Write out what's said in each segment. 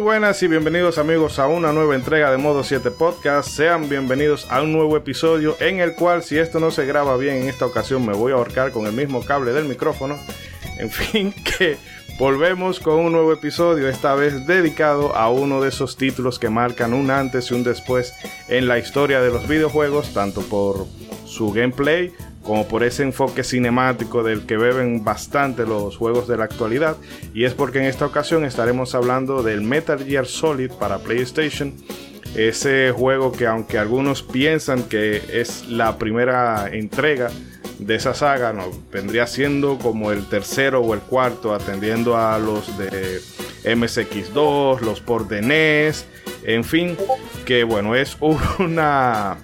Buenas y bienvenidos amigos a una nueva entrega de Modo 7 Podcast. Sean bienvenidos a un nuevo episodio en el cual si esto no se graba bien en esta ocasión me voy a ahorcar con el mismo cable del micrófono. En fin, que volvemos con un nuevo episodio, esta vez dedicado a uno de esos títulos que marcan un antes y un después en la historia de los videojuegos, tanto por su gameplay como por ese enfoque cinemático del que beben bastante los juegos de la actualidad. Y es porque en esta ocasión estaremos hablando del Metal Gear Solid para PlayStation. Ese juego que aunque algunos piensan que es la primera entrega de esa saga, no, vendría siendo como el tercero o el cuarto, atendiendo a los de MSX2, los por de en fin, que bueno, es una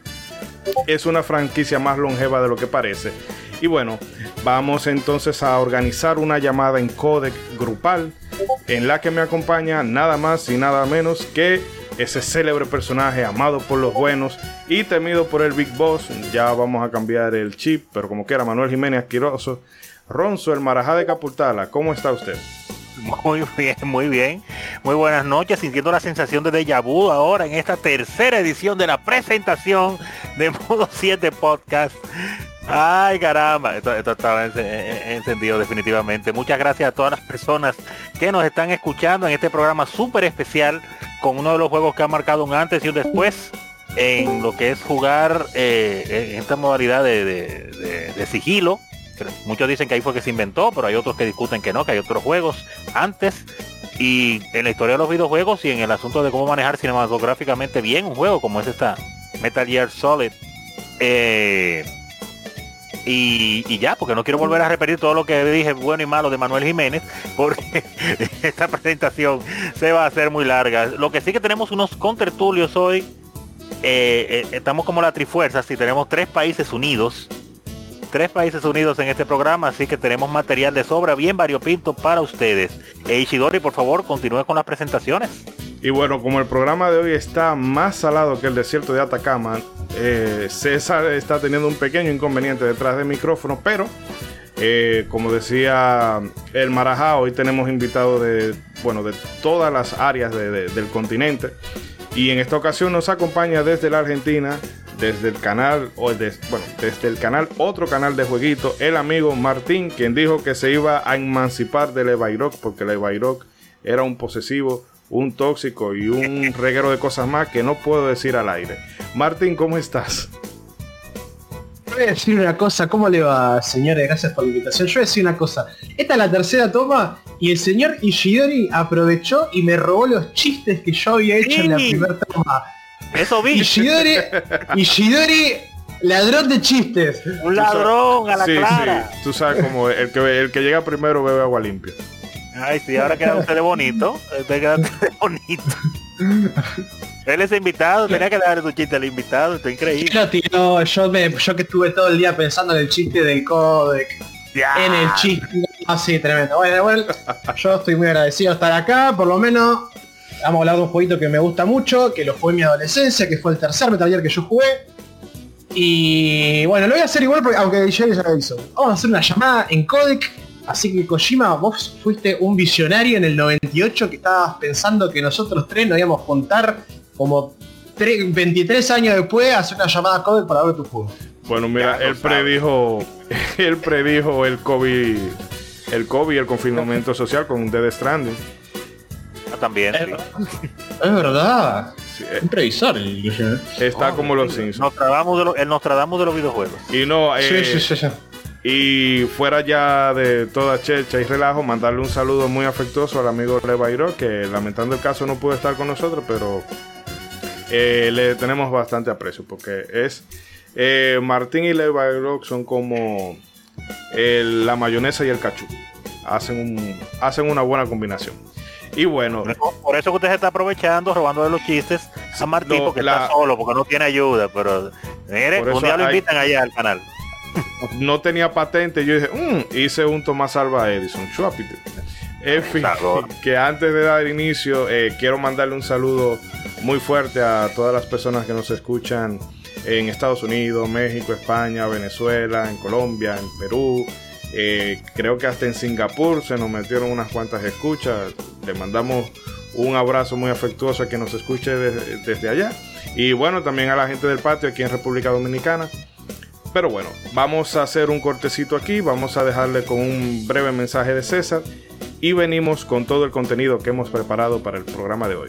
es una franquicia más longeva de lo que parece. Y bueno, vamos entonces a organizar una llamada en codec grupal en la que me acompaña nada más y nada menos que ese célebre personaje amado por los buenos y temido por el Big Boss. Ya vamos a cambiar el chip, pero como quiera, Manuel Jiménez Quiroso. Ronzo, el Marajá de Capultala, ¿cómo está usted? Muy bien, muy bien. Muy buenas noches, sintiendo la sensación de déjà vu ahora en esta tercera edición de la presentación de Modo 7 Podcast. Ay, caramba, esto, estaba encendido definitivamente. Muchas gracias a todas las personas que nos están escuchando en este programa súper especial con uno de los juegos que ha marcado un antes y un después en lo que es jugar eh, en esta modalidad de sigilo Muchos dicen que ahí fue que se inventó, pero hay otros que discuten que no, que hay otros juegos antes. Y en la historia de los videojuegos y en el asunto de cómo manejar cinematográficamente bien un juego como es esta Metal Gear Solid. Eh, y, ya, porque no quiero volver a repetir todo lo que dije bueno y malo de Manuel Jiménez, porque esta presentación se va a hacer muy larga. Lo que sí que tenemos unos contertulios hoy. Eh, eh, estamos como la trifuerza, si tenemos tres países unidos tres países unidos en este programa, así que tenemos material de sobra bien variopinto para ustedes. E Ishidori, por favor, continúe con las presentaciones. Y bueno, como el programa de hoy está más salado que el desierto de Atacama, eh, César está teniendo un pequeño inconveniente detrás del micrófono, pero eh, como decía el Marajá, hoy tenemos invitados de, bueno, de todas las áreas del continente. Y en esta ocasión nos acompaña desde la Argentina desde el canal, o bueno, desde el canal, otro canal de jueguito, el amigo Martín, quien dijo que se iba a emancipar del Evairoc porque el Evairoc era un posesivo, un tóxico y un reguero de cosas más que no puedo decir al aire. Martín, ¿cómo estás? Voy a decir una cosa, ¿cómo le va, señores? Gracias por la invitación. Yo voy a decir una cosa. Esta es la tercera toma y el señor Ishidori aprovechó y me robó los chistes que yo había hecho en la primera toma. Eso vi. Ishidori, Ishidori, ladrón de chistes. Un ladrón a la clara. Tú sabes como el que, el que llega primero bebe agua limpia. Ay, sí, ahora queda usted de bonito. Usted queda de bonito. Él es invitado, tenía que darle su chiste al invitado, está increíble. Yo, yo, me, yo que estuve todo el día pensando en el chiste del codec, en el chiste, así tremendo. Bueno, bueno, yo estoy muy agradecido de estar acá, por lo menos Vamos a hablar de un jueguito que me gusta mucho, que lo jugué en mi adolescencia, que fue el tercer Metal Gear que yo jugué. Y bueno, lo voy a hacer igual porque aunque ya lo hizo. Vamos a hacer una llamada en codec. Así que Kojima, vos fuiste un visionario en el 98 que estabas pensando que nosotros tres nos íbamos a juntar como 23 años después a hacer una llamada codec para ver tu juego. Bueno, mira, él predijo, él predijo el COVID, el COVID y el confinamiento social con Dead Stranding también. Es, verdad. un previsor. Está como los Simpsons. Nostradamus de los, el Nostradamus de los videojuegos. Y no, eh, Y fuera ya de toda checha y relajo, mandarle un saludo muy afectuoso al amigo Levairo, que lamentando el caso no pudo estar con nosotros, pero eh, le tenemos bastante aprecio, porque es eh, Martín y Levairo son como la mayonesa y el cachú. Hacen, un, hacen una buena combinación. Y bueno. Por eso que usted se está aprovechando, robando de los chistes a Martín, porque está solo, porque no tiene ayuda. Pero mire, un día lo invitan allá al canal. No tenía patente, yo dije, mmm, hice un Tomás Alba Edison. En fin, que antes de dar inicio, eh, quiero mandarle un saludo muy fuerte a todas las personas que nos escuchan en Estados Unidos, México, España, Venezuela, en Colombia, en Perú, eh, creo que hasta en Singapur se nos metieron unas cuantas escuchas. Le mandamos Un abrazo muy afectuoso a quien nos escuche desde allá. Y bueno, también a la gente del patio aquí en República Dominicana. Pero bueno, vamos a hacer un cortecito aquí, vamos a dejarle con un breve mensaje de César y venimos con todo el contenido que hemos preparado para el programa de hoy.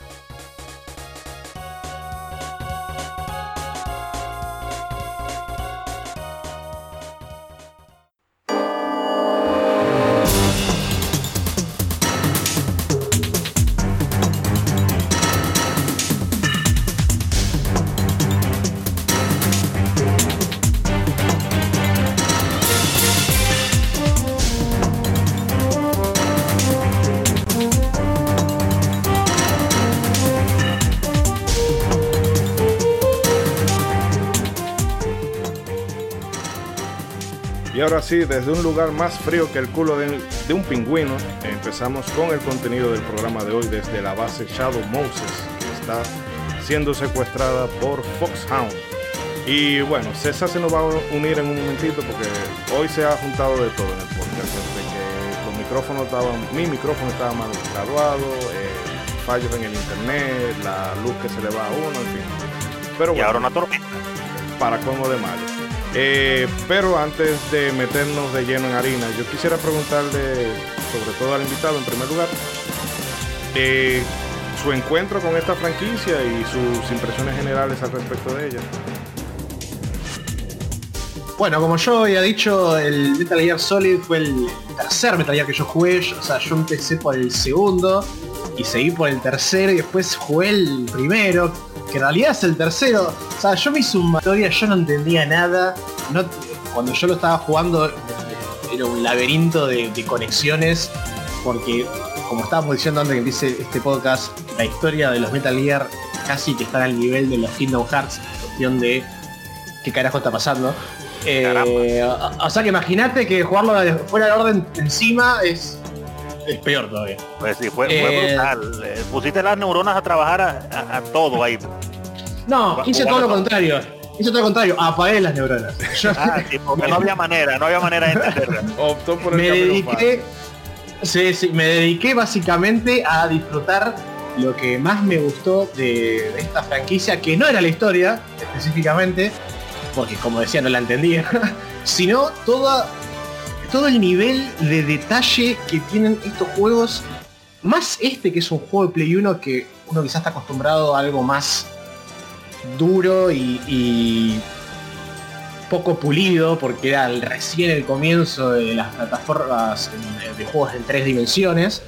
Ahora sí, desde un lugar más frío que el culo de, un pingüino, empezamos con el contenido del programa de hoy desde la base Shadow Moses, que está siendo secuestrada por Foxhound. Y bueno, César se nos va a unir en un momentito porque hoy se ha juntado de todo en el podcast. Desde que los micrófonos estaban, mi micrófono estaba mal graduado, eh, fallos en el internet, la luz que se le va a uno, en fin. Pero y ahora una tormenta. Para como de malo. Eh, pero antes de meternos de lleno en harina, yo quisiera preguntarle, sobre todo al invitado en primer lugar, eh, su encuentro con esta franquicia y sus impresiones generales al respecto de ella. Bueno, como yo había dicho, el Metal Gear Solid fue el tercer Metal Gear que yo jugué. O sea, yo empecé por el segundo y seguí por el tercero y después jugué el primero, que en realidad es el tercero. O sea, yo mi sumatoria, yo no entendía nada. No, cuando yo lo estaba jugando era un laberinto de, conexiones, porque como estábamos diciendo antes que empiece este podcast, la historia de los Metal Gear casi que están al nivel de los Kingdom Hearts, cuestión de qué carajo está pasando. Eh, o, sea que imagínate que jugarlo fuera de orden encima es es peor todavía. Pues sí, fue, eh, brutal. Eh, pusiste las neuronas a trabajar a, todo ahí. No, hice todo lo contrario. Hice todo lo contrario, apagué las neuronas. ah, sí, porque no había manera, no había manera de entenderla. Optó por el me dediqué, sí, sí, me dediqué básicamente a disfrutar lo que más me gustó de, esta franquicia, que no era la historia específicamente, porque como decía no la entendía, sino toda todo el nivel de detalle que tienen estos juegos, más este que es un juego de Play 1 que uno quizás está acostumbrado a algo más duro y, poco pulido, porque era el, recién el comienzo de las plataformas de juegos en tres dimensiones.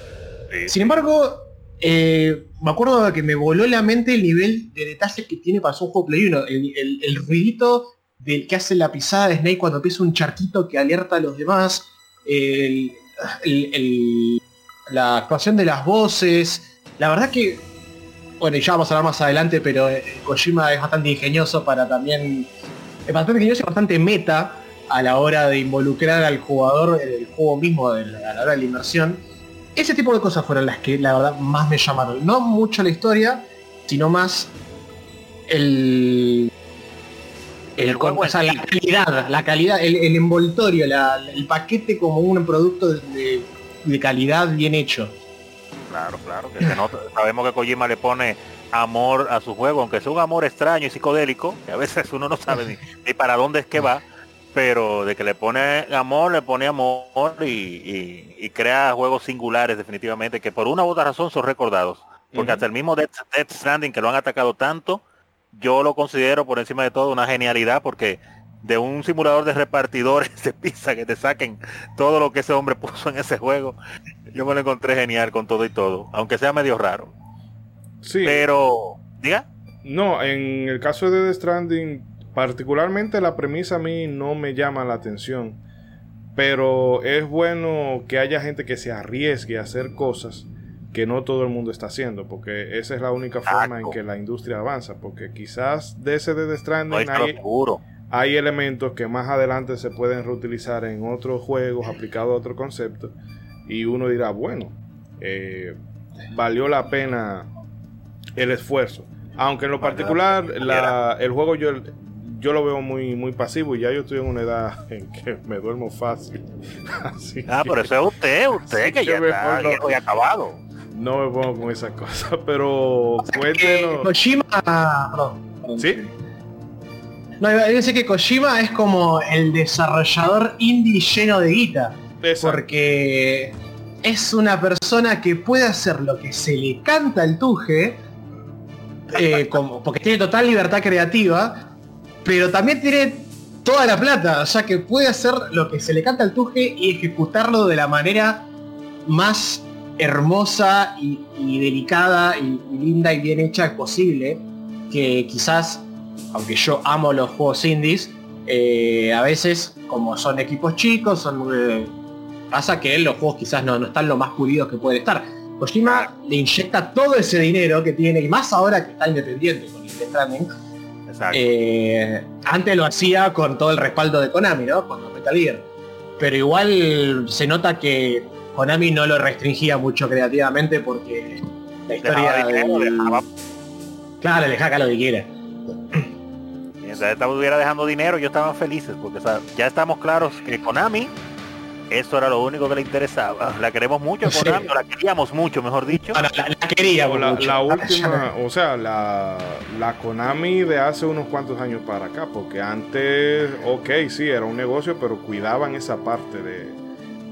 Sin embargo, eh, me acuerdo que me voló la mente el nivel de detalle que tiene para un juego Play 1. el ruidito del que hace la pisada de Snake cuando pisa un charquito que alerta a los demás, la actuación de las voces, la verdad que, bueno, ya vamos a hablar más adelante, pero eh, Kojima es bastante ingenioso para también, es bastante ingenioso y bastante meta a la hora de involucrar al jugador en el juego mismo, a la hora de la inmersión. Ese tipo de cosas fueron las que la verdad más me llamaron. No mucho la historia, sino más el el, o sea, la calidad, la calidad, el, envoltorio, el paquete como un producto de, calidad bien hecho. Claro, claro, que sabemos que Kojima le pone amor a su juego, aunque sea un amor extraño y psicodélico, que a veces uno no sabe ni, para dónde es que va, pero de que le pone amor, le pone amor y, crea juegos singulares definitivamente, que por una u otra razón son recordados. Porque hasta el mismo Death, Death Stranding, que lo han atacado tanto, yo lo considero por encima de todo una genialidad porque de un simulador de repartidores de pizza que te saquen todo lo que ese hombre puso en ese juego, yo me lo encontré genial con todo y todo, aunque sea medio raro. Sí. Pero, diga. No, en el caso de The Stranding, particularmente la premisa a mí no me llama la atención. Pero es bueno que haya gente que se arriesgue a hacer cosas que no todo el mundo está haciendo, porque esa es la única forma en que la industria avanza, porque quizás de ese de Stranding hay, hay, elementos que más adelante se pueden reutilizar en otros juegos aplicados a otro concepto, y uno dirá, bueno, eh, valió la pena el esfuerzo. Aunque en lo particular, el juego yo, yo lo veo muy, muy pasivo y ya yo estoy en una edad en que me duermo fácil. ah, pero eso es usted, usted que, ya está no, acabado. No me pongo con esas cosas, pero cuéntenos. Kojima, ¿Sí? No, iba a decir que Kojima es como el desarrollador indie lleno de guita. Porque es una persona que puede hacer lo que se le canta al tuje, eh, como, porque tiene total libertad creativa, pero también tiene toda la plata, o sea que puede hacer lo que se le canta al tuje y ejecutarlo de la manera más hermosa y, delicada y, linda y bien hecha posible, que quizás, aunque yo amo los juegos indies, eh, a veces, como son equipos chicos, son eh, Pasa que los juegos quizás no, no están lo más pulidos que pueden estar. Kojima le inyecta todo ese dinero que tiene, y más ahora que está independiente con el Stranding. Eh, antes lo hacía con todo el respaldo de Konami, ¿no? Con Metal Gear. Pero igual se nota que Konami no lo restringía mucho creativamente porque la historia de... Claro, le jaca lo que quiere. Mientras estuviera dejando dinero, yo estaba felices, porque ya estamos claros que Konami eso era lo único que le interesaba. La queremos mucho, la queríamos mucho, mejor dicho. la, queríamos la, última, o sea, la, la Konami de hace unos cuantos años para acá, porque antes, ok, sí, era un negocio, pero cuidaban esa parte de,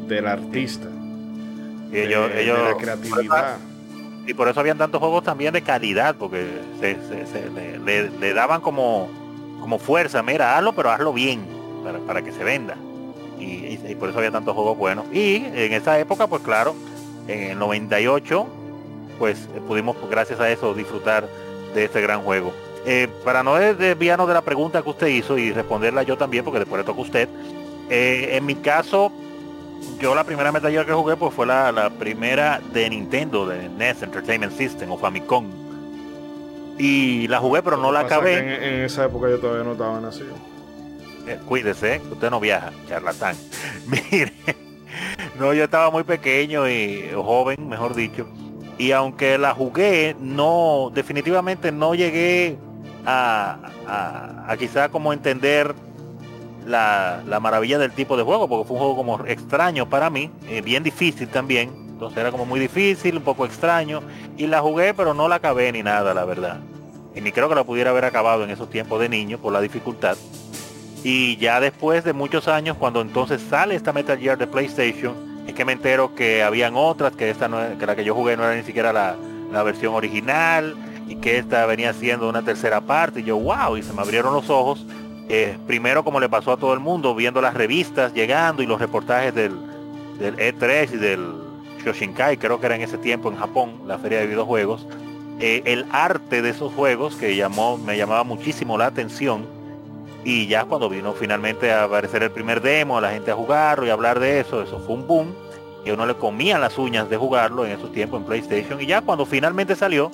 del artista. Y ellos, ellos, la creatividad. Y por eso habían tantos juegos también de calidad, porque se, le, daban como, como fuerza, mira, hazlo, pero hazlo bien, para, para que se venda y, por eso había tantos juegos buenos. Y en esa época, pues claro, en el 98, pues pudimos, gracias a eso, disfrutar de este gran juego. Eh, para no desviarnos de la pregunta que usted hizo y responderla yo también, porque después le toca a usted, eh, en mi caso, yo la primera Metal que jugué pues fue la, primera de Nintendo, de NES Entertainment System o Famicom. Y la jugué, pero no la acabé. En, en, esa época yo todavía no estaba nacido. Eh, cuídese, usted no viaja, charlatán. Mire, no, yo estaba muy pequeño y joven, mejor dicho. Y aunque la jugué, no, definitivamente no llegué a, a, quizá como entender la, maravilla del tipo de juego, porque fue un juego como extraño para mí, eh, bien difícil también. Entonces era como muy difícil, un poco extraño. Y la jugué, pero no la acabé ni nada, la verdad. Y ni creo que la pudiera haber acabado en esos tiempos de niño por la dificultad. Y ya después de muchos años, cuando entonces sale esta Metal Gear de PlayStation, es que me entero que habían otras, que esta no, que la que yo jugué no era ni siquiera la, versión original y que esta venía siendo una tercera parte. Y yo, wow, y se me abrieron los ojos. Eh, primero, como le pasó a todo el mundo, viendo las revistas llegando y los reportajes del, del E3 y del Shoshinkai, creo que era en ese tiempo en Japón, la feria de videojuegos. Eh, el arte de esos juegos que llamó, me llamaba muchísimo la atención y ya cuando vino finalmente a aparecer el primer demo, a la gente a jugarlo y hablar de eso, eso fue un boom. Y uno le comía las uñas de jugarlo en esos tiempos en PlayStation. Y ya cuando finalmente salió,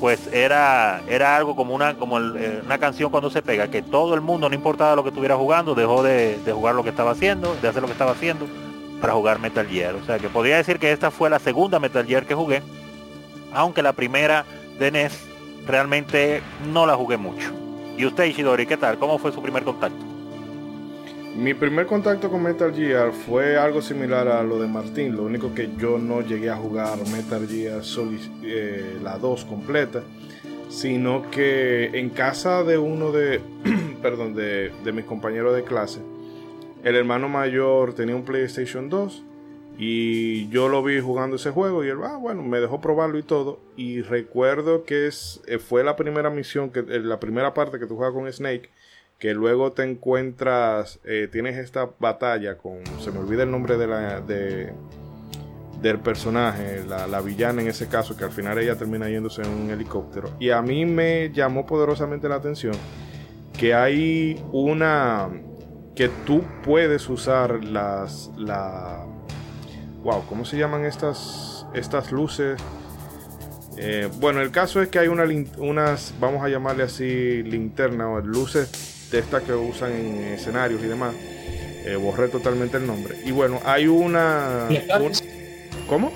pues era, era algo como una, como eh, una canción cuando se pega, que todo el mundo, no importaba lo que estuviera jugando, dejó de, jugar lo que estaba haciendo, de hacer lo que estaba haciendo, para jugar Metal Gear. O sea que podría decir que esta fue la segunda Metal Gear que jugué, aunque la primera de NES realmente no la jugué mucho. ¿Y usted, Ishidori, qué tal? ¿Cómo fue su primer contacto? Mi primer contacto con Metal Gear fue algo similar a lo de Martín, lo único que yo no llegué a jugar Metal Gear Solid, eh, la 2 completa, sino que en casa de uno de, perdón, de, de mis compañeros de clase, el hermano mayor tenía un PlayStation 2 y yo lo vi jugando ese juego y él, ah, bueno, me dejó probarlo y todo. Y recuerdo que es, eh, fue la primera misión, que, eh, la primera parte que tú juegas con Snake, que luego te encuentras, eh, tienes esta batalla con, se me olvida el nombre de la, de, del personaje, la, la, villana en ese caso, que al final ella termina yéndose en un helicóptero. Y a mí me llamó poderosamente la atención que hay una, que tú puedes usar las, la wow, ¿cómo se llaman estas? estas luces. Eh, bueno, el caso es que hay una, unas, vamos a llamarle así, linterna o luces de estas que usan en escenarios y demás. Eh, borré totalmente el nombre. Y bueno, hay una... ¿Cómo?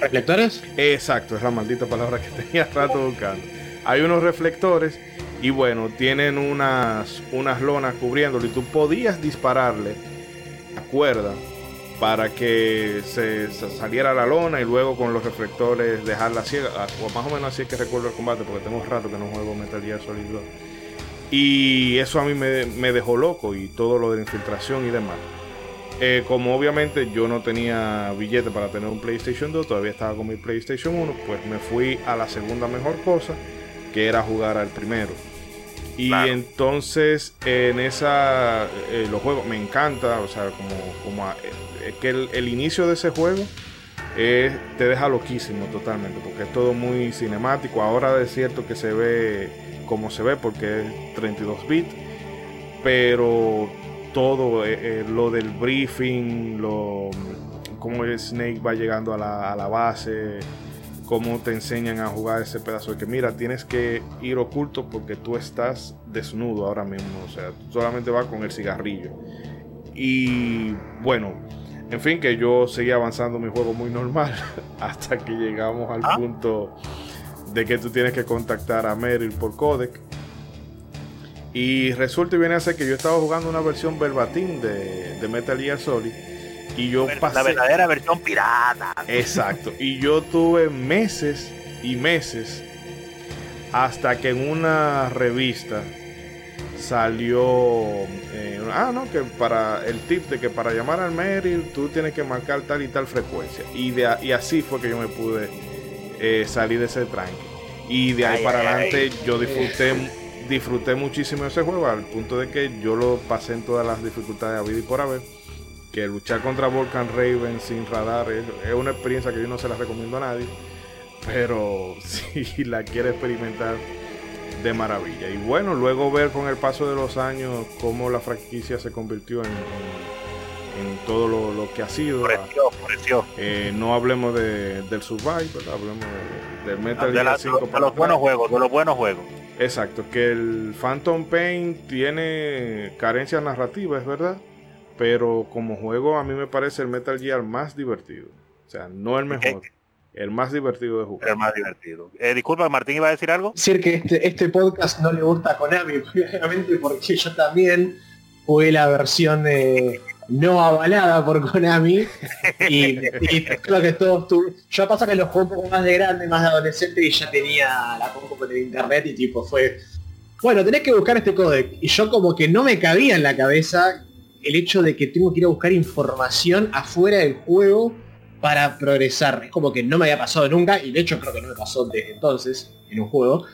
¿Reflectores? Exacto, es la maldita palabra que tenía rato buscando. Hay unos reflectores y bueno, tienen unas, unas lonas cubriéndolo y tú podías dispararle a cuerda para que se, saliera la lona y luego con los reflectores dejarla ciega. O más o menos así es que recuerdo el combate porque tengo un rato que no juego Metal Gear Solid 2. Y eso a mí me, me dejó loco y todo lo de infiltración y demás. Eh, como obviamente yo no tenía billete para tener un PlayStation 2, todavía estaba con mi PlayStation 1, pues me fui a la segunda mejor cosa, que era jugar al primero. Y entonces en esa, eh, los juegos me encanta, o sea, como, como eh, que el, inicio de ese juego te deja loquísimo totalmente, porque es todo muy cinemático. Ahora es cierto que se ve como se ve porque es 32 bits, pero todo eh, eh, lo del briefing, lo, cómo Snake va llegando a la, base, cómo te enseñan a jugar ese pedazo de que mira, tienes que ir oculto porque tú estás desnudo ahora mismo, o sea, solamente vas con el cigarrillo. Y bueno, en fin, que yo seguía avanzando mi juego muy normal hasta que llegamos al ah. punto de que tú tienes que contactar a Meryl por codec y resulta y viene a ser que yo estaba jugando una versión verbatim de, de Metal Gear Solid. Y yo pasé. La verdadera versión pirata. Exacto. Y yo tuve meses y meses hasta que en una revista salió. Eh, ah, no, que para el tip de que para llamar al Meryl tú tienes que marcar tal y tal frecuencia. Y, de, y así fue que yo me pude eh, salir de ese tranque. Y de ahí para adelante yo disfruté disfruté muchísimo ese juego al punto de que yo lo pasé en todas las dificultades a vida y por haber. Que luchar contra Volcan Raven sin radar es, una experiencia que yo no se la recomiendo a nadie. Pero si la quiere experimentar de maravilla. Y bueno, luego ver con el paso de los años cómo la franquicia se convirtió en, en, todo lo, que ha sido. Eh, no hablemos de, del Survive, hablemos de, del Metal Gear 5. De los buenos juegos, de los buenos juegos. Exacto, que el Phantom Pain tiene carencias narrativas, es verdad, pero como juego a mí me parece el Metal Gear más divertido. O sea, no el mejor, el más divertido de jugar. El más divertido. Eh, disculpa, Martín iba a decir algo. Decir que este, este podcast no le gusta a Konami, obviamente porque yo también jugué la versión de no avalada por Konami. Y, creo que todos tu... Yo pasa que lo jugué un poco más de grande, más de adolescente y ya tenía la compu de internet y tipo fue. Bueno, tenés que buscar este codec. Y yo como que no me cabía en la cabeza el hecho de que tengo que ir a buscar información afuera del juego para progresar. Es como que no me había pasado nunca, y de hecho creo que no me pasó desde entonces en un juego.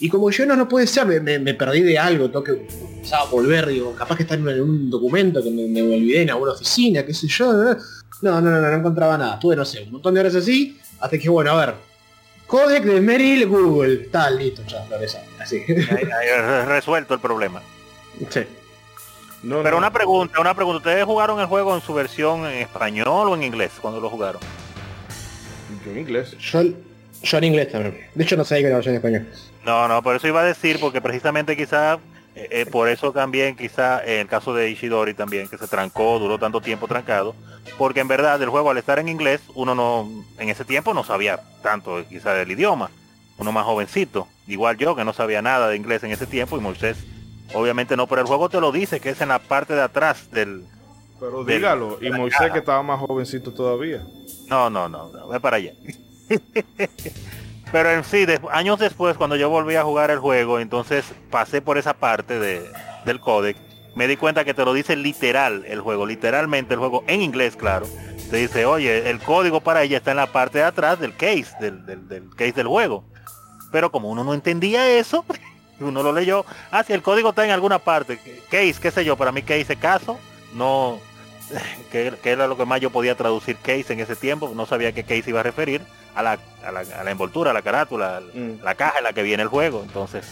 Y como yo no, no puede ser, me, perdí de algo, tengo que empezar a volver, digo, capaz que está en un documento que me, me olvidé en alguna oficina, qué sé yo. No, no, no, no, no encontraba nada. Tuve, no sé, un montón de horas así, hasta que bueno, a ver. Codec de Meryl Google. Tal, listo, ya, Floresa. Así. resuelto el problema. Sí. Pero una pregunta, una pregunta. ¿Ustedes jugaron el juego en su versión en español o en inglés cuando lo jugaron? Yo en inglés. Yo, yo en inglés también. De hecho no sabía que la versión en español. No, no, por eso iba a decir, porque precisamente quizá, eh, eh, por eso también quizá en el caso de Ishidori también, que se trancó, duró tanto tiempo trancado, porque en verdad el juego al estar en inglés, uno no, en ese tiempo no sabía tanto quizá del idioma, uno más jovencito, igual yo que no sabía nada de inglés en ese tiempo y Moisés, obviamente no, pero el juego te lo dice, que es en la parte de atrás del... Pero dígalo, y Moisés que estaba más jovencito todavía. No, no, no, no, ve para allá. Pero en sí, años después, cuando yo volví a jugar el juego, entonces pasé por esa parte de, del códec, me di cuenta que te lo dice literal el juego, literalmente el juego, en inglés, claro. Te dice, oye, el código para ella está en la parte de atrás del case, del, del, case del juego. Pero como uno no entendía eso, uno lo leyó, ah, si el código está en alguna parte, case, qué sé yo, para mí case caso, no, que, que, era lo que más yo podía traducir case en ese tiempo, no sabía qué case iba a referir a la, a la, envoltura, a la carátula, mm. la caja en la que viene el juego. Entonces,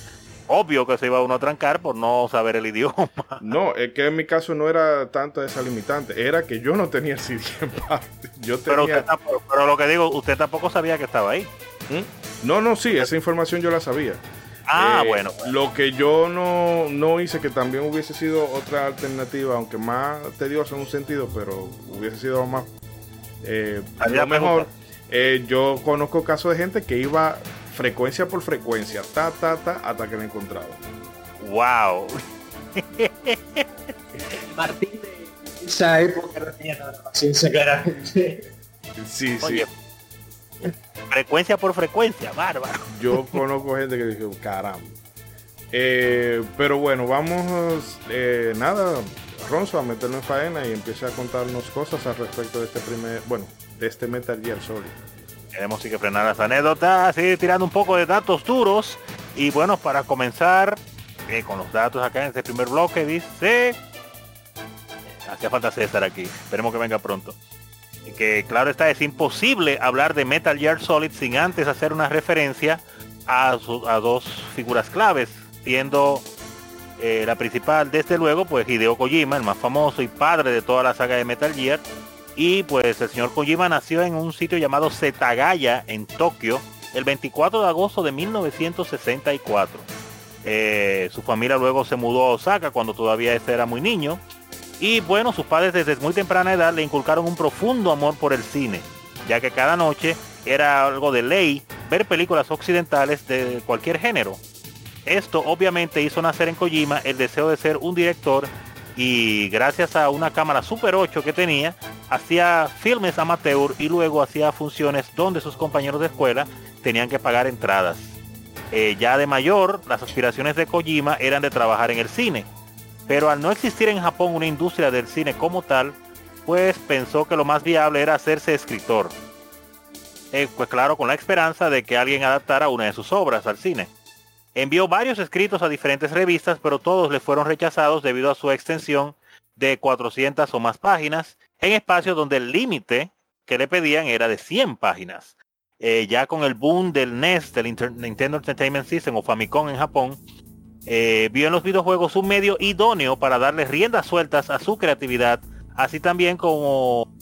obvio que se iba uno a trancar por no saber el idioma. No, es que en mi caso no era tanto esa limitante, era que yo no tenía CD en parte. Yo Pero, tenía... usted tampoco- pero lo que digo, usted tampoco sabía que estaba ahí. ¿Mm? No, no, sí, esa información yo la sabía. Ah, Eh, bueno. bueno. Lo que yo no, no hice, que también hubiese sido otra alternativa, aunque más tediosa en un sentido, pero hubiese sido más eh, lo mejor. eh, yo conozco casos de gente que iba frecuencia por frecuencia, ta, ta, ta, hasta que la encontraba. Wow. Martín de esa época no tenía tanta paciencia, claramente. Sí, sí. Oye, frecuencia por frecuencia, bárbaro. Yo conozco gente que dice, caramba. Eh, pero bueno, vamos, eh, nada, Ronzo, a meternos en faena y empiece a contarnos cosas al respecto de este primer, bueno, de este Metal Gear Solid. Tenemos sí que frenar las anécdotas, seguir tirando un poco de datos duros. Y bueno, para comenzar eh, con los datos acá en este primer bloque, dice... Hacía falta César aquí, esperemos que venga pronto. Que claro está, es imposible hablar de Metal Gear Solid sin antes hacer una referencia a dos figuras claves, siendo eh, la principal, desde luego, pues Hideo Kojima, el más famoso y padre de toda la saga de Metal Gear, y pues el señor Kojima nació en un sitio llamado Setagaya, en Tokio, el 24 de agosto de 1964. Eh, su familia luego se mudó a Osaka cuando todavía este era muy niño. Y bueno, sus padres desde muy temprana edad le inculcaron un profundo amor por el cine, ya que cada noche era algo de ley ver películas occidentales de cualquier género. Esto obviamente hizo nacer en Kojima el deseo de ser un director y gracias a una cámara Super 8 que tenía, hacía filmes amateur y luego hacía funciones donde sus compañeros de escuela tenían que pagar entradas. Eh, ya de mayor, las aspiraciones de Kojima eran de trabajar en el cine, pero al no existir en Japón una industria del cine como tal, pues pensó que lo más viable era hacerse escritor. Eh, pues claro, con la esperanza de que alguien adaptara una de sus obras al cine. Envió varios escritos a diferentes revistas, pero todos le fueron rechazados debido a su extensión de 400 o más páginas, en espacios donde el límite que le pedían era de 100 páginas. Eh, ya con el boom del NES, del Nintendo Entertainment System o Famicom en Japón, eh, vio en los videojuegos un medio idóneo para darle riendas sueltas a su creatividad, así también como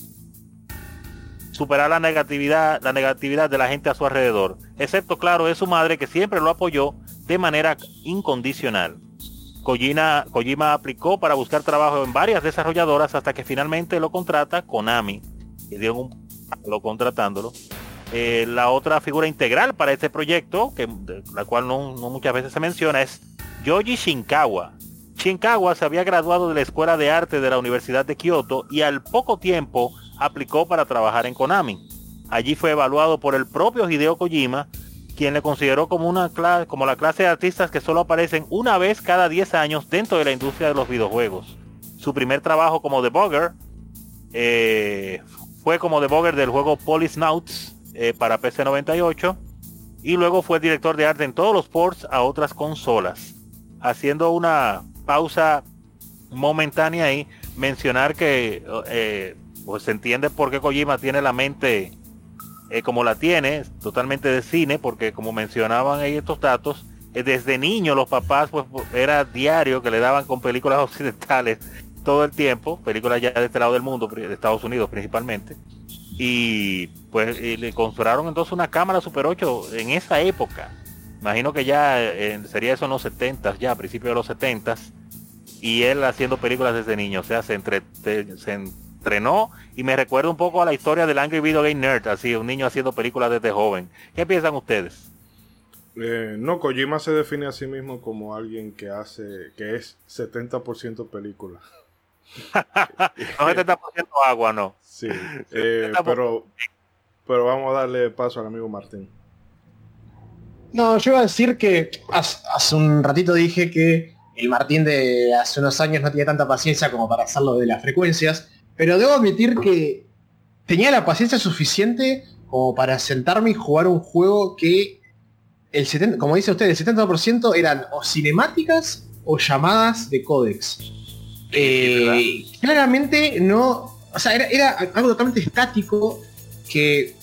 superar la negatividad, la negatividad de la gente a su alrededor, excepto claro de su madre que siempre lo apoyó de manera incondicional. Kojima, Kojima aplicó para buscar trabajo en varias desarrolladoras hasta que finalmente lo contrata Konami, que dieron un palo contratándolo. Eh, la otra figura integral para este proyecto, que, la cual no muchas veces se menciona, es Yoji Shinkawa. Shinkawa se había graduado de la Escuela de Arte de la Universidad de Kioto y al poco tiempo aplicó para trabajar en Konami. Allí fue evaluado por el propio Hideo Kojima, quien le consideró como, una la clase de artistas que solo aparecen una vez cada 10 años dentro de la industria de los videojuegos. Su primer trabajo como debugger eh, fue como debugger del juego Polisnauts eh, para PC 98 y luego fue director de arte en todos los ports a otras consolas. Haciendo una pausa momentánea ahí, mencionar que eh, pues se entiende por qué Kojima tiene la mente eh, como la tiene, totalmente de cine, porque como mencionaban ahí estos datos, eh, desde niño los papás pues era diario que le daban con películas occidentales todo el tiempo, películas ya de este lado del mundo, de Estados Unidos principalmente, y pues le construyeron entonces una cámara Super 8 en esa época. Imagino que ya eh, sería eso en los 70 ya, a principios de los 70 y él haciendo películas desde niño, o sea, se, entre, te- se entrenó y me recuerda un poco a la historia del Angry Video Game Nerd, así, un niño haciendo películas desde joven. ¿Qué piensan ustedes? Eh, no, Kojima se define a sí mismo como alguien que hace, que es 70% película. No 70% agua, no. Sí, eh, pero, pero vamos a darle paso al amigo Martín. No, yo iba a decir que hace, hace un ratito dije que el Martín de hace unos años no tenía tanta paciencia como para hacerlo de las frecuencias, pero debo admitir que tenía la paciencia suficiente como para sentarme y jugar un juego que, el 70, como dice usted, el 70% eran o cinemáticas o llamadas de códex. Eh, claramente no, o sea, era, era algo totalmente estático que,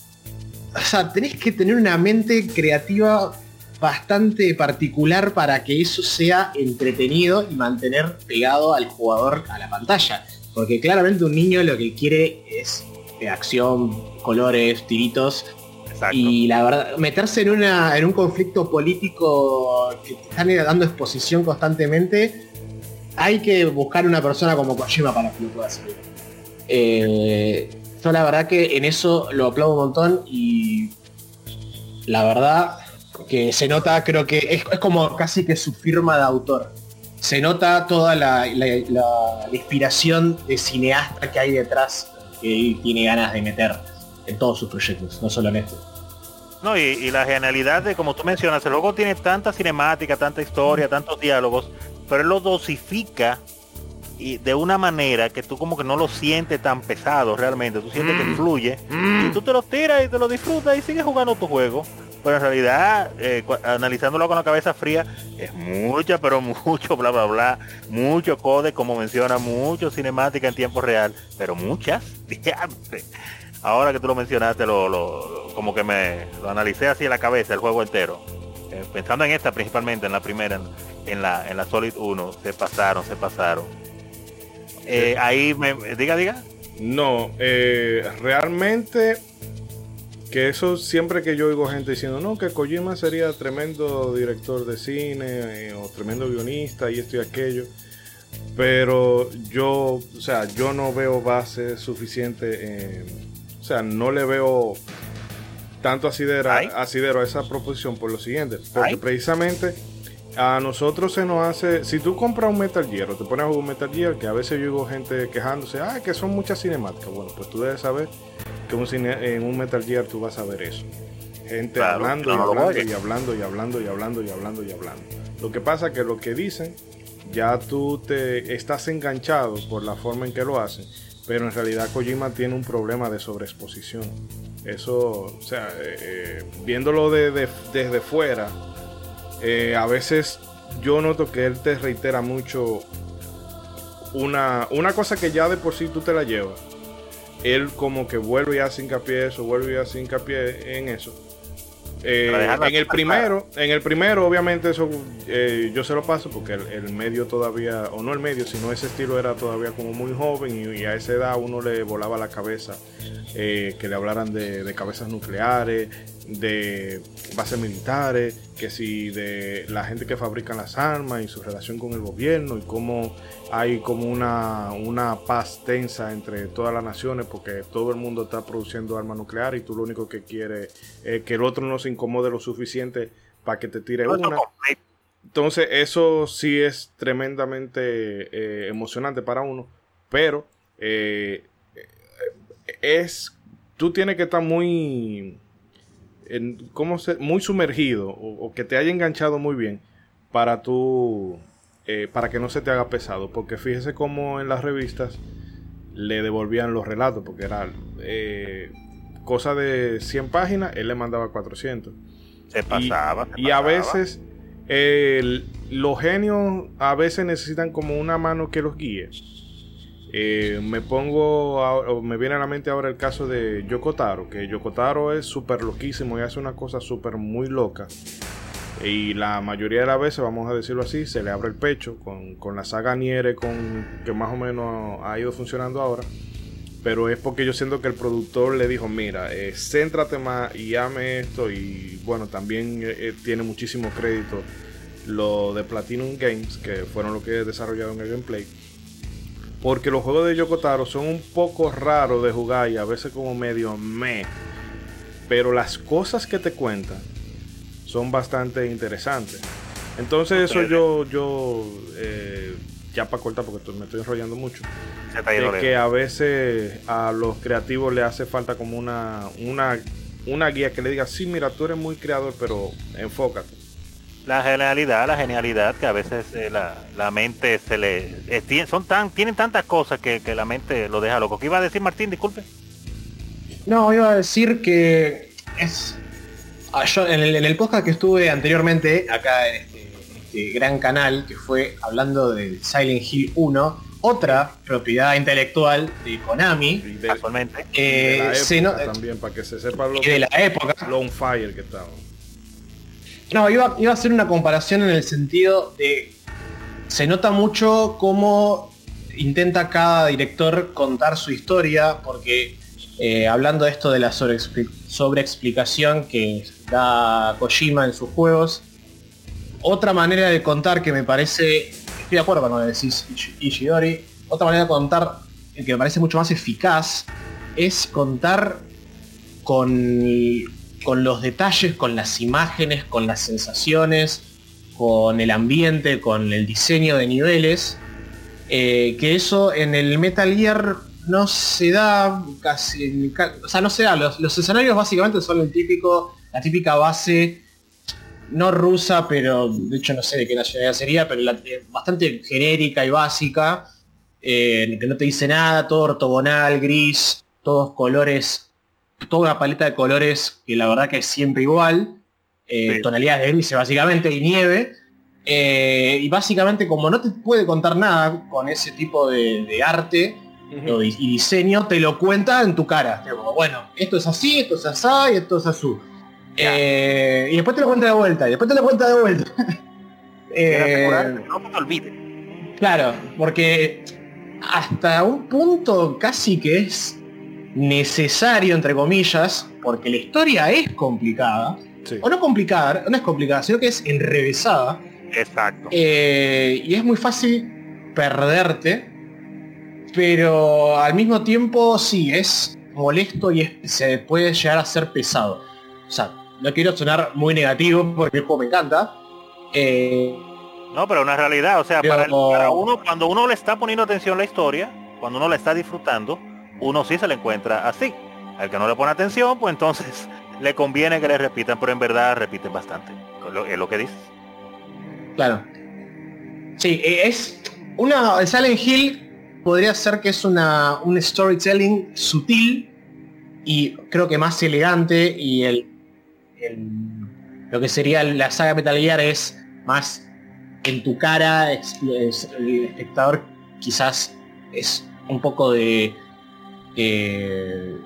o sea, tenés que tener una mente creativa bastante particular para que eso sea entretenido y mantener pegado al jugador a la pantalla. Porque claramente un niño lo que quiere es acción, colores, tiritos. Y la verdad, meterse en, una, en un conflicto político que te están dando exposición constantemente, hay que buscar una persona como Kojima para que lo pueda hacer. Eh, yo la verdad que en eso lo aplaudo un montón y la verdad que se nota, creo que es, como casi que su firma de autor. Se nota toda la, inspiración de cineasta que hay detrás que tiene ganas de meter en todos sus proyectos, no solo en este. No, y, la genialidad de, como tú mencionas, el juego tiene tanta cinemática, tanta historia, tantos diálogos, pero él lo dosifica y de una manera que tú como que no lo sientes tan pesado realmente, tú sientes que mm. fluye y tú te lo tiras y te lo disfrutas y sigues jugando tu juego. Pero en realidad, eh, analizándolo con la cabeza fría, es mucha, pero mucho, bla, bla, bla, mucho code, como menciona, mucho cinemática en tiempo real, pero muchas, Ahora que tú lo mencionaste, lo, como que me lo analicé así en la cabeza, el juego entero. Eh, pensando en esta principalmente, en la primera, en, la, en la Solid 1, se pasaron, se pasaron. Eh, ahí me diga, diga. No, eh, realmente que eso siempre que yo oigo gente diciendo, no, que Kojima sería tremendo director de cine eh, o tremendo guionista y esto y aquello. Pero yo, o sea, yo no veo base suficiente, o sea, no le veo tanto asidero, asidero a esa proposición por lo siguiente. Porque precisamente a nosotros se nos hace, si tú compras un Metal Gear o te pones a jugar un Metal Gear, que a veces yo oigo gente quejándose, ah, que son muchas cinemáticas. Bueno, pues tú debes saber que en un Metal Gear tú vas a ver eso. Gente hablando, y, hablando y hablando y hablando y hablando y hablando y hablando. Lo que pasa es que lo que dicen, ya tú te estás enganchado por la forma en que lo hacen, pero en realidad Kojima tiene un problema de sobreexposición. Eso, o sea, eh, eh, viéndolo desde fuera, eh, a veces yo noto que él te reitera mucho una, una cosa que ya de por sí tú te la llevas. Él como que vuelve y hace hincapié eso, vuelve y hace hincapié en eso. Eh, en el primero, en el primero, obviamente, eso eh, yo se lo paso porque el, medio todavía, o no el medio, sino ese estilo era todavía como muy joven y, a esa edad uno le volaba la cabeza que le hablaran de, de, cabezas nucleares, de bases militares, que si de la gente que fabrica las armas y su relación con el gobierno y cómo hay como una, una paz tensa entre todas las naciones porque todo el mundo está produciendo armas nucleares y tú lo único que quieres es que el otro no se incomode lo suficiente para que te tire una. Entonces eso sí es tremendamente eh, emocionante para uno, pero eh, es tú tienes que estar muy en, ¿cómo se, muy sumergido o, que te haya enganchado muy bien para tú, eh, para que no se te haga pesado. Porque fíjese cómo en las revistas le devolvían los relatos, porque era eh, cosa de 100 páginas, él le mandaba 400. Se pasaba. Y, a veces los genios a veces necesitan como una mano que los guíe. Eh, me pongo, me viene a la mente ahora el caso de Yokotaro, que Yokotaro es súper loquísimo y hace una cosa súper muy loca. Y la mayoría de las veces, vamos a decirlo así, se le abre el pecho con, la saga Niere, con, que más o menos ha ido funcionando ahora. Pero es porque yo siento que el productor le dijo, mira, eh, céntrate más y ame esto. Y bueno, también eh, tiene muchísimo crédito lo de Platinum Games, que fueron los que desarrollaron el gameplay porque los juegos de Yokotaro son un poco raros de jugar y a veces como medio me. Pero las cosas que te cuentan son bastante interesantes. Entonces eso yo, yo eh, ya para cortar porque me estoy enrollando mucho. Es que a veces a los creativos le hace falta como una, una, una guía que le diga, sí, mira, tú eres muy creador, pero enfócate la genialidad, la genialidad que a veces eh, la, mente se le eh, son tan tienen tantas cosas que, la mente lo deja loco. ¿Qué iba a decir Martín? Disculpe. No, iba a decir que es ah, en, el, podcast que estuve anteriormente acá en este, este, gran canal que fue hablando de Silent Hill 1, otra propiedad intelectual de Konami, actualmente, eh, también para que se sepa lo de la época, Lone Fire que estaba No, iba, a hacer una comparación en el sentido de... Se nota mucho cómo intenta cada director contar su historia, porque eh, hablando de esto de la sobreexplicación que da Kojima en sus juegos, otra manera de contar que me parece, estoy de acuerdo cuando decís Ishidori, otra manera de contar que me parece mucho más eficaz es contar con, con los detalles, con las imágenes, con las sensaciones, con el ambiente, con el diseño de niveles, eh, que eso en el Metal Gear no se da casi, o sea, no se da, los, escenarios básicamente son el típico, la típica base, no rusa, pero de hecho no sé de qué nacionalidad sería, pero eh, bastante genérica y básica, eh, que no te dice nada, todo ortogonal, gris, todos colores, toda una paleta de colores que la verdad que es siempre igual, eh, tonalidades de gris básicamente y nieve. y básicamente como no te puede contar nada con ese tipo de arte, y diseño te lo cuenta en tu cara. bueno, esto es así, esto es así y esto es azul. Eh, y después te lo cuenta de vuelta, y después te lo cuenta de vuelta. eh, no te olvides. Claro, porque hasta un punto casi que es necesario, entre comillas, porque la historia es complicada. O no complicada, no es complicada, sino que es enrevesada. Exacto. Eh, y es muy fácil perderte pero al mismo tiempo sí, es molesto y se puede llegar a ser pesado. O sea, no quiero sonar muy negativo porque el juego me encanta. Eh, no, pero una realidad, o sea, para, uno, cuando uno le está poniendo atención a la historia, cuando uno la está disfrutando, uno sí se le encuentra así. Al que no le pone atención, pues entonces le conviene que le repitan, pero en verdad repiten bastante. Es lo que dices. Claro. Sí, e, es una Silent Hill podría ser que es una, un storytelling sutil y creo que más elegante y el, lo que sería la saga Metal Gear es más en tu cara, el espectador quizás es un poco de... Eh,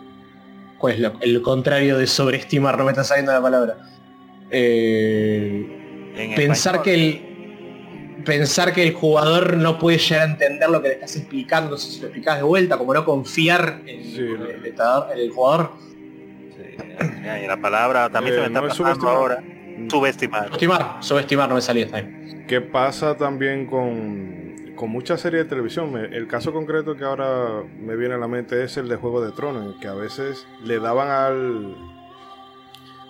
¿Cuál es el contrario de sobreestimar? No me está saliendo la palabra. Eh, pensar que el, pensar que el jugador no puede llegar a entender lo que le estás explicando si lo explicas de vuelta, como no confiar en, el, jugador. y la palabra también se me está pasando ahora. Subestimar. Subestimar, subestimar no me salía ¿Qué pasa también con, con muchas series de televisión? El caso concreto que ahora me viene a la mente es el de Juego de Tronos, que a veces le daban al,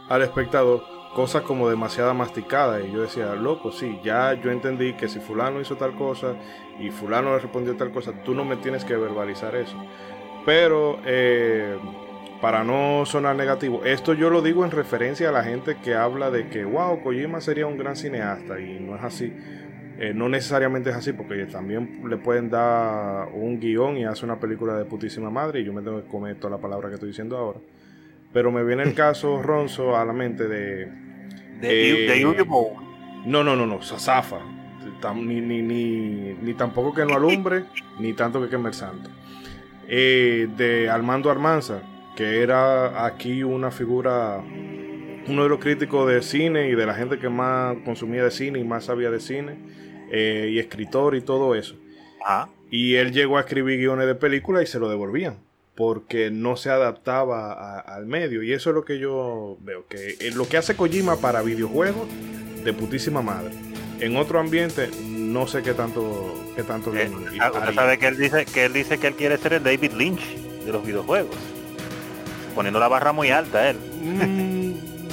al espectador cosas como demasiada masticada y yo decía, loco, sí, ya yo entendí que si fulano hizo tal cosa y fulano le respondió tal cosa, tú no me tienes que verbalizar eso. Pero eh, para no sonar negativo, esto yo lo digo en referencia a la gente que habla de que, wow, Kojima sería un gran cineasta y no es así. Eh, no necesariamente es así, porque también le pueden dar un guion y hace una película de putísima madre y yo me tengo que comer toda la palabra que estoy diciendo ahora. Pero me viene el caso Ronzo a la mente de de, eh, No, no, no, no, zafa. Ni, ni, ni, ni, tampoco que no alumbre, ni tanto que queme el santo. Eh, de Armando Armanza, que era aquí una figura, uno de los críticos de cine y de la gente que más consumía de cine y más sabía de cine, eh, y escritor y todo eso. Ah. Y él llegó a escribir guiones de películas y se lo devolvían porque no se adaptaba al medio. Y eso es lo que yo veo, que lo que hace Kojima para videojuegos, de putísima madre. En otro ambiente, no sé qué tanto, qué tanto eh, Usted sabe que él dice que él dice que él quiere ser el David Lynch de los videojuegos. Poniendo la barra muy alta él. Mm.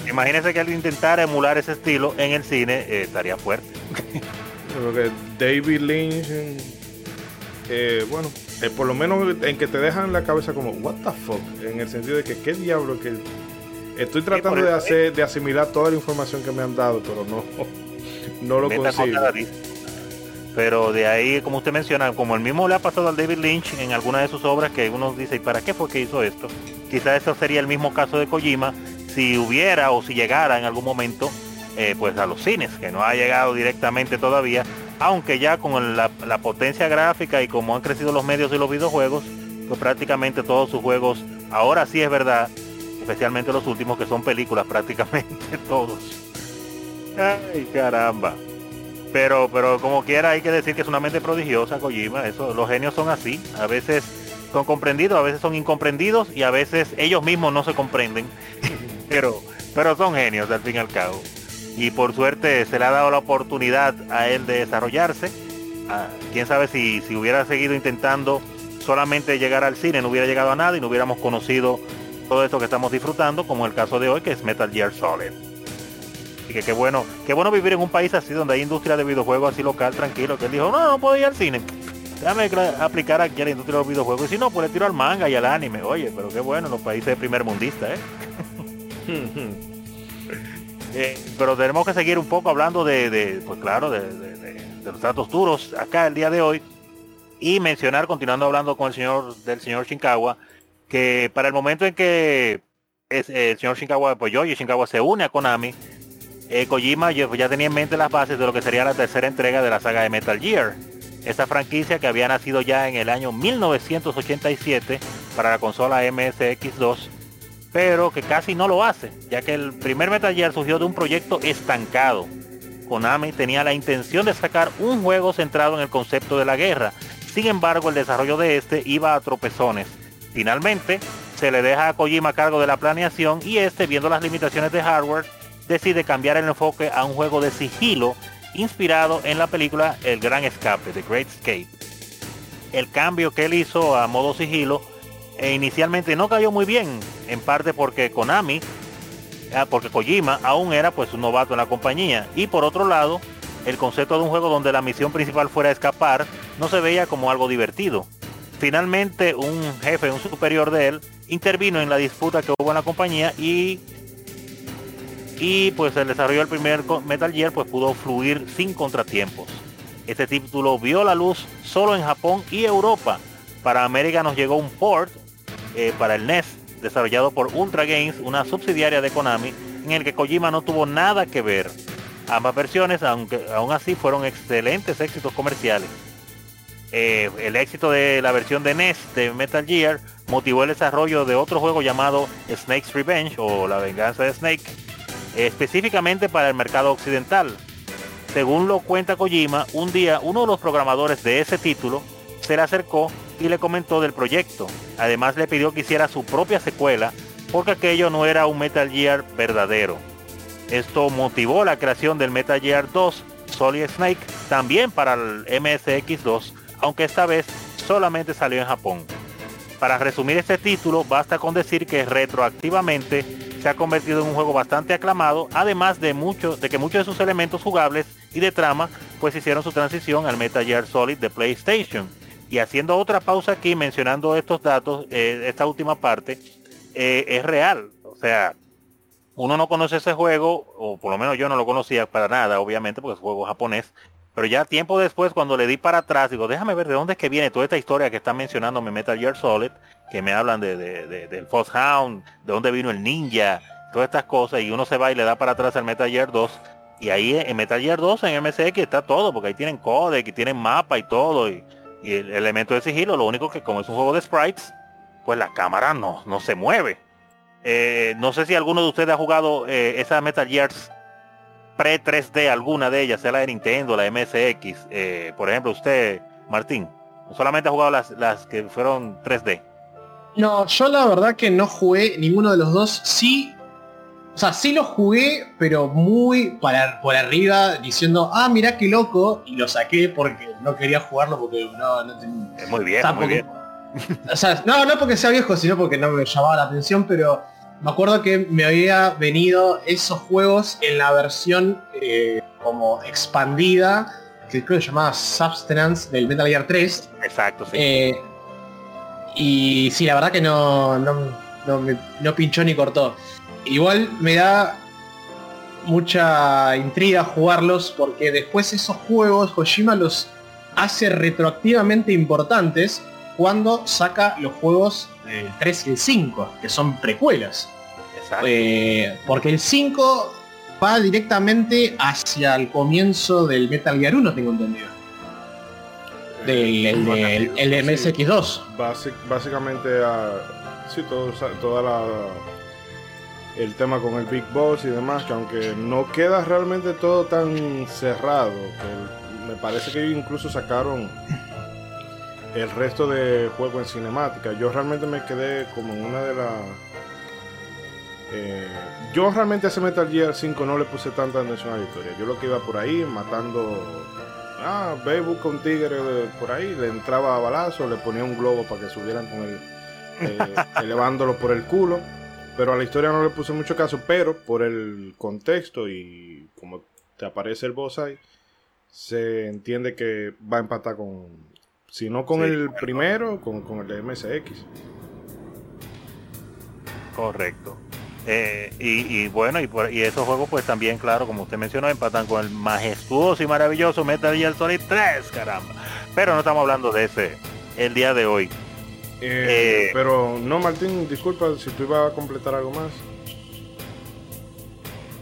Imagínese que él intentara emular ese estilo en el cine, eh, estaría fuerte. David Lynch, eh, bueno, eh, por lo menos en que te dejan la cabeza como, what the fuck, en el sentido de que qué diablo que estoy tratando de hacer, de asimilar toda la información que me han dado, pero no, no lo consigo. Pero de ahí, como usted menciona, como el mismo le ha pasado al David Lynch en alguna de sus obras, que uno dice, ¿y para qué fue que hizo esto? Quizás eso sería el mismo caso de Kojima, si hubiera o si llegara en algún momento, eh, pues a los cines, que no ha llegado directamente todavía, aunque ya con la, potencia gráfica y como han crecido los medios y los videojuegos, pues prácticamente todos sus juegos, ahora sí es verdad, especialmente los últimos que son películas prácticamente todos. Ay, caramba. Pero, pero como quiera hay que decir que es una mente prodigiosa, Kojima. Eso, los genios son así. A veces son comprendidos, a veces son incomprendidos y a veces ellos mismos no se comprenden. pero, pero son genios al fin y al cabo. Y por suerte se le ha dado la oportunidad a él de desarrollarse. Ah, quién sabe si, si hubiera seguido intentando solamente llegar al cine, no hubiera llegado a nada y no hubiéramos conocido todo esto que estamos disfrutando, como el caso de hoy, que es Metal Gear Solid que qué bueno, qué bueno vivir en un país así donde hay industria de videojuegos así local, tranquilo, que él dijo, no, no puedo ir al cine. Déjame aplicar aquí a la industria de los videojuegos. Y si no, pues le tiro al manga y al anime. Oye, pero qué bueno, los países de primer mundista, ¿eh? ¿eh? pero tenemos que seguir un poco hablando de, pues claro, de, los tratos duros acá el día de hoy. Y mencionar, continuando hablando con el señor del señor Shinkawa, que para el momento en que es, el señor Shinkawa pues y Shinkawa se une a Konami, eh, Kojima ya tenía en mente las bases de lo que sería la tercera entrega de la saga de Metal Gear. Esta franquicia que había nacido ya en el año 1987 para la consola MSX2, pero que casi no lo hace, ya que el primer Metal Gear surgió de un proyecto estancado. Konami tenía la intención de sacar un juego centrado en el concepto de la guerra, sin embargo el desarrollo de este iba a tropezones. Finalmente, se le deja a Kojima a cargo de la planeación y este, viendo las limitaciones de hardware, decide cambiar el enfoque a un juego de sigilo inspirado en la película El Gran Escape, The Great Escape. El cambio que él hizo a modo sigilo e inicialmente no cayó muy bien, en parte porque Konami, ah, porque Kojima aún era pues un novato en la compañía y por otro lado, el concepto de un juego donde la misión principal fuera escapar no se veía como algo divertido. Finalmente un jefe, un superior de él, intervino en la disputa que hubo en la compañía y y pues el desarrollo del primer Metal Gear pues pudo fluir sin contratiempos. Este título vio la luz solo en Japón y Europa. Para América nos llegó un port eh, para el NES desarrollado por Ultra Games, una subsidiaria de Konami, en el que Kojima no tuvo nada que ver. Ambas versiones, aunque aún así, fueron excelentes éxitos comerciales. Eh, el éxito de la versión de NES de Metal Gear motivó el desarrollo de otro juego llamado Snake's Revenge o La Venganza de Snake, específicamente para el mercado occidental. Según lo cuenta Kojima, un día uno de los programadores de ese título se le acercó y le comentó del proyecto. Además le pidió que hiciera su propia secuela porque aquello no era un Metal Gear verdadero. Esto motivó la creación del Metal Gear 2 Solid Snake también para el MSX2, aunque esta vez solamente salió en Japón. Para resumir este título, basta con decir que retroactivamente se ha convertido en un juego bastante aclamado, además de, mucho, de que muchos de sus elementos jugables y de trama pues hicieron su transición al Metal Gear Solid de PlayStation. Y haciendo otra pausa aquí, mencionando estos datos, eh, esta última parte, eh, es real. O sea, uno no conoce ese juego, o por lo menos yo no lo conocía para nada, obviamente, porque es juego japonés. Pero ya tiempo después, cuando le di para atrás, digo, déjame ver de dónde es que viene toda esta historia que está mencionando mi Metal Gear Solid que me hablan de, del Fox Hound, de dónde vino el ninja, todas estas cosas, y uno se va y le da para atrás al Metal Gear 2. Y ahí en Metal Gear 2 en MSX está todo, porque ahí tienen codec y tienen mapa y todo, y, el elemento de sigilo, lo único que como es un juego de sprites, pues la cámara no, no se mueve. Eh, no sé si alguno de ustedes ha jugado eh, esa Metal Gears pre 3D, alguna de ellas, sea la de Nintendo, la MSX. Eh, por ejemplo, usted, Martín, solamente ha jugado las, las que fueron 3D. No, yo la verdad que no jugué ninguno de los dos. Sí, o sea, sí lo jugué, pero muy para, por arriba, diciendo, ah, mira qué loco, y lo saqué porque no quería jugarlo porque no, no tenía... Es muy viejo, muy bien. O sea, no, no porque sea viejo, sino porque no me llamaba la atención, pero me acuerdo que me había venido esos juegos en la versión eh, como expandida, que creo que se llamaba Substance del Metal Gear 3. Exacto, sí. Eh, y sí, la verdad que no, no, pinchó ni cortó. Igual me da mucha intriga jugarlos porque después esos juegos Kojima los hace retroactivamente importantes cuando saca los juegos del 3 y el 5, que son precuelas. Eh, porque el 5 va directamente hacia el comienzo del Metal Gear 1, tengo entendido del el, MSX2. básicamente, a, sí, toda la... el tema con el Big Boss y demás, que aunque no queda realmente todo tan cerrado, que me parece que incluso sacaron el resto de juego en cinemática. Yo realmente me quedé como en una de las... Eh, yo realmente a ese Metal Gear 5 no le puse tanta atención a la historia. Yo lo que iba por ahí matando... Ah, ve, busca un tigre por ahí, le entraba a balazo, le ponía un globo para que subieran con él, eh, elevándolo por el culo. Pero a la historia no le puse mucho caso, pero por el contexto y como te aparece el boss ahí, se entiende que va a empatar con, si no con el primero, con, con, el de MSX. Correcto. Eh, y, bueno, y, por, y esos juegos pues también, claro, como usted mencionó, empatan con el majestuoso y maravilloso Metal Gear Solid 3, caramba. Pero no estamos hablando de ese el día de hoy. Eh, eh, pero no, Martín, disculpa si tú ibas a completar algo más.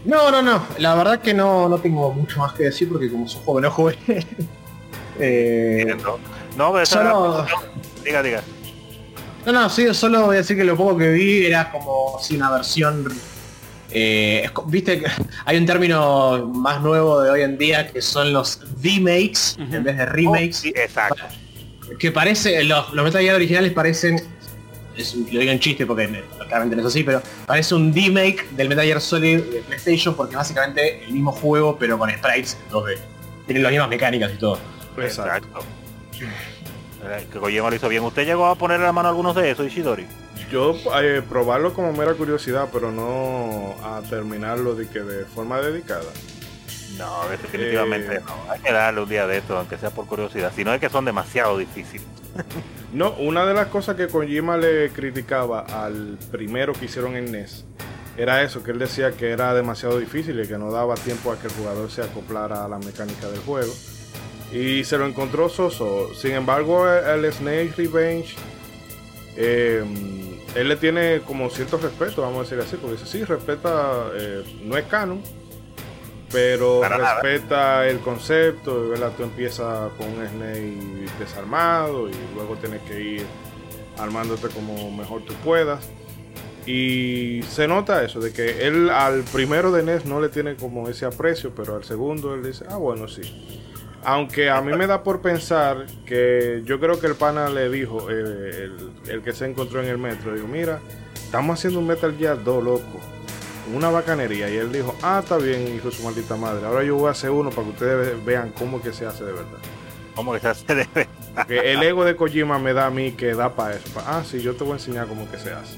No, no, no. La verdad que no, no tengo mucho más que decir porque como soy joven no jugué. eh, no, pero solo... Diga, diga. No, no, sí, solo voy a decir que lo poco que vi era como si una versión eh, Viste que hay un término más nuevo de hoy en día que son los remakes en vez de remakes. Oh, exacto que parece, los, los Metal Gear originales parecen, es, lo digo en chiste porque claramente no es así, pero parece un remake del Metal Gear Solid de PlayStation porque básicamente el mismo juego pero con sprites 2D. Tienen las mismas mecánicas y todo. Exacto. Eh, que Kojima lo hizo bien. ¿Usted llegó a poner la mano a algunos de esos, Ishidori? Yo eh, probarlo como mera curiosidad, pero no a terminarlo de que de forma dedicada. No, definitivamente no. Hay que darle un día de esto, aunque sea por curiosidad. Si no es que son demasiado difíciles. no, una de las cosas que Kojima le criticaba al primero que hicieron en NES era eso, que él decía que era demasiado difícil y que no daba tiempo a que el jugador se acoplara a la mecánica del juego. Y se lo encontró soso. Sin embargo, el Snake Revenge, em, él le tiene como cierto respeto, vamos a decir así, porque dice, sí, respeta, eh, no es canon, pero respeta el concepto, ¿verdad? Tú empiezas con un Snake desarmado y luego tienes que ir armándote como mejor tú puedas. Y se nota eso, de que él al primero de NES no le tiene como ese aprecio, pero al segundo él dice, ah, bueno, sí. Aunque a mí me da por pensar que yo creo que el pana le dijo, eh, el, el, que se encontró en el metro, digo, mira, estamos haciendo un Metal Gear 2, loco una bacanería. Y él dijo, ah, está bien, hijo de su maldita madre. Ahora yo voy a hacer uno para que ustedes vean cómo que se hace de verdad. ¿Cómo que se hace de verdad? Porque el ego de Kojima me da a mí que da para eso. ah, sí, yo te voy a enseñar cómo que se hace.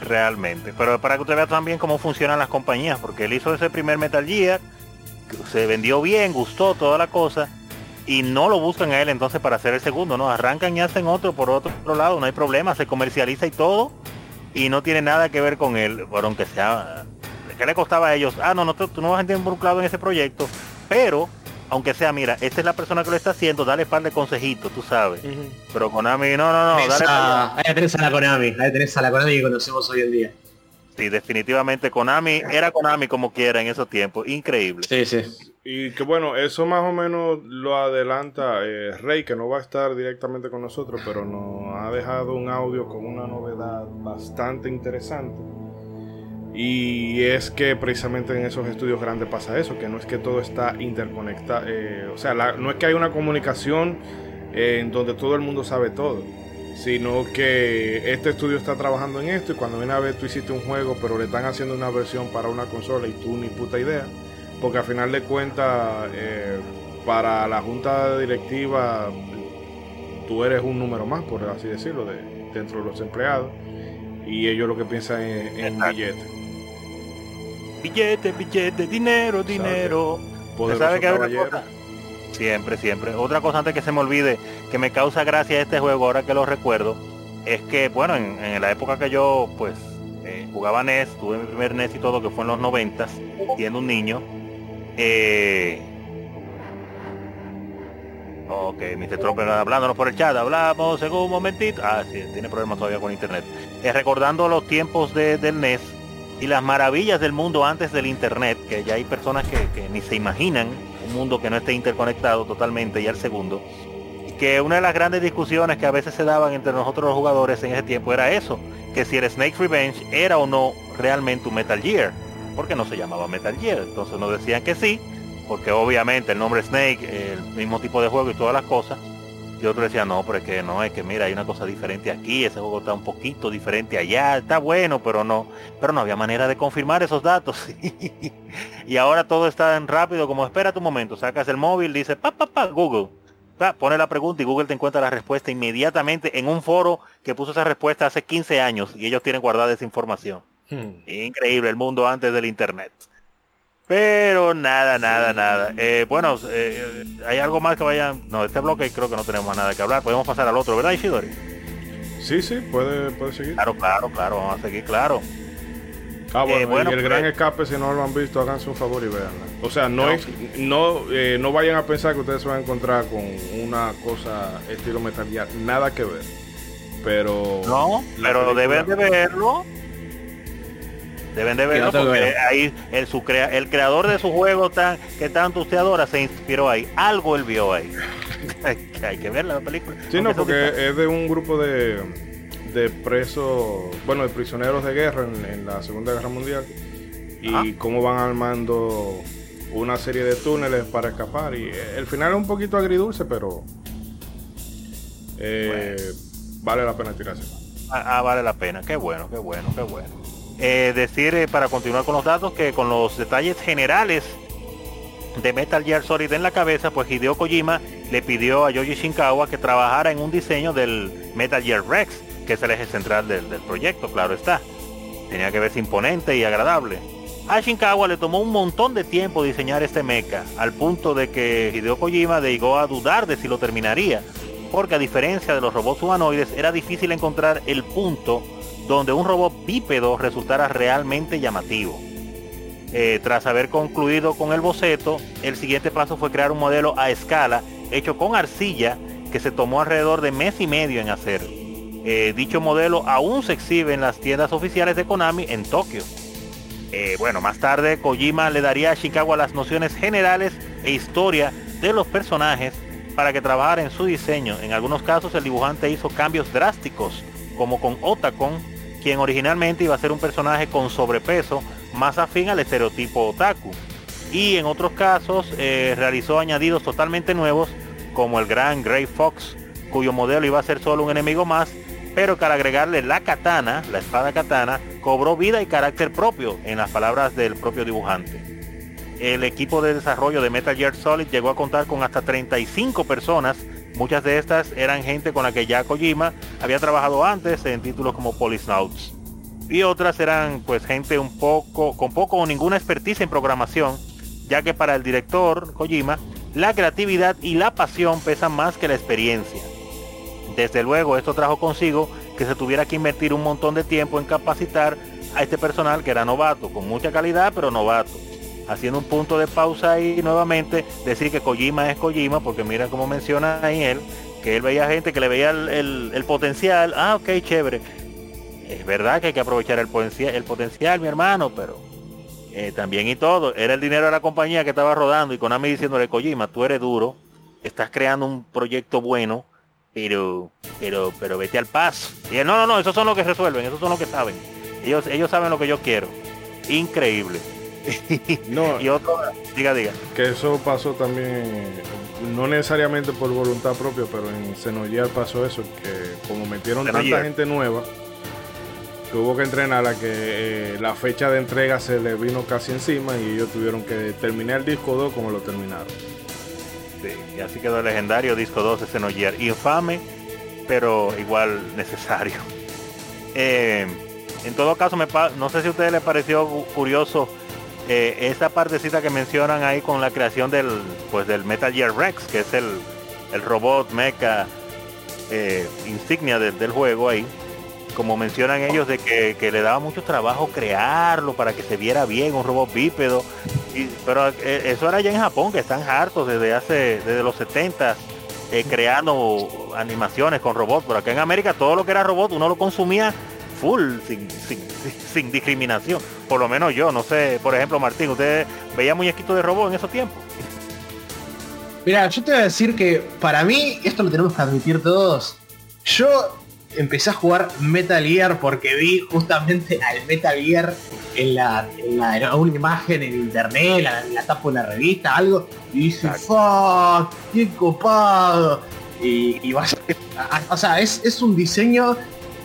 Realmente. Pero para que usted vea también cómo funcionan las compañías. Porque él hizo ese primer Metal Gear. Se vendió bien, gustó toda la cosa. Y no lo buscan a él entonces para hacer el segundo, ¿no? Arrancan y hacen otro por otro lado, no hay problema, se comercializa y todo y no tiene nada que ver con él, por aunque sea, ¿qué le costaba a ellos? Ah, no, no, tú, no vas a estar involucrado en ese proyecto, pero aunque sea, mira, esta es la persona que lo está haciendo, dale par de consejitos, tú sabes. Pero Konami, no, no, no, dale Ahí tenés a la Konami, ahí tenés a la Konami que conocemos hoy en día. Sí, definitivamente Konami era Konami como quiera en esos tiempos, increíble. Sí, sí. Y que bueno, eso más o menos lo adelanta eh, Rey, que no va a estar directamente con nosotros, pero nos ha dejado un audio con una novedad bastante interesante. Y es que precisamente en esos estudios grandes pasa eso, que no es que todo está interconectado, eh, o sea, no es que hay una comunicación eh, en donde todo el mundo sabe todo sino que este estudio está trabajando en esto y cuando viene a ver tú hiciste un juego pero le están haciendo una versión para una consola y tú ni puta idea, porque al final de cuentas eh, para la junta directiva tú eres un número más, por así decirlo, de, dentro de los empleados y ellos lo que piensan es en billetes. Billete, billete, dinero, dinero. ¿Sabe que Siempre, siempre. Otra cosa antes que se me olvide, que me causa gracia este juego, ahora que lo recuerdo, es que, bueno, en, la época que yo, pues, eh, jugaba NES, tuve mi primer NES y todo, que fue en los noventas, siendo un niño. Eh... Ok, Mr. Trump hablándonos por el chat, hablamos en un momentito. Ah, sí, tiene problemas todavía con internet. Eh, recordando los tiempos de, del NES y las maravillas del mundo antes del internet, que ya hay personas que, que ni se imaginan mundo que no esté interconectado totalmente y al segundo. Que una de las grandes discusiones que a veces se daban entre nosotros los jugadores en ese tiempo era eso, que si el Snake Revenge era o no realmente un Metal Gear, porque no se llamaba Metal Gear. Entonces nos decían que sí, porque obviamente el nombre Snake, el mismo tipo de juego y todas las cosas. Y otro decía, no, pero es que no, es que mira, hay una cosa diferente aquí, ese juego está un poquito diferente allá, está bueno, pero no, pero no había manera de confirmar esos datos. y ahora todo está tan rápido como espera tu momento, sacas el móvil, dice, pa, pa, pa, Google. Pone la pregunta y Google te encuentra la respuesta inmediatamente en un foro que puso esa respuesta hace 15 años y ellos tienen guardada esa información. Hmm. Increíble el mundo antes del internet. Pero nada, nada, nada. Eh, bueno, eh, hay algo más que vayan. No, este bloque creo que no tenemos nada que hablar. Podemos pasar al otro, ¿verdad, Ishidori? Sí, sí, puede, puede seguir. Claro, claro, claro, vamos a seguir, claro. Ah, bueno, eh, y el gran escape, si no lo han visto, háganse un favor y veanla. O sea, no, Es, no, no vayan a pensar que ustedes se van a encontrar con una cosa estilo Metal Gear. Nada que ver. Pero... No, pero deben de verlo Deben de verlo porque ahí el, su crea, el creador de su juego tan, que tanto usted adora se inspiró ahí. Algo él vio ahí. Hay que ver la película. Sí, no, porque es de un grupo de, de presos, bueno, de prisioneros de guerra en, la Segunda Guerra Mundial. Y cómo van armando una serie de túneles para escapar. Y el final es un poquito agridulce, pero eh, vale la pena tirarse. Ah, ah, vale la pena. Qué bueno, qué bueno, qué bueno. Eh, decir, eh, para continuar con los datos, que con los detalles generales de Metal Gear Solid en la cabeza, pues Hideo Kojima le pidió a Yoji Shinkawa que trabajara en un diseño del Metal Gear Rex, que es el eje central del, proyecto, claro está. Tenía que verse imponente y agradable. A Shinkawa le tomó un montón de tiempo diseñar este mecha, al punto de que Hideo Kojima llegó a dudar de si lo terminaría, porque a diferencia de los robots humanoides era difícil encontrar el punto donde un robot bípedo resultara realmente llamativo. Eh, tras haber concluido con el boceto, el siguiente paso fue crear un modelo a escala hecho con arcilla que se tomó alrededor de mes y medio en hacer. Eh, dicho modelo aún se exhibe en las tiendas oficiales de Konami en Tokio. Eh, bueno, más tarde Kojima le daría a Chicago las nociones generales e historia de los personajes para que trabajara en su diseño. En algunos casos el dibujante hizo cambios drásticos, como con Otacon, quien originalmente iba a ser un personaje con sobrepeso más afín al estereotipo otaku. Y en otros casos eh, realizó añadidos totalmente nuevos como el gran Grey Fox, cuyo modelo iba a ser solo un enemigo más, pero que al agregarle la katana, la espada katana, cobró vida y carácter propio, en las palabras del propio dibujante. El equipo de desarrollo de Metal Gear Solid llegó a contar con hasta 35 personas Muchas de estas eran gente con la que ya Kojima había trabajado antes en títulos como Polisnauts. Y otras eran pues gente un poco, con poco o ninguna expertise en programación, ya que para el director Kojima, la creatividad y la pasión pesan más que la experiencia. Desde luego esto trajo consigo que se tuviera que invertir un montón de tiempo en capacitar a este personal que era novato, con mucha calidad pero novato. Haciendo un punto de pausa ahí nuevamente, decir que Kojima es Kojima, porque mira cómo menciona ahí él, que él veía gente que le veía el, potencial, ah, ok, chévere. Es verdad que hay que aprovechar el potencial, el potencial mi hermano, pero eh, también y todo, era el dinero de la compañía que estaba rodando y Konami diciéndole, Kojima, tú eres duro, estás creando un proyecto bueno, pero, pero, pero vete al paso. Y él, no, no, no, esos son los que resuelven, esos son los que saben. Ellos, ellos saben lo que yo quiero. Increíble. no, y otro, diga, diga. Que eso pasó también, no necesariamente por voluntad propia, pero en Xenogear pasó eso, que como metieron tanta gente nueva, que hubo que entrenar a que eh, la fecha de entrega se le vino casi encima y ellos tuvieron que terminar el disco 2 como lo terminaron. Y así quedó el legendario disco 2 de Xenogear. Infame, pero igual necesario. Eh, en todo caso, me no sé si a ustedes les pareció curioso eh, esa partecita que mencionan ahí con la creación del, pues, del Metal Gear Rex, que es el, robot mecha eh, insignia del juego ahí, como mencionan ellos de que, le daba mucho trabajo crearlo para que se viera bien, un robot bípedo, pero eh, eso era ya en Japón, que están hartos desde hace, desde los 70 creando animaciones con robots, pero acá en América todo lo que era robot uno lo consumía full, sin, sin, discriminación. Por lo menos yo, no sé, por ejemplo, Martín, ¿usted veía muñequitos de robot en esos tiempos? Mira, yo te voy a decir que para mí, esto lo tenemos que admitir todos. Yo empecé a jugar Metal Gear porque vi justamente al Metal Gear en la, en la una imagen en internet, la, la tapa de una revista, algo, y dije, fuck, qué copado. Y, y vaya, o sea, es, es un diseño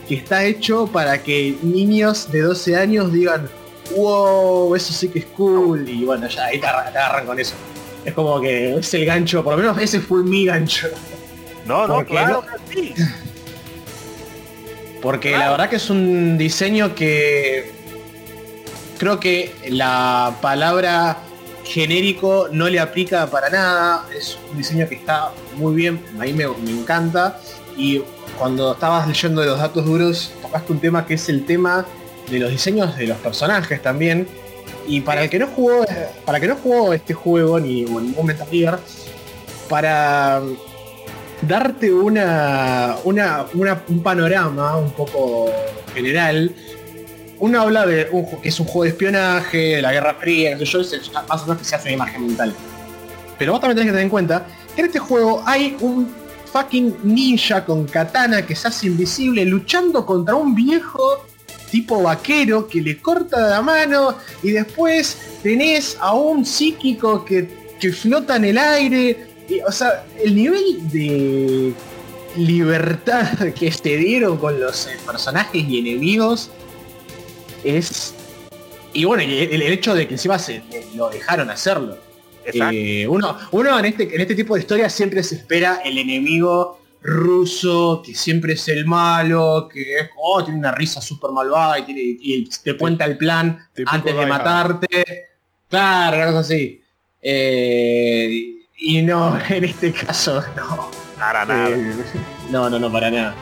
que está hecho para que niños de 12 años digan, wow, eso sí que es cool. Y bueno, ya ahí te agarran, con eso. Es como que es el gancho, por lo menos ese fue mi gancho. No, no, claro sí. Porque la verdad que es un diseño que creo que la palabra genérico no le aplica para nada. Es un diseño que está muy bien, a mí me, encanta. Y cuando estabas leyendo de los datos duros, tocaste un tema que es el tema de los diseños de los personajes también. Y para el que no jugó, para que no jugó este juego ni ningún Metal para darte una, una, un panorama un poco general. Uno habla de un, que es un juego de espionaje, de la Guerra Fría, yo, es más o menos que una imagen mental. Pero vos también tenés que tener en cuenta que en este juego hay un fucking ninja con katana que se hace invisible luchando contra un viejo tipo vaquero que le corta la mano y después tenés a un psíquico que, que flota en el aire o sea, el nivel de libertad que se dieron con los eh, personajes y enemigos es... Y bueno, el, hecho de que encima se lo dejaron hacerlo. Eh, uno, uno en este, en este tipo de historias siempre se espera el enemigo ruso, que siempre es el malo, que es, oh, tiene una risa súper malvada y, te cuenta el plan antes de matarte. Claro, algo así. Eh, y no, en este caso no. Para nada. Eh, no, no, no, para nada.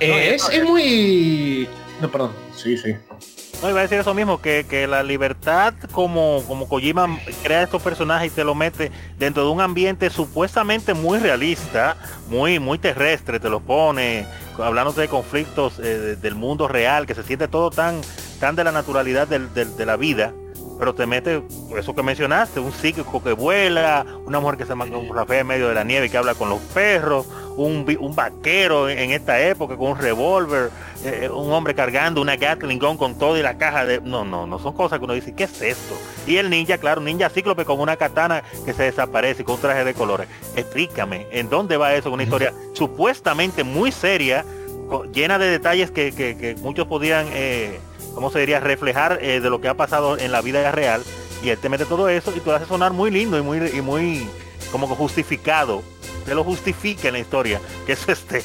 Eh, es, es, muy... No, perdón. Sí, sí. No, iba a decir eso mismo, que, que, la libertad como, como Kojima crea estos personajes y te lo mete dentro de un ambiente supuestamente muy realista, muy, muy terrestre, te lo pone, hablando de conflictos eh, del mundo real, que se siente todo tan, tan de la naturalidad del, del, de la vida, pero te mete eso que mencionaste, un psíquico que vuela, una mujer que se manda un café en medio de la nieve que habla con los perros, un, un vaquero en, esta época con un revólver, eh, eh, un hombre cargando una Gatling gun con todo y la caja de... No, no, no son cosas que uno dice, ¿qué es esto? Y el ninja, claro, un ninja cíclope con una katana que se desaparece con un traje de colores. Explícame, ¿en dónde va eso? Una historia supuestamente muy seria, llena de detalles que, que, muchos podían... Eh, ¿cómo se diría? Reflejar eh, de lo que ha pasado en la vida real. Y él te mete todo eso y tú lo hace sonar muy lindo y muy, y muy como justificado. Te lo justifica en la historia, que eso esté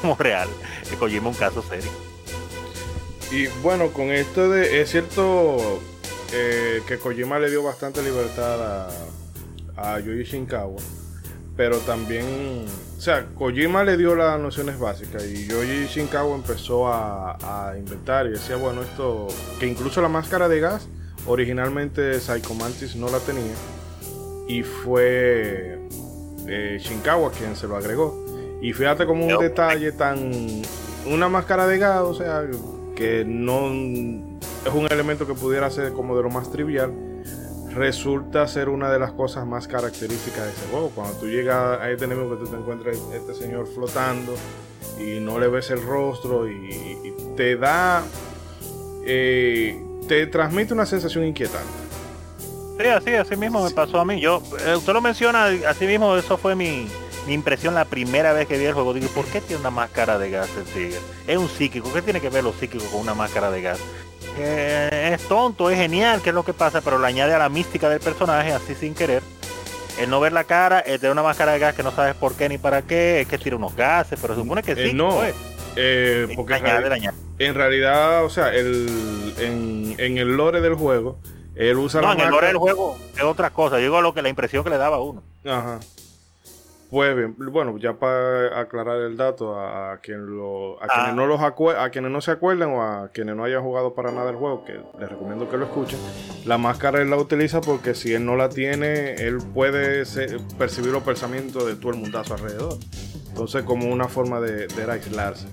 como real. Que Kojima un caso serio. Y bueno, con esto de, es cierto eh, que Kojima le dio bastante libertad a, a Yuji Shinkawa pero también, o sea, Kojima le dio las nociones básicas y Yoji Shinkawa empezó a, inventar y decía, bueno, esto, que incluso la máscara de gas, originalmente Psycho Mantis no la tenía y fue eh, Shinkawa quien se lo agregó. Y fíjate como un detalle tan, una máscara de gas, o sea, que no es un elemento que pudiera ser como de lo más trivial resulta ser una de las cosas más características de ese juego. Cuando tú llegas a este enemigo que tú te encuentras este señor flotando y no le ves el rostro y, te da, eh, te transmite una sensación inquietante. Sí, así, así mismo me pasó a mí. Yo, eh, usted lo menciona, así mismo eso fue mi, impresión la primera vez que vi el juego. Digo, ¿por qué tiene una máscara de gas el tigre? Es un psíquico. ¿Qué tiene que ver los psíquicos con una máscara de gas? Es tonto, es genial, que es lo que pasa, pero le añade a la mística del personaje, así sin querer. El no ver la cara, es de una máscara de gas que no sabes por qué ni para qué, es que tira unos gases, pero supone que eh, sí. no, pues. eh, porque en, realidad, o sea, el, en, en, el lore del juego, él usa no, en el lore del juego es otra cosa. Yo digo lo que la impresión que le daba a uno. Ajá. Pues bien, bueno, ya para aclarar el dato a, quien lo, a quienes ah. no los a quienes no se acuerden o a quienes no hayan jugado para nada el juego, que les recomiendo que lo escuchen. La máscara él la utiliza porque si él no la tiene, él puede percibir los pensamientos de todo el mundazo alrededor. Entonces, como una forma de, aislarse.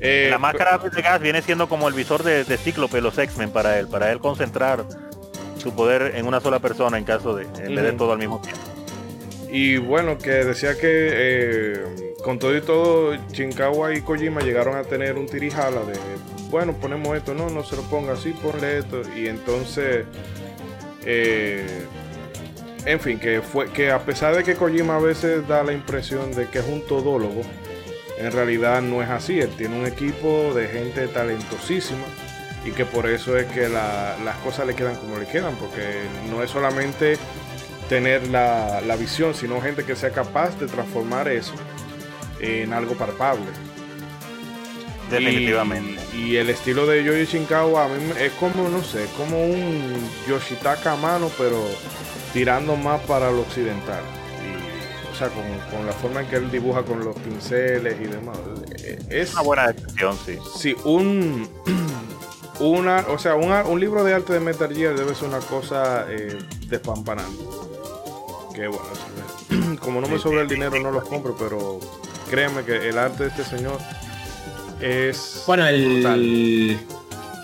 Eh, la máscara de gas viene siendo como el visor de, de Cíclope, los X-Men, para él, para él concentrar su poder en una sola persona en caso de, en vez de todo al mismo tiempo. Y bueno, que decía que eh, con todo y todo, Shinkawa y Kojima llegaron a tener un tirijala de, bueno, ponemos esto, no, no se lo ponga así, ponle esto. Y entonces, eh, en fin, que fue que a pesar de que Kojima a veces da la impresión de que es un todólogo, en realidad no es así. Él tiene un equipo de gente talentosísima y que por eso es que las cosas le quedan como le quedan, porque no es solamente tener la, la visión, sino gente que sea capaz de transformar eso en algo palpable. Definitivamente. Y, el estilo de Yoshi Shinkawa a mí es como, no sé, como un Yoshitaka a mano, pero tirando más para lo occidental. Y, o sea, con, la forma en que él dibuja con los pinceles y demás. Es una buena descripción, sí. Sí, un. Una, o sea, un libro de arte de Metal Gear debe ser una cosa eh, despampanante. Que bueno, como no me sobra el dinero, no los compro, pero créeme que el arte de este señor es. Bueno, el.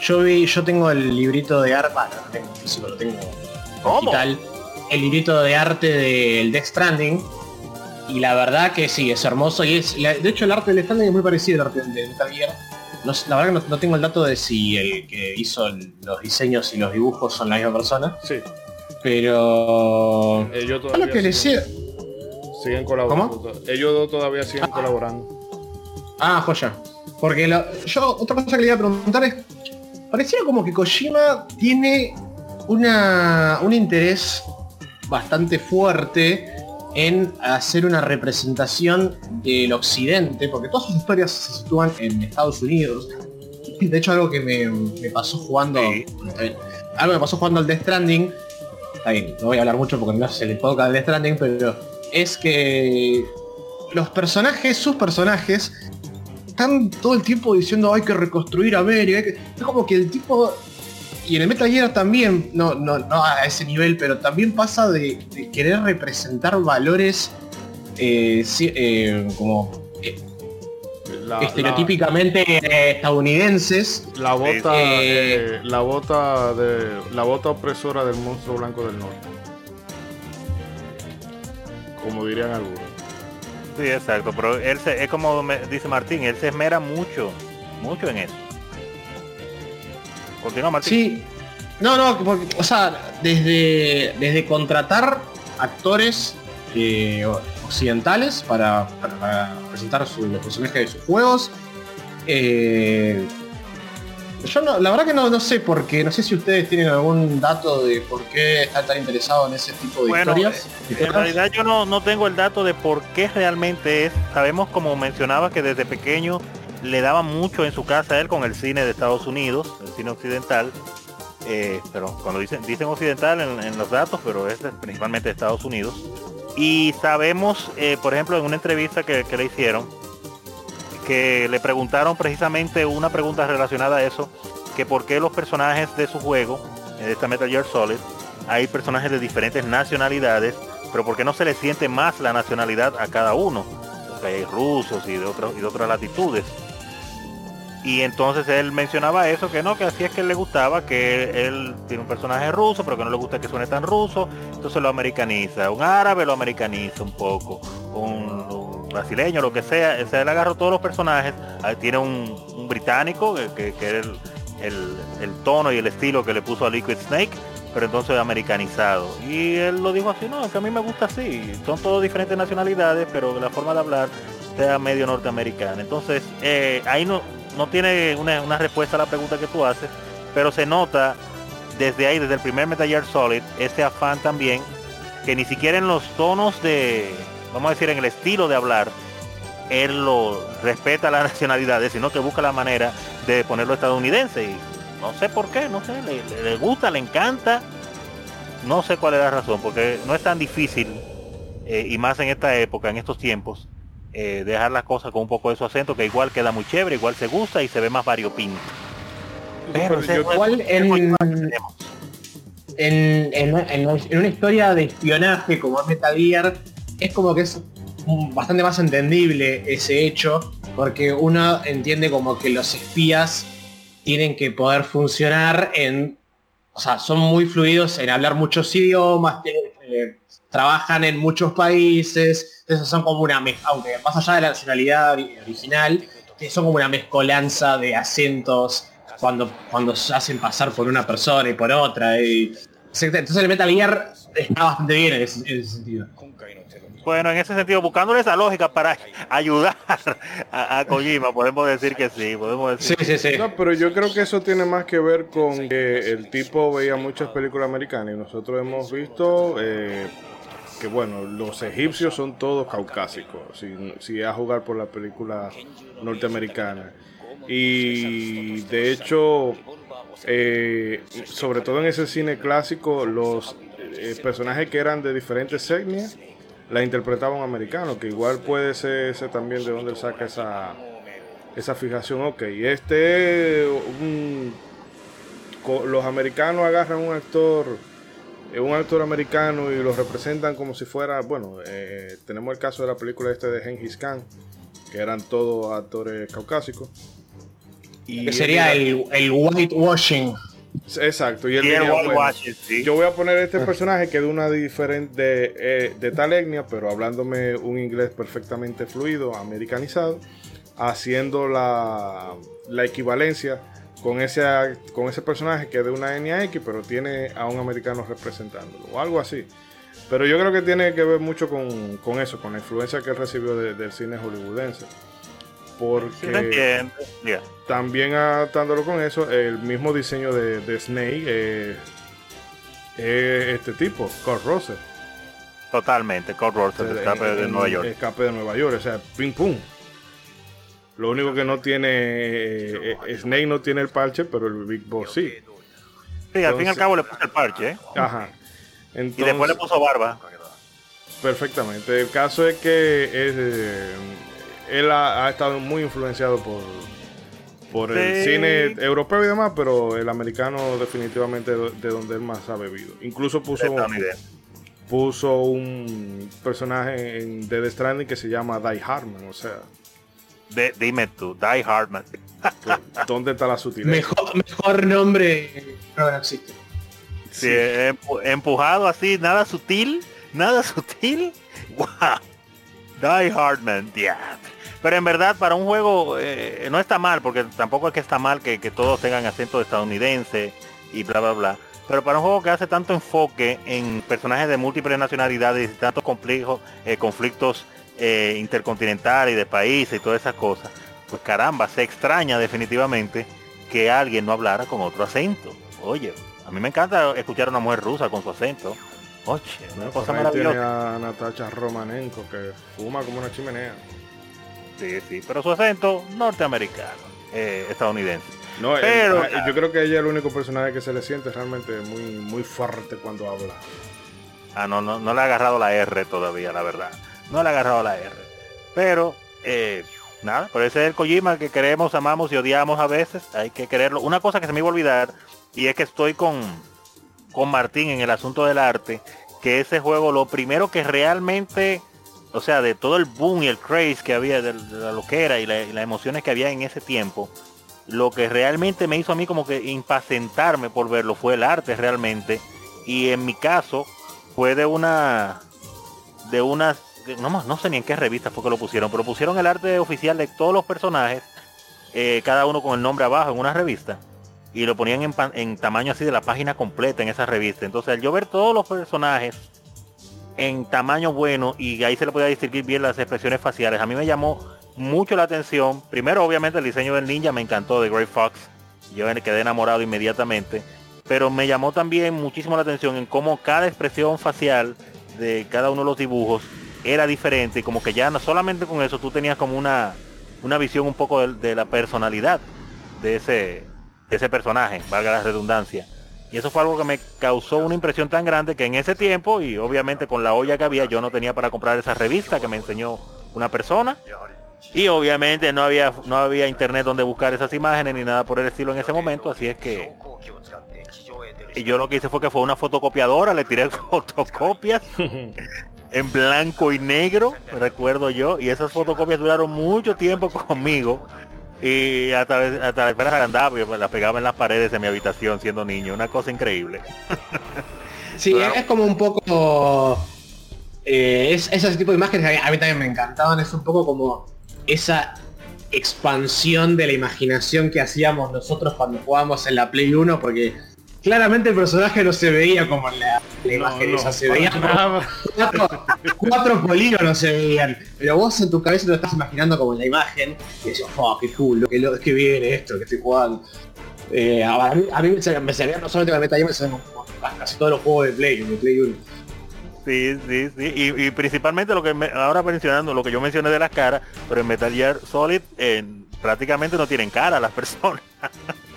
Yo vi, yo tengo el librito de arte, bueno, no tengo físico, lo tengo digital. El librito de arte del Death Stranding. Y la verdad que sí, es hermoso. Y es. De hecho el arte del Death Stranding es muy parecido al arte de Metal Gear. la verdad que no, tengo el dato de si el que hizo los diseños y los dibujos son la misma persona. Sí. Pero. Eh, yo todavía que Siguen colaborando. Ellos dos todavía siguen ah. colaborando. Ah, joya. Porque yo, otra cosa que le iba a preguntar es, parecía como que Kojima tiene una, un interés bastante fuerte en hacer una representación del occidente, porque todas sus historias se sitúan en Estados Unidos. De hecho, algo que me, pasó jugando. Algo me pasó jugando al Death Stranding. No voy a hablar mucho porque no le toca al Death Stranding, pero es que los personajes, sus personajes, están todo el tiempo diciendo hay que reconstruir América. Es como que el tipo. Y en el Metal Gear también, no, no, no a ese nivel, pero también pasa de, querer representar valores eh, eh, como estereotípicamente estadounidenses. La bota, la bota de la bota opresora del monstruo blanco del norte como dirían algunos. Sí, exacto, pero él se, es como dice Martín, él se esmera mucho, mucho en eso. Continúa Martín. Sí, no, no, o sea, desde, desde contratar actores eh, occidentales para, presentar los personajes de sus juegos, eh, yo no, la verdad que no, no sé por qué, no sé si ustedes tienen algún dato de por qué están tan interesados en ese tipo de historias. Eh, en realidad yo no, no tengo el dato de por qué realmente es. Sabemos como mencionaba que desde pequeño le daba mucho en su casa a él con el cine de Estados Unidos, el cine occidental. Eh, pero cuando dicen, dicen occidental en, los datos, pero es principalmente de Estados Unidos. Y sabemos, eh, por ejemplo, en una entrevista que, le hicieron, que le preguntaron precisamente una pregunta relacionada a eso, que por qué los personajes de su juego, de esta Metal Gear Solid, hay personajes de diferentes nacionalidades, pero por qué no se le siente más la nacionalidad a cada uno. hay rusos y de, y de otras latitudes. Y entonces él mencionaba eso, que no, que así es que él le gustaba, que él tiene un personaje ruso, pero que no le gusta que suene tan ruso, entonces lo americaniza. Un árabe lo americaniza un poco, un, brasileño, lo que sea, se le agarró todos los personajes, tiene un, británico, que, que, es el, tono y el estilo que le puso a Liquid Snake, pero entonces americanizado. Y él lo dijo así, no, que a mí me gusta así, son todos diferentes nacionalidades, pero la forma de hablar sea medio norteamericana. Entonces, eh, ahí no, no tiene una, respuesta a la pregunta que tú haces, pero se nota desde ahí, desde el primer Metal Gear Solid, ese afán también, que ni siquiera en los tonos de, vamos a decir, en el estilo de hablar, él lo respeta las nacionalidades, sino que busca la manera de ponerlo estadounidense. Y no sé por qué, no sé, le, gusta, le encanta. No sé cuál es la razón, porque no es tan difícil, eh, y más en esta época, en estos tiempos, eh, dejar las cosas con un poco de su acento, que igual queda muy chévere, igual se gusta y se ve más variopinto. Pero, igual en, en, en, una historia de espionaje como Metal Gear, es como que es bastante más entendible ese hecho, porque uno entiende como que los espías tienen que poder funcionar en, o sea, son muy fluidos en hablar muchos idiomas, tienen eh, trabajan en muchos países, entonces son como una mezcla, aunque más allá de la nacionalidad original, son como una mezcolanza de acentos cuando, cuando se hacen pasar por una persona y por otra. Y, entonces el Metal Gear está bastante bien en ese, sentido. Bueno, en ese sentido, buscándole esa lógica para ayudar a, Kojima, podemos decir que sí, podemos decir. Sí, sí, sí. No, pero yo creo que eso tiene más que ver con que el tipo veía muchas películas americanas y nosotros hemos visto eh, que, bueno, los egipcios son todos caucásicos, si, si a jugar por la película norteamericana. Y de hecho, eh, sobre todo en ese cine clásico, los eh, personajes que eran de diferentes etnias la interpretaban americanos, que igual puede ser ese también de donde saca esa, esa fijación. Ok, este los americanos agarran un actor, eh, un actor americano y lo representan como si fuera, bueno, eh, tenemos el caso de la película este de Genghis Khan, que eran todos actores caucásicos. Y sería el, el whitewashing. Exacto, y yo voy a poner este personaje que es de una diferente eh, de, tal etnia, pero hablándome un inglés perfectamente fluido, americanizado, haciendo la, la equivalencia con ese, con ese personaje que es de una etnia X, pero tiene a un americano representándolo, o algo así. Pero yo creo que tiene que ver mucho con, eso, con la influencia que él recibió del cine hollywoodense. Porque también atándolo con eso, el mismo diseño de, Snake eh, es este tipo, Kurt Russell. Totalmente, Kurt Russell, escape de Nueva York. Escape de Nueva York, o sea, ping pum. Lo único que no tiene, eh, eh, Snake no tiene el parche, pero el Big Boss sí. Sí, al fin y al cabo le puso el parche, ¿eh? Ajá. y después le puso barba. Perfectamente. El caso es que es, él ha, estado muy influenciado por, por el cine europeo y demás, pero el americano definitivamente de donde él más ha bebido. Incluso puso, puso un personaje en The Stranding que se llama Die Hardman, o sea. Dime tú, Die Hardman. ¿Dónde está la sutileza? Mejor, mejor nombre no existe. Sí, empujado así, nada sutil, nada sutil. Wow. Die Hardman, yeah. Pero en verdad para un juego eh, no está mal, porque tampoco es que está mal que, todos tengan acento estadounidense y bla bla bla. Pero para un juego que hace tanto enfoque en personajes de múltiples nacionalidades y tantos complejos, eh, conflictos eh, intercontinentales y de países y todas esas cosas, pues caramba, se extraña definitivamente que alguien no hablara con otro acento. Oye, a mí me encanta escuchar a una mujer rusa con su acento. Oye, una cosa maravillosa. a Natacha Romanenko que fuma como una chimenea. Sí, sí, pero su acento norteamericano, eh, estadounidense. No, pero, yo creo que ella es el único personaje que se le siente realmente muy, muy fuerte cuando habla. Ah, no, no, no le ha agarrado la R todavía, la verdad. No le ha agarrado la R. Pero, eh, nada, por ese es el Kojima que queremos, amamos y odiamos a veces. Hay que quererlo. Una cosa que se me iba a olvidar, y es que estoy con, con Martín en el asunto del arte, que ese juego lo primero que realmente o sea, de todo el boom y el craze que había, de, la loquera y, las emociones que había en ese tiempo, lo que realmente me hizo a mí como que impacientarme por verlo fue el arte realmente. Y en mi caso fue de una, de unas, no, no sé ni en qué revista fue que lo pusieron, pero pusieron el arte oficial de todos los personajes, eh, cada uno con el nombre abajo en una revista. Y lo ponían en, en tamaño así de la página completa en esa revista. Entonces al yo ver todos los personajes en tamaño bueno y ahí se le podía distinguir bien las expresiones faciales. A mí me llamó mucho la atención. Primero, obviamente, el diseño del ninja me encantó de Grey Fox. Yo quedé enamorado inmediatamente. Pero me llamó también muchísimo la atención en cómo cada expresión facial de cada uno de los dibujos era diferente. Y como que ya no solamente con eso tú tenías como una, una visión un poco de, la personalidad de ese, de ese personaje, valga la redundancia. Y eso fue algo que me causó una impresión tan grande que en ese tiempo, y obviamente con la olla que había, yo no tenía para comprar esa revista que me enseñó una persona. Y obviamente no había, no había internet donde buscar esas imágenes ni nada por el estilo en ese momento, así es que y yo lo que hice fue que fue una fotocopiadora, le tiré fotocopias en blanco y negro, recuerdo yo, y esas fotocopias duraron mucho tiempo conmigo y hasta, hasta la andaba, la pegaba en las paredes de mi habitación siendo niño, una cosa increíble. Sí, es como un poco... Eh, es, ese tipo de imágenes a mí también me encantaban, es un poco como esa expansión de la imaginación que hacíamos nosotros cuando jugábamos en la Play 1, porque claramente el personaje no se veía como en la, imagen esa, se veía cuatro, cuatro, polígonos se veían, pero vos en tu cabeza lo estás imaginando como en la imagen, y decís, oh, qué cool, qué, qué bien esto que estoy jugando. Eh, a, mí, a mí me, servía, no solamente con Metal Gear, me servían casi todos los juegos de Play, de Play 1. Sí, sí, sí. Y, principalmente lo que me, ahora mencionando lo que yo mencioné de las caras, pero en Metal Gear Solid en, prácticamente no tienen cara las personas.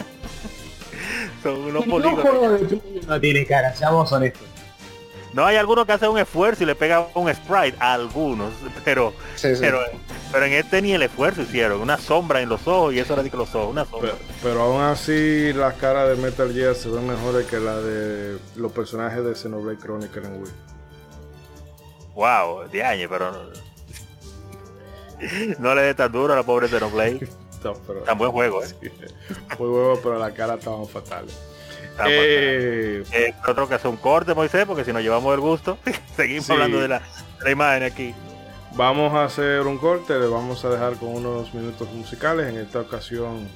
Son unos polígonos. No tiene cara, seamos honestos. No hay algunos que hacen un esfuerzo y le pegan un sprite a algunos, pero, pero pero en este ni el esfuerzo hicieron, una sombra en los ojos y eso era de que los ojos, una sombra. Pero, aún así las caras de Metal Gear se ven mejores que la de los personajes de Xenoblade Chronicle en Wii. Wow, de año, pero no, le dé tan duro a la pobre Xenoblade. Tan buen juego, ¿eh? buen juego, pero la cara estaba fatal. Eh, eh, otro que hace un corte, Moisés, porque si nos llevamos el gusto, seguimos hablando de la, imagen aquí. Vamos a hacer un corte, le vamos a dejar con unos minutos musicales. En esta ocasión,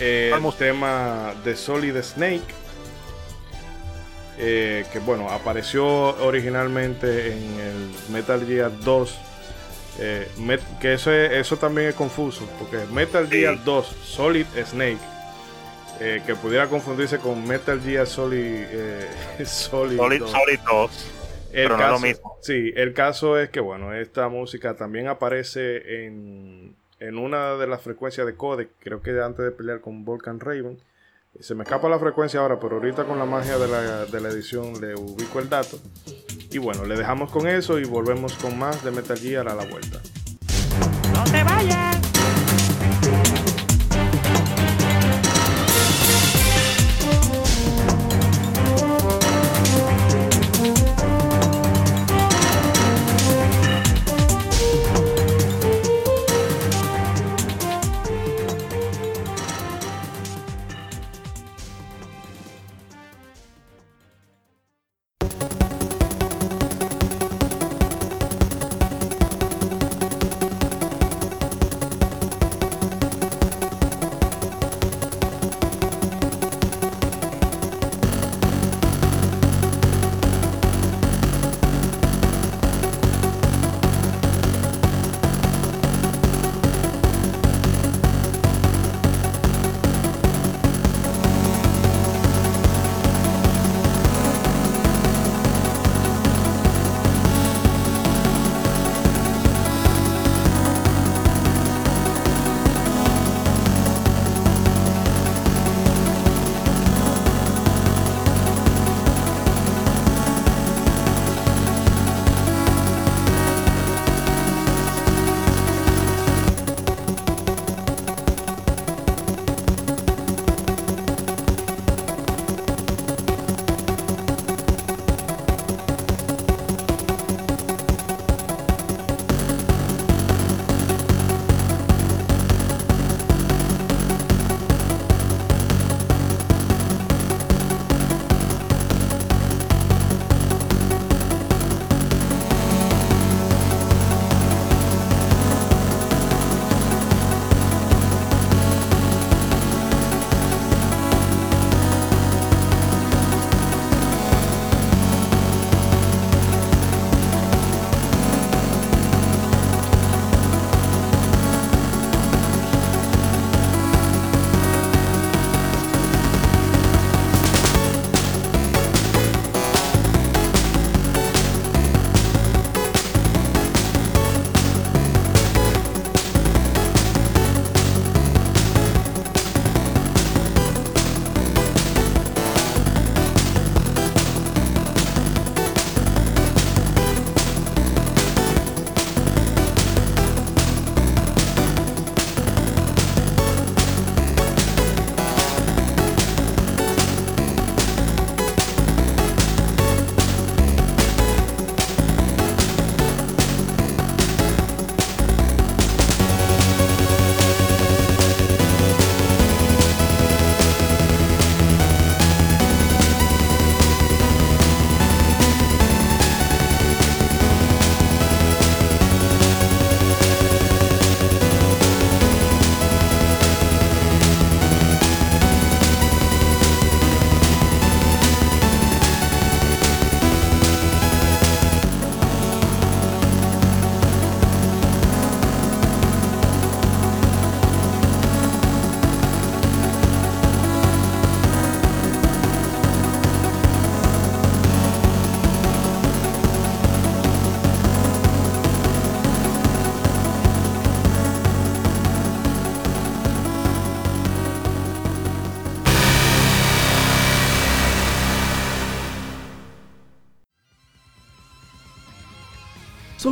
eh, el tema de Solid Snake. Eh, que bueno, apareció originalmente en el Metal Gear 2. Que eso, eso también es confuso, porque Metal Gear 2 Solid Snake eh, que pudiera confundirse con Metal Gear Solid, eh, Solid, 2. El caso, lo mismo. Sí, el caso es que bueno, esta música también aparece en, en una de las frecuencias de codec, creo que antes de pelear con Volcan Raven. Se me escapa la frecuencia ahora, pero ahorita con la magia de la, de la edición le ubico el dato. Y bueno, le dejamos con eso y volvemos con más de Metal Gear a la vuelta. ¡No te vayas!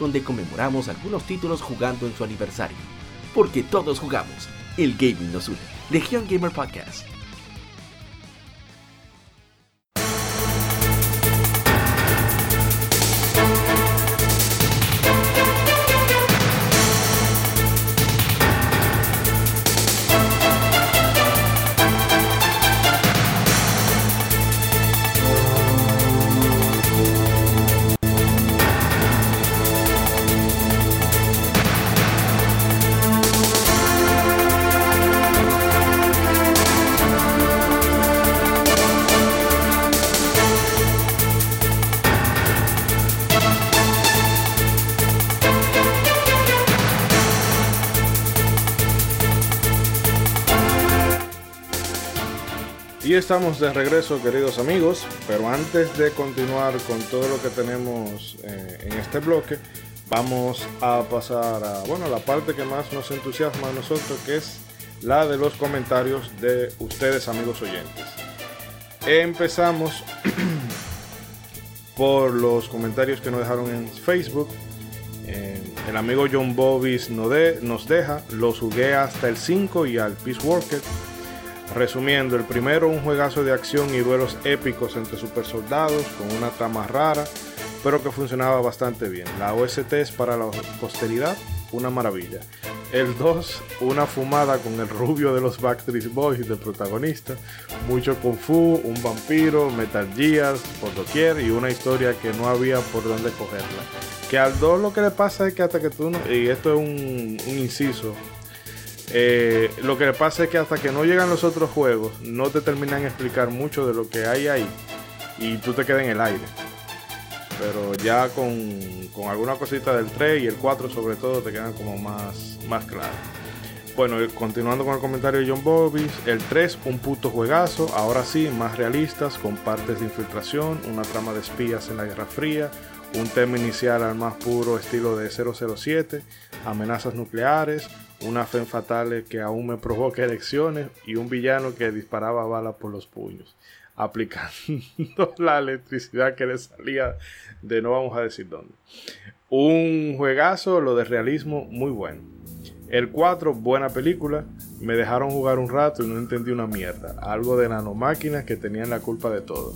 donde conmemoramos algunos títulos jugando en su aniversario. Porque todos jugamos, el gaming nos une. Legion Gamer Podcast. Estamos de regreso, queridos amigos, pero antes de continuar con todo lo que tenemos eh, en este bloque, vamos a pasar a bueno, la parte que más nos entusiasma a nosotros, que es la de los comentarios de ustedes, amigos oyentes. Empezamos por los comentarios que nos dejaron en Facebook. Eh, el amigo John Bobis nos, nos deja, los jugué hasta el 5 y al Peace Walker. Resumiendo, el primero un juegazo de acción y duelos épicos entre super soldados con una trama rara, pero que funcionaba bastante bien. La OST es para la posteridad, una maravilla. El 2, una fumada con el rubio de los Backstreet Boys de protagonista, mucho kung fu, un vampiro, Metal Gear por doquier y una historia que no había por dónde cogerla. Que al 2 lo que le pasa es que hasta que tú no, y esto es un inciso, eh, lo que le pasa es que hasta que no llegan los otros juegos, no te terminan de explicar mucho de lo que hay ahí y tú te quedas en el aire. Pero ya con, con alguna cosita del 3 y el 4 sobre todo te quedan como más, más claros. Bueno, eh, continuando con el comentario de John Bobby, el 3, un puto juegazo, ahora sí, más realistas, con partes de infiltración, una trama de espías en la Guerra Fría, un tema inicial al más puro estilo de 007, amenazas nucleares, una fe fatal que aún me provoca elecciones y un villano que disparaba balas por los puños, aplicando la electricidad que le salía de no vamos a decir dónde. Un juegazo, lo de realismo, muy bueno. El 4, buena película. Me dejaron jugar un rato y no entendí una mierda. Algo de nanomáquinas que tenían la culpa de todo.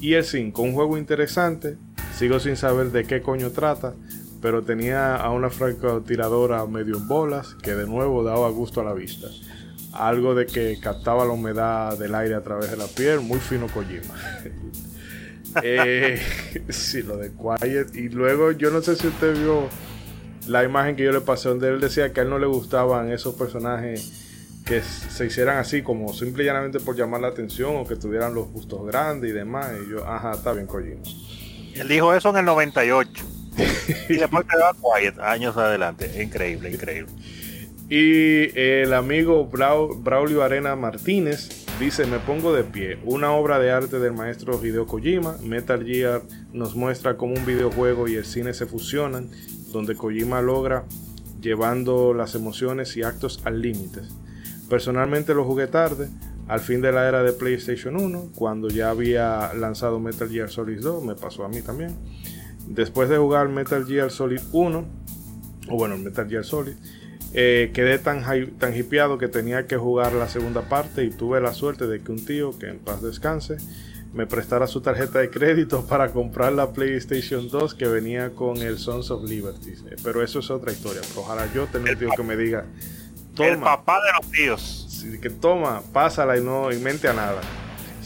Y el 5, un juego interesante. Sigo sin saber de qué coño trata, pero tenía a una francotiradora medio en bolas que de nuevo daba gusto a la vista. Algo de que captaba la humedad del aire a través de la piel, muy fino Kojima. eh, sí, lo de Quiet. Y luego, yo no sé si usted vio la imagen que yo le pasé, donde él decía que a él no le gustaban esos personajes que se hicieran así, como simple y llanamente por llamar la atención o que tuvieran los bustos grandes y demás. Y yo, ajá, está bien, Kojima. Él dijo eso en el 98 y después quedó quiet años adelante. Increíble, increíble. Y el amigo Braulio Arena Martínez dice, me pongo de pie, una obra de arte del maestro Hideo Kojima, Metal Gear nos muestra cómo un videojuego y el cine se fusionan, donde Kojima logra llevando las emociones y actos al límite. Personalmente lo jugué tarde, al fin de la era de PlayStation 1, cuando ya había lanzado Metal Gear Solid 2, me pasó a mí también. Después de jugar Metal Gear Solid 1, o bueno, Metal Gear Solid, eh, quedé tan, tan hipeado que tenía que jugar la segunda parte y tuve la suerte de que un tío, que en paz descanse, me prestara su tarjeta de crédito para comprar la PlayStation 2 que venía con el Sons of Liberty. Eh, pero eso es otra historia. ojalá yo tenga un tío que me diga, toma. El papá de los tíos. Que toma, pásala y no y mente a nada.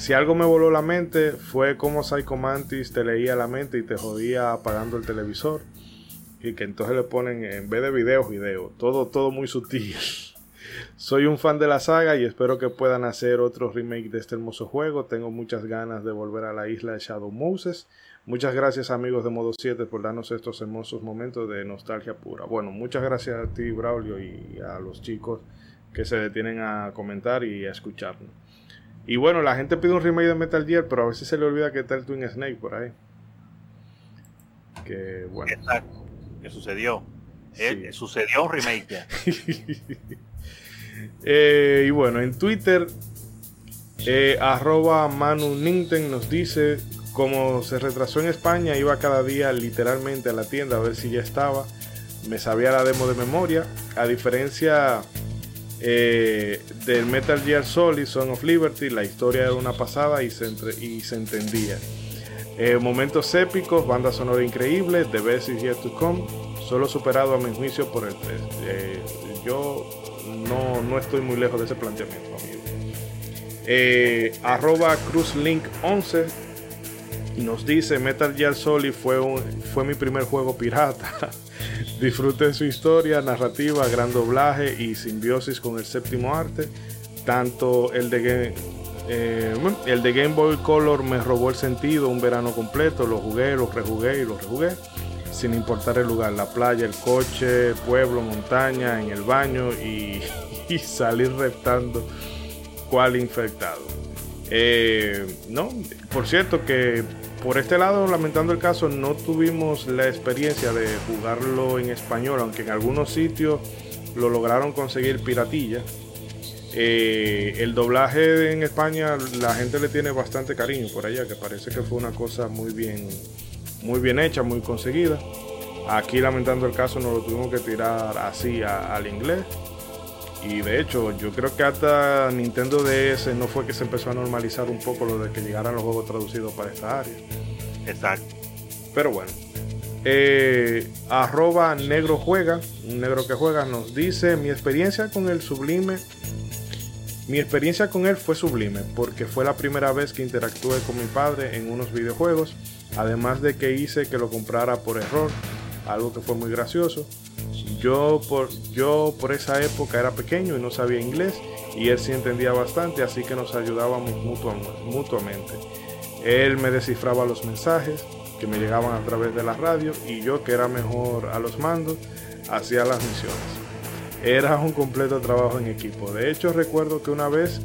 Si algo me voló la mente fue como Psycho Mantis te leía la mente y te jodía apagando el televisor. Y que entonces le ponen, en vez de videos, videos. Todo, todo muy sutil. Soy un fan de la saga y espero que puedan hacer otro remake de este hermoso juego. Tengo muchas ganas de volver a la isla de Shadow Moses. Muchas gracias amigos de Modo 7 por darnos estos hermosos momentos de nostalgia pura. Bueno, muchas gracias a ti Braulio y a los chicos que se detienen a comentar y a escucharnos. Y bueno, la gente pide un remake de Metal Gear, pero a veces se le olvida que está el Twin Snake por ahí. Que bueno. Exacto. ¿Qué sucedió? Eh, sucedió un remake eh, y bueno, en Twitter, eh, arroba Manu Ninten nos dice, como se retrasó en España, iba cada día literalmente a la tienda a ver si ya estaba. Me sabía la demo de memoria. A diferencia del Metal Gear Solid, Son of Liberty, la historia era una pasada y se, y se entendía. momentos épicos, banda sonora increíble, The Best Is Yet to Come solo superado a mi juicio por el 3. Eh, yo no, estoy muy lejos de ese planteamiento, amigo. Eh, arroba cruzlink11 nos dice Metal Gear Solid fue, mi primer juego pirata. Disfrute su historia, narrativa, gran doblaje y simbiosis con el séptimo arte. Tanto el de, eh, el de Game Boy Color me robó el sentido un verano completo. Lo jugué, lo rejugué y lo rejugué sin importar el lugar, la playa, el coche, pueblo, montaña, en el baño y, salir reptando cual infectado. Eh, no, por cierto que por este lado, lamentando el caso, no tuvimos la experiencia de jugarlo en español, aunque en algunos sitios lo lograron conseguir piratilla. Eh, el doblaje en España la gente le tiene bastante cariño por allá, que parece que fue una cosa muy bien muy bien hecha, muy conseguida. Aquí lamentando el caso nos lo tuvimos que tirar así al inglés. Y de hecho, yo creo que hasta Nintendo DS no fue que se empezó a normalizar un poco lo de que llegaran los juegos traducidos para esta área. Exacto. Pero bueno. Eh, arroba negro juega, un negro que juega, nos dice mi experiencia con el sublime. Mi experiencia con él fue sublime porque fue la primera vez que interactué con mi padre en unos videojuegos Además de que hice que lo comprara por error, algo que fue muy gracioso. Yo por, yo por esa época era pequeño y no sabía inglés y él sí entendía bastante, así que nos ayudábamos mutuamente. Él me descifraba los mensajes que me llegaban a través de la radio y yo que era mejor a los mandos, hacía las misiones. Era un completo trabajo en equipo. De hecho recuerdo que una vez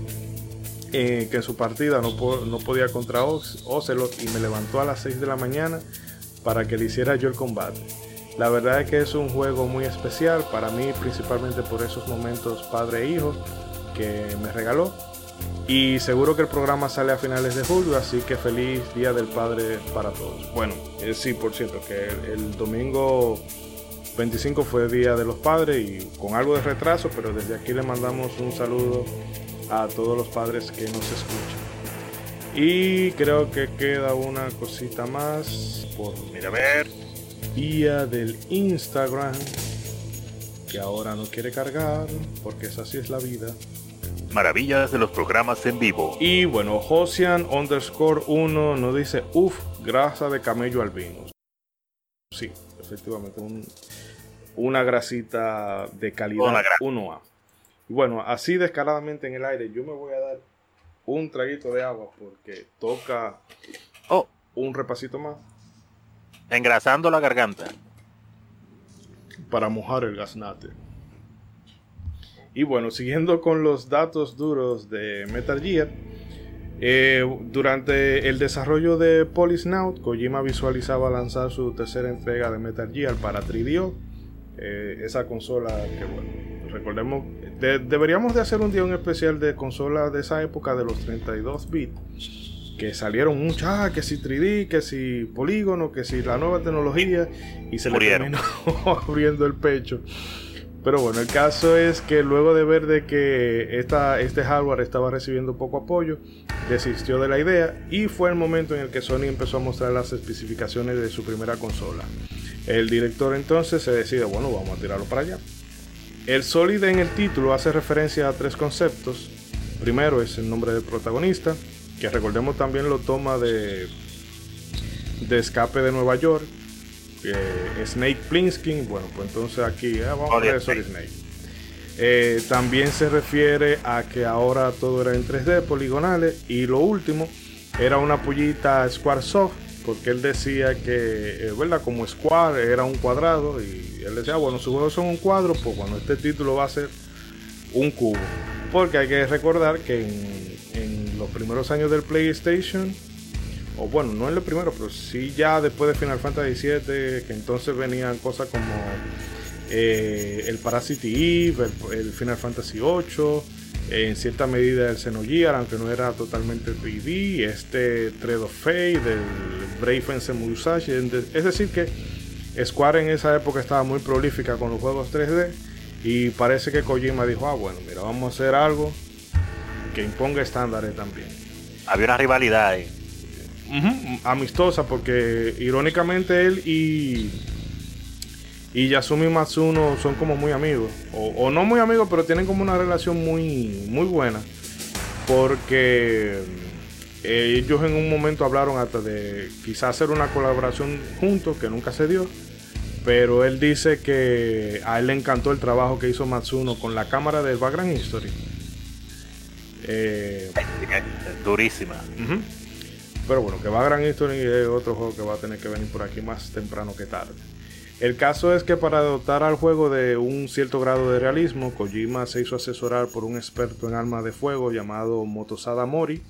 eh, que en su partida no, no podía contra Ocelot y me levantó a las 6 de la mañana para que le hiciera yo el combate. La verdad es que es un juego muy especial para mí, principalmente por esos momentos padre e hijo que me regaló. Y seguro que el programa sale a finales de julio, así que feliz Día del Padre para todos. Bueno, eh, sí, por cierto, que el domingo 25 fue Día de los Padres y con algo de retraso, pero desde aquí le mandamos un saludo a todos los padres que nos escuchan. Y creo que queda una cosita más por mira ver vía del Instagram que ahora no quiere cargar porque es así es la vida. Maravillas de los programas en vivo. Y bueno, Josian underscore 1 nos dice, uff, grasa de camello albino. Sí, efectivamente, una grasita de calidad 1A. Y bueno, así descaradamente en el aire, yo me voy a dar un traguito de agua porque toca oh. un repasito más. Engrasando la garganta. Para mojar el gasnate. Y bueno, siguiendo con los datos duros de Metal Gear. Eh, durante el desarrollo de Polisnaut, Kojima visualizaba lanzar su tercera entrega de Metal Gear para 3DO. Eh, esa consola que bueno, recordemos deberíamos de hacer un día un especial de consolas de esa época de los 32 bits. Que salieron muchas, ah, que si 3D, que si polígono, que si la nueva tecnología. Y se le terminó abriendo el pecho. Pero bueno, el caso es que luego de ver de que esta, este hardware estaba recibiendo poco apoyo, desistió de la idea y fue el momento en el que Sony empezó a mostrar las especificaciones de su primera consola. El director entonces se decide, bueno, vamos a tirarlo para allá. El Solid en el título hace referencia a tres conceptos. Primero es el nombre del protagonista, que recordemos también lo toma de, de Escape de Nueva York. Snake Plinsky, bueno, pues entonces aquí eh, vamos a ver Solid Snake. Eh, también se refiere a que ahora todo era en 3D, poligonales. Y lo último, era una pullita Squaresoft, porque él decía que, eh, ¿verdad? Como Square era un cuadrado. Y él decía, bueno, sus juegos son un cuadro, pues bueno, este título va a ser un cubo. Porque hay que recordar que en, los primeros años del PlayStation, o bueno, no en los primeros, pero sí ya después de Final Fantasy VII, que entonces venían cosas como eh, el Parasite Eve, el, Final Fantasy VIII, en cierta medida el Xenogear, aunque no era totalmente 3D, este Thread of Fate, del Brave and Musashi. Es decir que Square en esa época estaba muy prolífica con los juegos 3D y parece que Kojima dijo, ah bueno, mira, vamos a hacer algo que imponga estándares también. Había una rivalidad ahí. amistosa porque irónicamente él y y Yasumi Matsuno son como muy amigos. O, no muy amigos, pero tienen como una relación muy, muy buena. Porque eh, ellos en un momento hablaron hasta de quizás hacer una colaboración juntos, que nunca se dio. Pero él dice que a él le encantó el trabajo que hizo Matsuno con la cámara de Background History. Eh, Durísima. Pero bueno, que Background History es otro juego que va a tener que venir por aquí más temprano que tarde. El caso es que para dotar al juego de un cierto grado de realismo, Kojima se hizo asesorar por un experto en armas de fuego llamado Motosada Mori,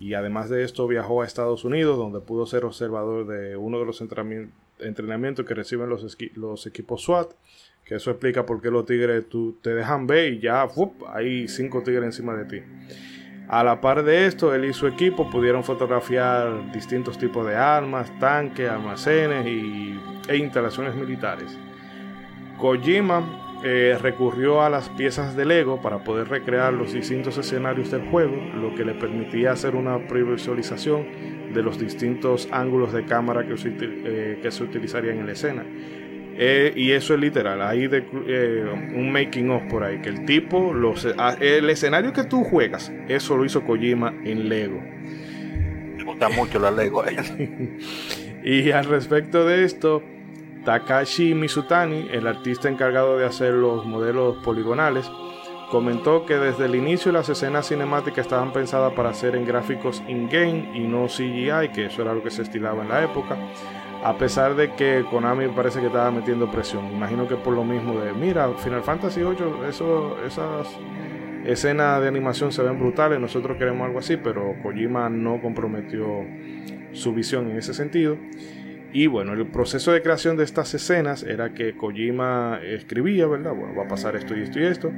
y además de esto viajó a Estados Unidos, donde pudo ser observador de uno de los entrenamientos que reciben los, los equipos SWAT, que eso explica por qué los tigres tú, te dejan ver y ya hay cinco tigres encima de ti. A la par de esto, él y su equipo pudieron fotografiar distintos tipos de armas, tanques, almacenes y e instalaciones militares. Kojima eh, recurrió a las piezas de Lego para poder recrear los distintos escenarios del juego, lo que le permitía hacer una previsualización de los distintos ángulos de cámara que se, eh, que se utilizarían en la escena. Eh, y eso es literal, hay de, un making of por ahí, que el tipo, los, el escenario que tú juegas, eso lo hizo Kojima en Lego. Me gusta mucho la Lego. y al respecto de esto, Takashi Mizutani, el artista encargado de hacer los modelos poligonales, comentó que desde el inicio las escenas cinemáticas estaban pensadas para hacer en gráficos in-game y no CGI, que eso era lo que se estilaba en la época, a pesar de que Konami parece que estaba metiendo presión. Imagino que por lo mismo de, mira, Final Fantasy VIII, eso, esas escenas de animación se ven brutales, nosotros queremos algo así, pero Kojima no comprometió su visión en ese sentido. Y bueno, el proceso de creación de estas escenas era que Kojima escribía, ¿verdad? Bueno, va a pasar esto y esto y esto.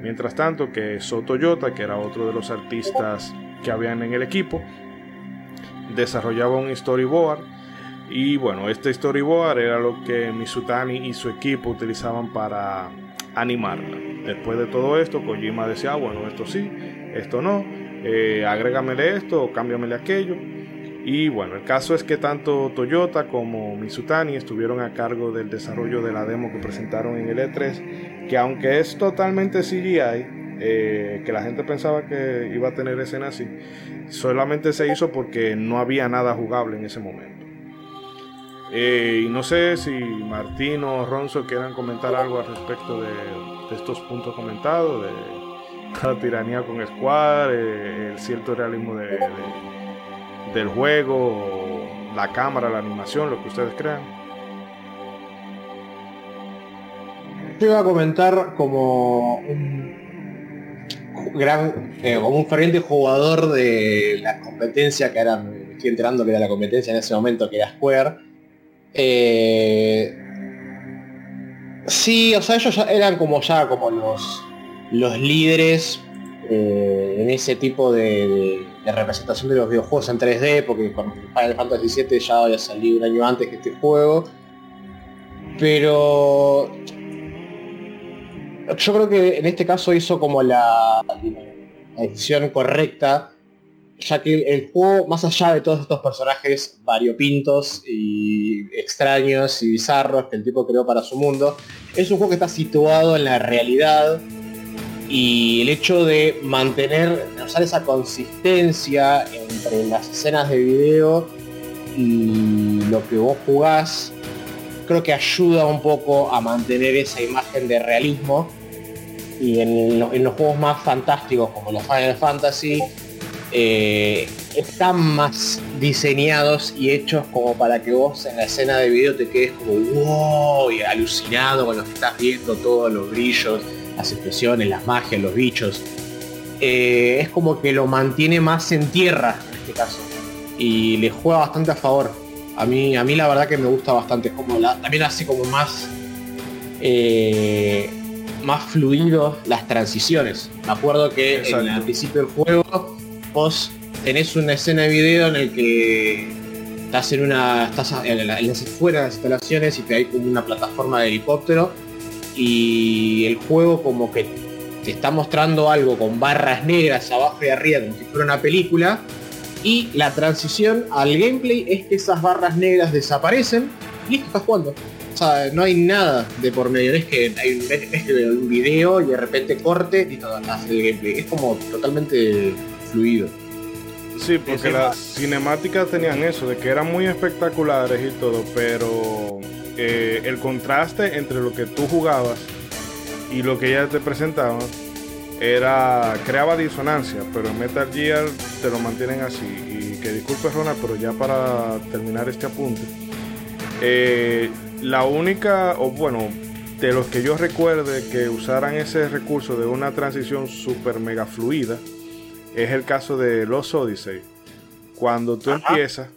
Mientras tanto que Sotoyota, que era otro de los artistas que habían en el equipo, desarrollaba un storyboard. Y bueno, este storyboard era lo que Mizutani y su equipo utilizaban para animarla. Después de todo esto, Kojima decía, ah, bueno, esto sí, esto no, eh, agrégamele esto o cámbiamele aquello. Y bueno, el caso es que tanto Toyota como Mizutani estuvieron a cargo del desarrollo de la demo que presentaron en el E3, que aunque es totalmente CGI, eh, que la gente pensaba que iba a tener escena así, solamente se hizo porque no había nada jugable en ese momento. Eh, y no sé si Martín o Ronzo quieran comentar algo al respecto de, estos puntos comentados, de la tiranía con Square, eh, el cierto realismo de del juego, la cámara, la animación, lo que ustedes crean. Yo iba a comentar como un gran, eh, como un ferviente jugador de la competencia que era, me estoy enterando que era la competencia en ese momento, que era Square. Eh, sí, o sea, ellos ya eran como ya como los, los líderes eh, en ese tipo de, representación de los videojuegos en 3D, porque con Final Fantasy VII ya había salido un año antes que este juego. Pero yo creo que en este caso hizo como la, decisión correcta, ya que el juego, más allá de todos estos personajes variopintos y extraños y bizarros que el tipo creó para su mundo, es un juego que está situado en la realidad y el hecho de mantener, usar esa consistencia entre las escenas de video y lo que vos jugás, creo que ayuda un poco a mantener esa imagen de realismo. y en, los juegos más fantásticos como los Final Fantasy eh, están más diseñados y hechos como para que vos en la escena de video te quedes como wow y alucinado con lo que estás viendo, todos los brillos, las expresiones, las magias, los bichos. Eh, es como que lo mantiene más en tierra en este caso y le juega bastante a favor. A mí, a mí la verdad que me gusta bastante, como la, también hace como más eh, más fluidos las transiciones. Me acuerdo que en el principio del juego vos tenés una escena de video en el que estás en una. estás en, las afuera de las instalaciones y te hay como una plataforma de helicóptero y el juego como que te está mostrando algo con barras negras abajo y arriba como si fuera una película y la transición al gameplay es que esas barras negras desaparecen y listo, estás jugando. O sea, no hay nada de por medio. es que hay un, es un video y de repente corte y todo hace el gameplay. Es como totalmente fluido. Sí, porque las cinemáticas tenían eso, de que eran muy espectaculares y todo, pero eh, el contraste entre lo que tú jugabas y lo que ellas te presentaban era creaba disonancia, pero en Metal Gear te lo mantienen así. Y que disculpe Ronald, pero ya para terminar este apunte, eh, la única, o bueno, de los que yo recuerde que usaran ese recurso de una transición super mega fluida, es el caso de Los Odyssey. Cuando tú empiezas.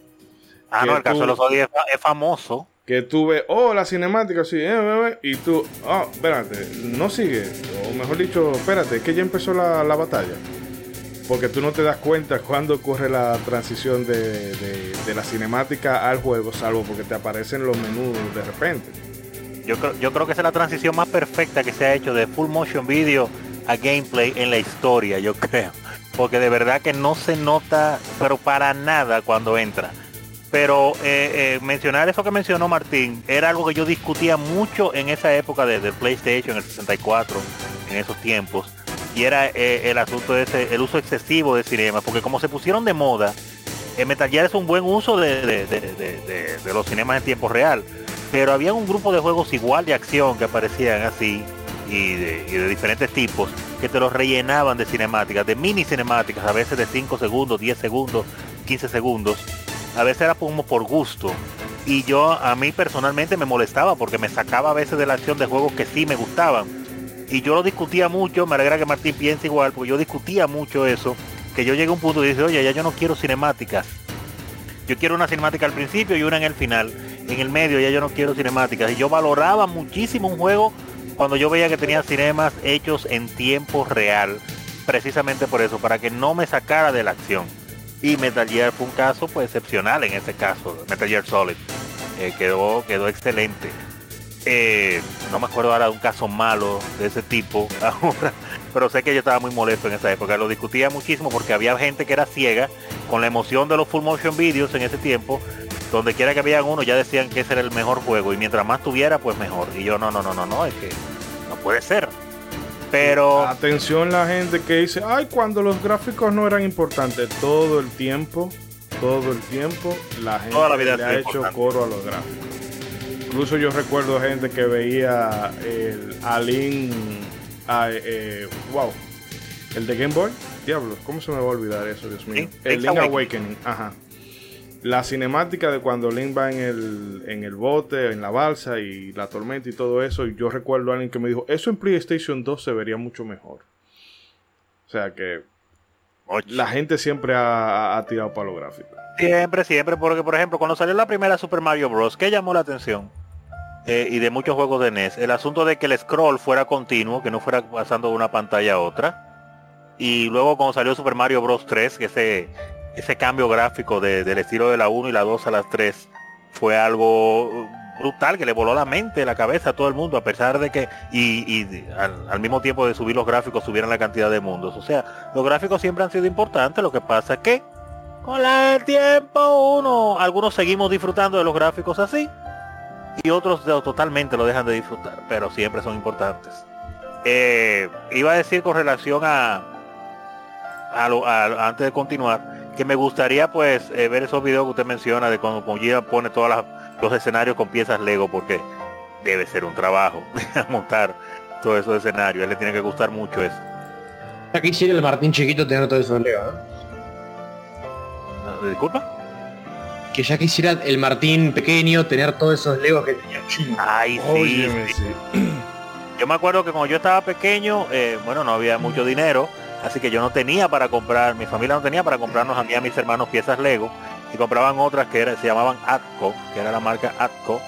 Ah, no, el caso de Los Odyssey es famoso. Que tú ves, oh, la cinemática, sí, eh, eh, eh", y tú, oh, espérate, no sigue. O mejor dicho, espérate, que ya empezó la, batalla. Porque tú no te das cuenta cuando ocurre la transición de, de, la cinemática al juego, salvo porque te aparecen los menús de repente. Yo creo, yo creo que esa es la transición más perfecta que se ha hecho de full motion video a gameplay en la historia, yo creo porque de verdad que no se nota, pero para nada cuando entra. Pero eh, eh, mencionar eso que mencionó Martín era algo que yo discutía mucho en esa época de, PlayStation, el 64, en esos tiempos. Y era eh, el asunto de ese, el uso excesivo de cinema, porque como se pusieron de moda, Metal Gear es un buen uso de, los cinemas en tiempo real. Pero había un grupo de juegos igual de acción que aparecían así y de diferentes tipos que te los rellenaban de cinemáticas, de mini cinemáticas, a veces de 5 segundos, 10 segundos, 15 segundos. A veces era como por gusto. Y yo a mí personalmente me molestaba porque me sacaba a veces de la acción de juegos que sí me gustaban. Y yo lo discutía mucho, me alegra que Martín piense igual, porque yo discutía mucho eso, que yo llegué a un punto y dije, oye, ya yo no quiero cinemáticas. Yo quiero una cinemática al principio y una en el final. En el medio ya yo no quiero cinemáticas. Y yo valoraba muchísimo un juego cuando yo veía que tenía cinemas hechos en tiempo real, precisamente por eso, para que no me sacara de la acción. Y Metal Gear fue un caso pues excepcional en ese caso, Metal Gear Solid. Eh, quedó, quedó excelente. Eh, no me acuerdo ahora de un caso malo de ese tipo ahora, pero sé que yo estaba muy molesto en esa época. Lo discutía muchísimo porque había gente que era ciega con la emoción de los full motion videos en ese tiempo donde quiera que había uno ya decían que ese era el mejor juego y mientras más tuviera pues mejor. Y yo no no no no no es que no puede ser pero atención la gente que dice ay cuando los gráficos no eran importantes todo el tiempo todo el tiempo la gente le ha hecho coro a los gráficos incluso yo recuerdo gente que veía el Alin eh, wow el de Game Boy. Diablos cómo se me va a olvidar eso dios mío el Link Awakening ajá la cinemática de cuando Link va en el, en el bote, en la balsa y la tormenta y todo eso. Y yo recuerdo a alguien que me dijo, eso en PlayStation 2 se vería mucho mejor. O sea que la gente siempre ha, tirado para lo gráfico. Siempre, siempre, porque por ejemplo, cuando salió la primera Super Mario Bros., ¿qué llamó la atención? Eh, y de muchos juegos de NES, el asunto de que el scroll fuera continuo, que no fuera pasando de una pantalla a otra. Y luego cuando salió Super Mario Bros. 3, que se ese cambio gráfico del estilo de la 1 y la 2 a las 3 fue algo brutal que le voló la mente, la cabeza a todo el mundo, a pesar de que, y, al, mismo tiempo de subir los gráficos, subieran la cantidad de mundos. O sea, los gráficos siempre han sido importantes, lo que pasa es que con el tiempo uno, algunos seguimos disfrutando de los gráficos así, y otros totalmente lo dejan de disfrutar, pero siempre son importantes. Eh, iba a decir con relación a, a, antes de continuar, que me gustaría pues eh, ver esos videos que usted menciona de cuando Kojima pone todos los escenarios con piezas Lego porque debe ser un trabajo montar todos esos escenarios. A él le tiene que gustar mucho eso. Ya quisiera el Martín chiquito tener todo eso en Lego, ¿no? ¿Disculpa? Que ya quisiera el Martín pequeño tener todos esos Legos que tenía. Ay, sí, sí. Yo me acuerdo que cuando yo estaba pequeño, eh, bueno, no había mucho dinero, así que yo no tenía para comprar, mi familia no tenía para comprarnos a mí y a mis hermanos piezas Lego, y compraban otras que era, se llamaban Atco, que era la marca Atco,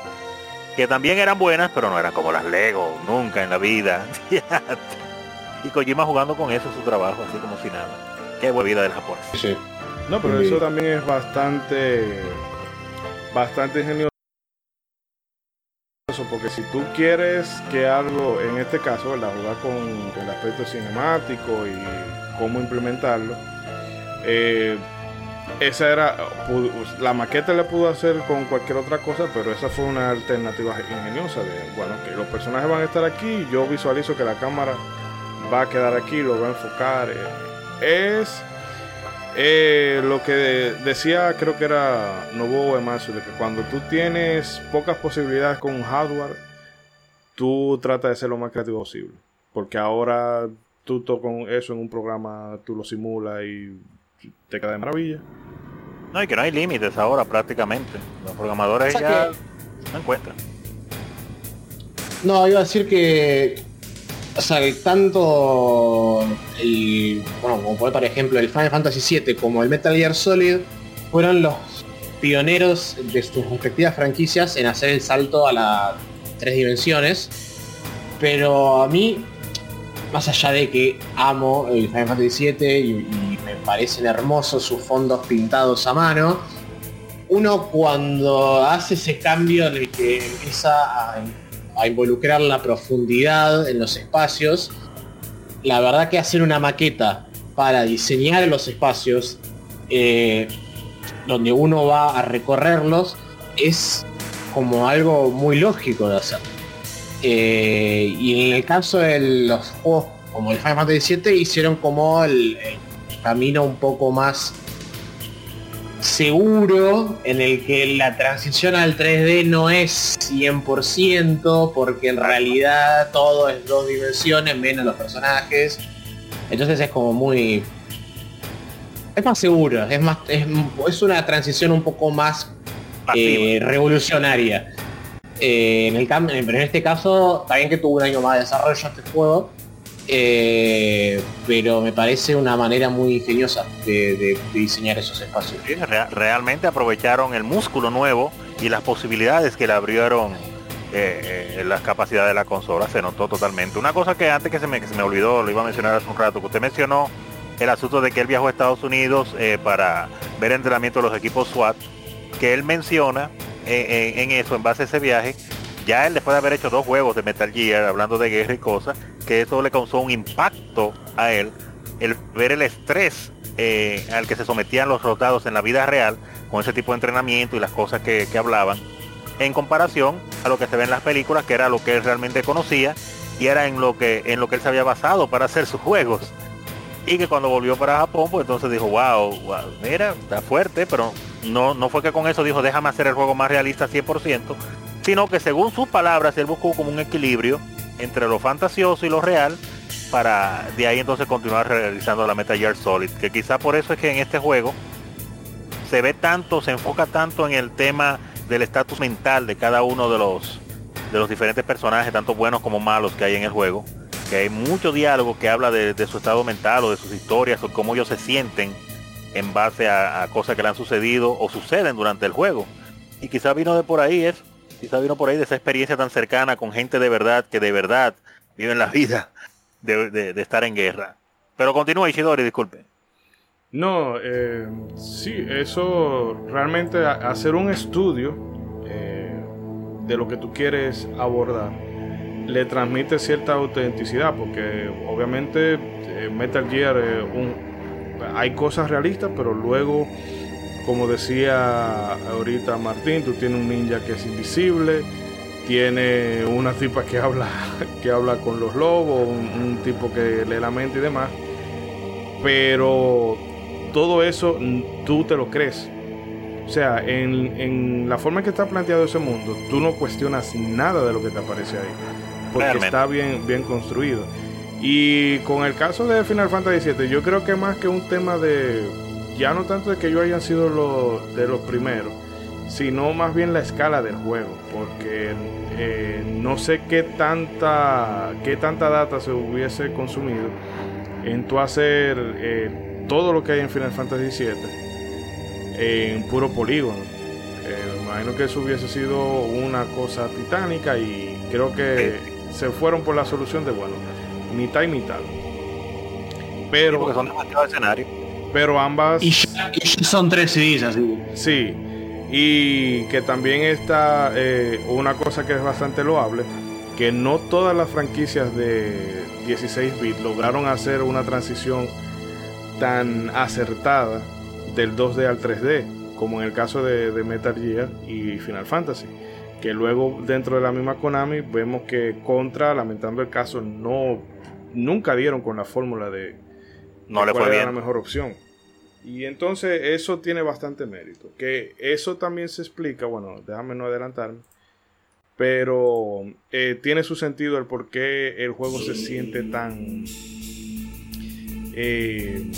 que también eran buenas, pero no eran como las Lego, nunca en la vida. y Kojima jugando con eso su trabajo, así como si nada. Qué buena vida del Japón. Sí. No, pero eso también es bastante, bastante ingenioso. Porque si tú quieres que algo, en este caso, ¿verdad? jugar con el aspecto cinemático y cómo implementarlo, eh, esa era, la maqueta le pudo hacer con cualquier otra cosa, pero esa fue una alternativa ingeniosa de, bueno, que los personajes van a estar aquí, yo visualizo que la cámara va a quedar aquí, lo va a enfocar. Eh, es eh, lo que decía, creo que era Nobuo Ematsu, de que cuando tú tienes pocas posibilidades con un hardware, tú tratas de ser lo más creativo posible. Porque ahora tú con eso en un programa, tú lo simulas y te queda de maravilla. No, y que no hay límites ahora prácticamente. Los programadores ya no encuentran. No, iba a decir que. O sea, que tanto el. Bueno, como por ejemplo el Final Fantasy VII como el Metal Gear Solid fueron los pioneros de sus respectivas franquicias en hacer el salto a las tres dimensiones. Pero a mí más allá de que amo el Final Fantasy VII y, me parecen hermosos sus fondos pintados a mano, uno cuando hace ese cambio en el que empieza a, involucrar la profundidad en los espacios, la verdad que hacer una maqueta para diseñar los espacios eh, donde uno va a recorrerlos es como algo muy lógico de hacer. Eh, y en el caso de los juegos como el Final Fantasy VII hicieron como el, camino un poco más seguro en el que la transición al 3D no es 100% porque en realidad todo es dos dimensiones menos los personajes. Entonces es como muy... Es más seguro, es más es, una transición un poco más eh, revolucionaria. Eh, en, el en este caso, también que tuvo un año más de desarrollo este juego, eh, pero me parece una manera muy ingeniosa de, diseñar esos espacios. realmente aprovecharon el músculo nuevo y las posibilidades que le abrieron eh, las capacidades de la consola, se notó totalmente. Una cosa que antes que se me, se me olvidó, lo iba a mencionar hace un rato, que usted mencionó el asunto de que él viajó a Estados Unidos para ver entrenamiento de los equipos SWAT, que él menciona en, eso, en base a ese viaje, ya él después de haber hecho dos juegos de Metal Gear, hablando de guerra y cosas, que eso le causó un impacto a él, el ver el estrés eh, al que se sometían los rotados en la vida real, con ese tipo de entrenamiento y las cosas que, hablaban, en comparación a lo que se ve en las películas, que era lo que él realmente conocía y era en lo que, en lo que él se había basado para hacer sus juegos. Y que cuando volvió para Japón, pues entonces dijo, wow, wow mira, está fuerte, pero no, no fue que con eso dijo déjame hacer el juego más realista 100%, sino que según sus palabras él buscó como un equilibrio entre lo fantasioso y lo real para de ahí entonces continuar realizando la Metal Gear Solid. Que quizá por eso es que en este juego se ve tanto, se enfoca tanto en el tema del estatus mental de cada uno de los de los diferentes personajes, tanto buenos como malos que hay en el juego. Que hay mucho diálogo que habla de, su estado mental o de sus historias o cómo ellos se sienten en base a, cosas que le han sucedido o suceden durante el juego. Y quizá vino de por ahí eso, quizá vino por ahí de esa experiencia tan cercana con gente de verdad que de verdad viven la vida de, estar en guerra. Pero continúa Ishidori, disculpe. No, eh, sí, eso realmente hacer un estudio eh, de lo que tú quieres abordar le transmite cierta autenticidad porque obviamente eh, Metal Gear hay cosas realistas, pero luego, como decía ahorita Martín, tú tienes un ninja que es invisible, tiene una tipa que habla, que habla con los lobos, un, tipo que lee la mente y demás. Pero todo eso tú te lo crees. O sea, en, en, la forma en que está planteado ese mundo, tú no cuestionas nada de lo que te aparece ahí. porque está bien, bien construido. Y con el caso de Final Fantasy VII, yo creo que más que un tema de, ya no tanto de que ellos hayan sido los de los primeros, sino más bien la escala del juego, porque eh, no sé qué tanta, qué tanta data se hubiese consumido en tu hacer eh, todo lo que hay en Final Fantasy VII en puro polígono. Eh, imagino que eso hubiese sido una cosa titánica y creo que se fueron por la solución de bueno, mitad y mitad. Pero son demasiados escenarios. Pero ambas y, son tres CDs así. Sí. Y que también está eh, una cosa que es bastante loable, que no todas las franquicias de 16 bits lograron hacer una transición tan acertada del 2D al 3D, como en el caso de, Metal Gear y Final Fantasy. Que luego dentro de la misma Konami vemos que Contra, lamentando el caso, no nunca dieron con la fórmula de, no le fue la mejor opción. Y entonces eso tiene bastante mérito. Que eso también se explica, bueno, déjame no adelantarme. Pero eh, tiene su sentido el por qué el juego se siente tan... Eh,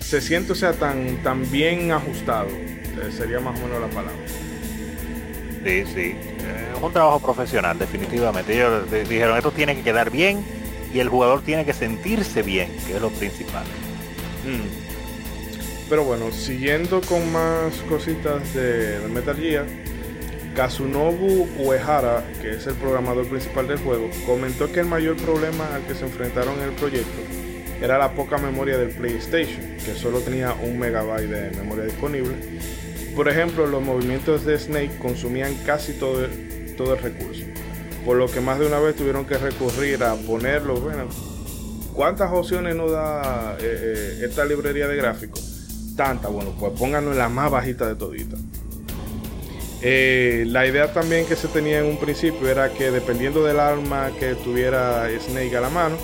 se siente, sea, tan, tan bien ajustado. Eh, sería más o menos la palabra. Sí, sí. Es un trabajo profesional, definitivamente. Ellos dijeron, esto tiene que quedar bien y el jugador tiene que sentirse bien, que es lo principal. Mm. Pero bueno, siguiendo con más cositas de, Metal Gear, Kazunobu Uehara, que es el programador principal del juego, comentó que el mayor problema al que se enfrentaron en el proyecto era la poca memoria del PlayStation, que solo tenía un megabyte de memoria disponible. Por ejemplo, los movimientos de Snake consumían casi todo, todo el recurso, por lo que más de una vez tuvieron que recurrir a ponerlo, bueno, ¿Cuántas opciones nos da eh, eh, esta librería de gráficos? Tanta, bueno, pues pónganlo en la más bajita de todita. Eh, la idea también que se tenía en un principio era que dependiendo del arma que tuviera Snake a la mano,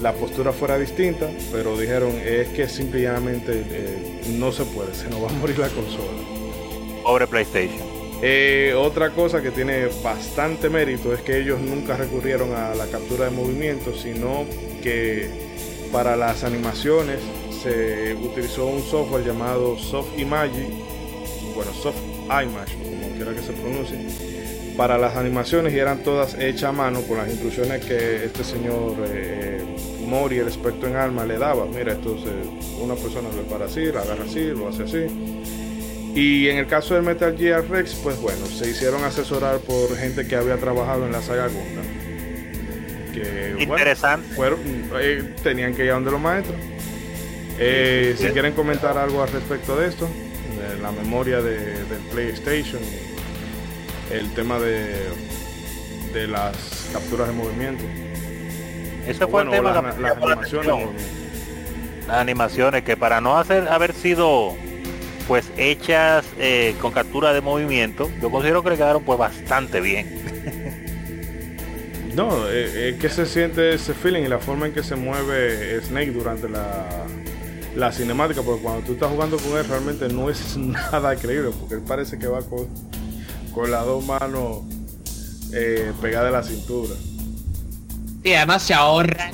la postura fuera distinta, pero dijeron es que simplemente no se puede, se nos va a morir la consola. Pobre PlayStation. otra cosa que tiene bastante mérito es que ellos nunca recurrieron a la captura de movimiento, sino que para las animaciones se utilizó un software llamado Soft Image, bueno, Soft Image, como quiera que se pronuncie, para las animaciones y eran todas hechas a mano con las instrucciones que este señor eh, Mori, el experto en alma, le daba. Mira, esto una persona lo para así, lo agarra así, lo hace así. Y en el caso del Metal Gear Rex, pues bueno, se hicieron asesorar por gente que había trabajado en la saga Gundam Interesante. Eh, tenían que ir a donde los maestros. Eh, si quieren comentar algo al respecto de esto, de la memoria de, del PlayStation, el tema de, de las capturas de movimiento. Ese fue el tema las, las animaciones. Las animaciones que para no hacer haber sido pues hechas eh, con captura de movimiento, yo considero que le quedaron pues bastante bien. No, eh, es que se siente ese feeling y la forma en que se mueve Snake durante la, cinemática, porque cuando tú estás jugando con él realmente no es nada creíble, porque él parece que va con, con las dos manos eh, pegadas a la cintura. Y además se ahorran,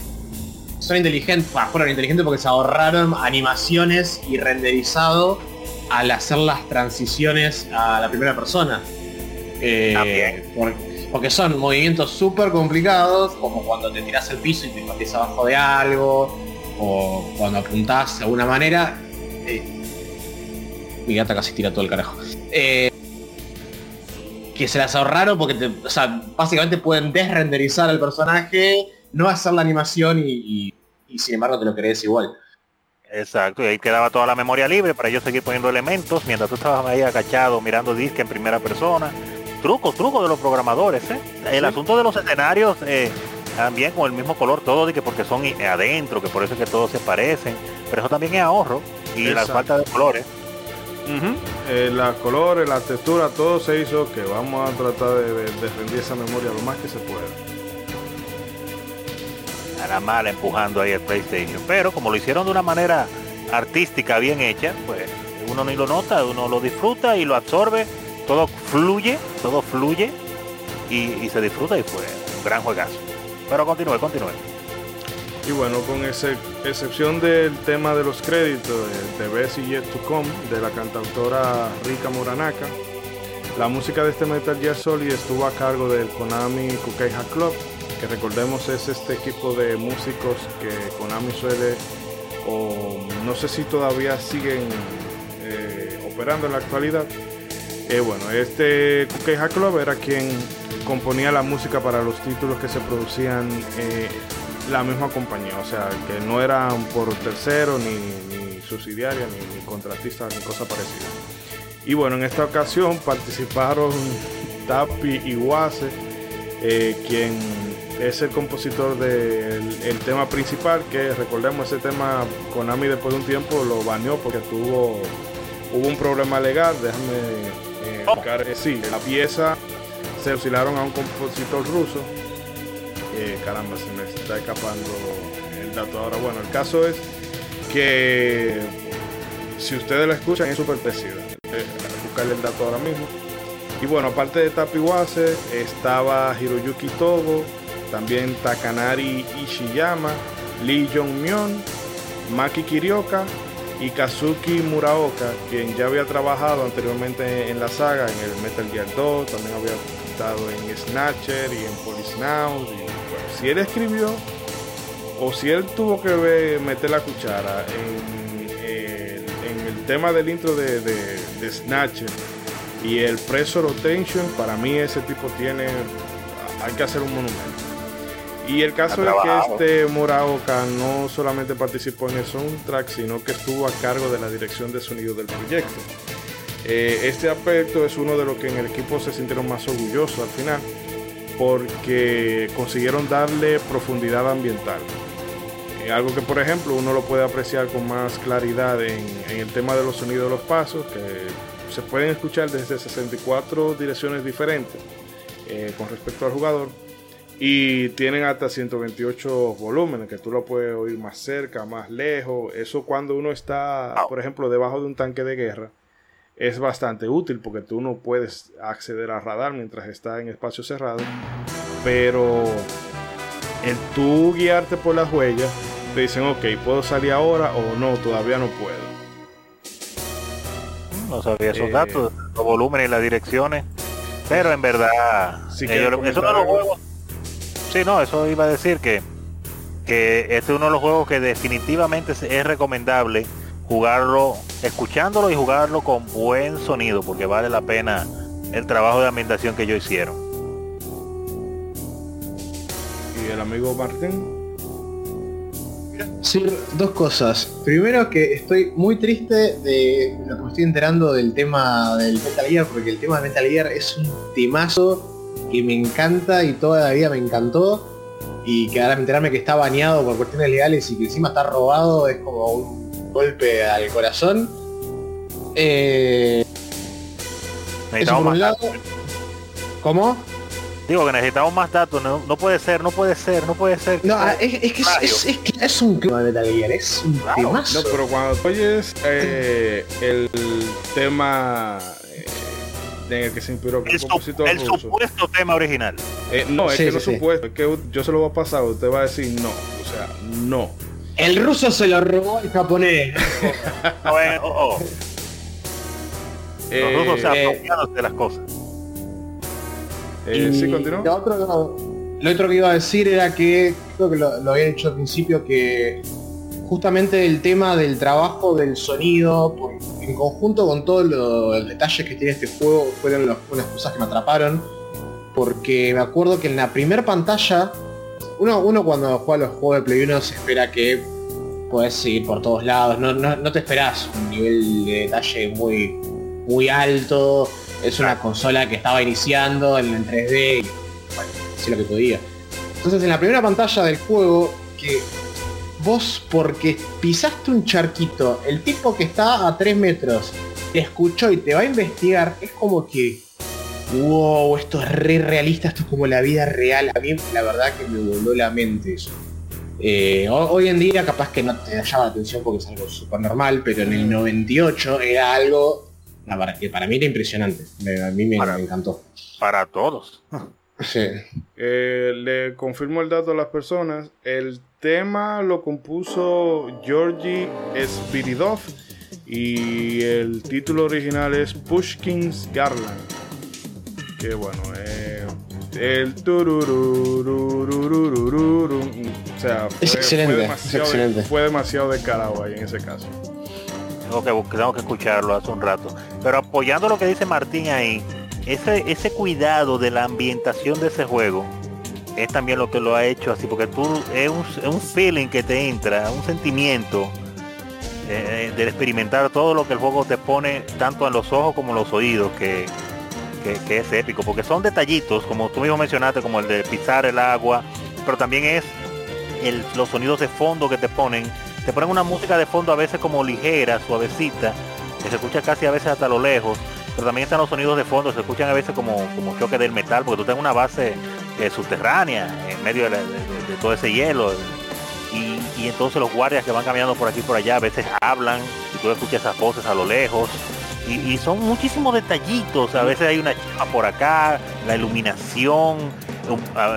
son inteligentes, bueno, fueron inteligentes porque se ahorraron animaciones y renderizado al hacer las transiciones a la primera persona. Eh, porque son movimientos súper complicados, como cuando te tiras al piso y te metes abajo de algo, o cuando apuntás de alguna manera. Eh, mi gata casi tira todo el carajo. Eh, que se las ahorraron porque o sea, básicamente pueden desrenderizar al personaje, no hacer la animación y, sin embargo te lo crees igual. Exacto, y ahí quedaba toda la memoria libre para ellos seguir poniendo elementos mientras tú estabas ahí agachado mirando disque en primera persona truco, truco de los programadores. ¿eh? El asunto de los escenarios eh, también con el mismo color, todo de que porque son adentro, que por eso es que todos se parecen, pero eso también es ahorro y la falta de colores. Eh, las colores, la textura, todo se hizo que vamos a tratar de, defender esa memoria lo más que se pueda. Nada mal empujando ahí el PlayStation, pero como lo hicieron de una manera artística bien hecha, pues uno ni lo nota, uno lo disfruta y lo absorbe todo fluye, todo fluye y, se disfruta y fue un gran juegazo. Pero continúe, continúe. Y bueno, con excepción del tema de los créditos de, The Best Yet to Come de la cantautora Rika Muranaka, la música de este Metal Gear Solid estuvo a cargo del Konami Kukeiha Club, que recordemos es este equipo de músicos que Konami suele, o no sé si todavía siguen eh, operando en la actualidad. Eh, bueno, este Kukeiha Club era quien componía la música para los títulos que se producían eh, la misma compañía, o sea, que no eran por tercero, ni, subsidiaria, ni, ni contratistas, ni cosa parecida. Y bueno, en esta ocasión participaron Tapi Iwase, eh, quien es el compositor del tema principal, que recordemos ese tema Konami después de un tiempo lo baneó porque tuvo hubo un problema legal, déjame eh, explicar, sí, la pieza se oscilaron a un compositor ruso eh, caramba, se me está escapando el dato ahora. Bueno, el caso es que si ustedes la escuchan es súper parecida. Eh, buscarle el dato ahora mismo. Y bueno, aparte de Tapiwase, estaba Hiroyuki Togo, también Takanari Ishiyama, Lee Jong-myon, Maki Kirioka y Kazuki Muraoka, quien ya había trabajado anteriormente en la saga, en el Metal Gear 2, también había estado en Snatcher y en Police Now si él escribió o si él tuvo que meter la cuchara en, el tema del intro de, Snatcher y el Pressure Rotation, para mí ese tipo tiene, hay que hacer un monumento. Y el caso es que este Moraoka no solamente participó en el soundtrack, sino que estuvo a cargo de la dirección de sonido del proyecto. Eh, este aspecto es uno de los que en el equipo se sintieron más orgullosos al final, porque consiguieron darle profundidad ambiental. Eh, algo que por ejemplo uno lo puede apreciar con más claridad en, el tema de los sonidos de los pasos, que se pueden escuchar desde 64 direcciones diferentes eh, con respecto al jugador. Y tienen hasta 128 volúmenes, que tú lo puedes oír más cerca, más lejos. Eso cuando uno está, por ejemplo, debajo de un tanque de guerra es bastante útil porque tú no puedes acceder al radar mientras está en espacio cerrado. Pero en tú guiarte por las huellas, te dicen, ok, ¿puedo salir ahora o no? Todavía no puedo. No sabía esos eh, datos, los volúmenes y las direcciones. Pero en verdad, eso no los juegos. Sí, no, eso iba a decir que, que este es uno de los juegos que definitivamente es recomendable jugarlo, escuchándolo y jugarlo con buen sonido, porque vale la pena el trabajo de ambientación que ellos hicieron. ¿Y el amigo Martín? Sí, dos cosas. Primero que estoy muy triste de lo que me estoy enterando del tema del Metal Gear, porque el tema de Metal Gear es un temazo que me encanta y toda la vida me encantó. Y que ahora enterarme que está baneado por cuestiones legales y que encima está robado es como un golpe al corazón. Eh, necesitamos más datos. ¿Cómo? Digo que necesitamos más datos, no, no, puede ser, no puede ser, no puede ser. No, es, es, que es, es, que es un tema de Metal Gear, es un claro. No, pero cuando oyes eh, el tema en el que se inspiró el, compositor el supuesto tema original. Eh, no, es que no supuesto, es que yo se lo voy a pasar, usted va a decir no, o sea, no. El ruso se lo robó el japonés. bueno, oh, oh. Los rusos se eh, apropiaron de las cosas. Eh, sí, continúa. Lo otro, lo, otro, que iba a decir era que, creo que lo, había dicho al principio, que justamente el tema del trabajo del sonido, en conjunto con todos los detalles que tiene este juego, fueron las cosas que me atraparon. Porque me acuerdo que en la primera pantalla uno, cuando juega los juegos de Play 1 se espera que puedes ir por todos lados, no, te esperás un nivel de detalle muy, muy alto, es una consola que estaba iniciando en, 3D y bueno, lo que podía. Entonces en la primera pantalla del juego, que vos porque pisaste un charquito, el tipo que está a 3 metros te escuchó y te va a investigar, es como que wow, esto es re realista, esto es como la vida real. A mí la verdad que me voló la mente eso. Eh, hoy en día capaz que no te llama la atención porque es algo súper normal, pero en el 98 era algo la verdad, que para mí era impresionante. a mí me, encantó. Para todos. Sí. Eh, le confirmo el dato a las personas. El tema lo compuso Georgi Spiridov y el título original es Pushkin's Garland. Que bueno, eh, el turururururururu, o sea, fue, Es excelente, fue es demasiado, excelente. fue demasiado descarado ahí en ese caso. Tengo que, tengo que escucharlo hace un rato. Pero apoyando lo que dice Martín ahí, ese, ese cuidado de la ambientación de ese juego es también lo que lo ha hecho así, porque tú es un, es un feeling que te entra, un sentimiento eh, de experimentar todo lo que el juego te pone tanto en los ojos como en los oídos, que, que- que es épico, porque son detallitos, como tú mismo mencionaste, como el de pisar el agua, pero también es el- los sonidos de fondo que te ponen. Te ponen una música de fondo a veces como ligera, suavecita, que se escucha casi a veces hasta lo lejos, pero también están los sonidos de fondo, se escuchan a veces como, como choque del metal, porque tú tienes una base eh, subterránea en medio de, la- de- de- de todo ese hielo. Y, y entonces los guardias que van caminando por aquí y por allá a veces hablan y tú escuchas esas voces a lo lejos. Y, y son muchísimos detallitos, a veces hay una chispa por acá, la iluminación,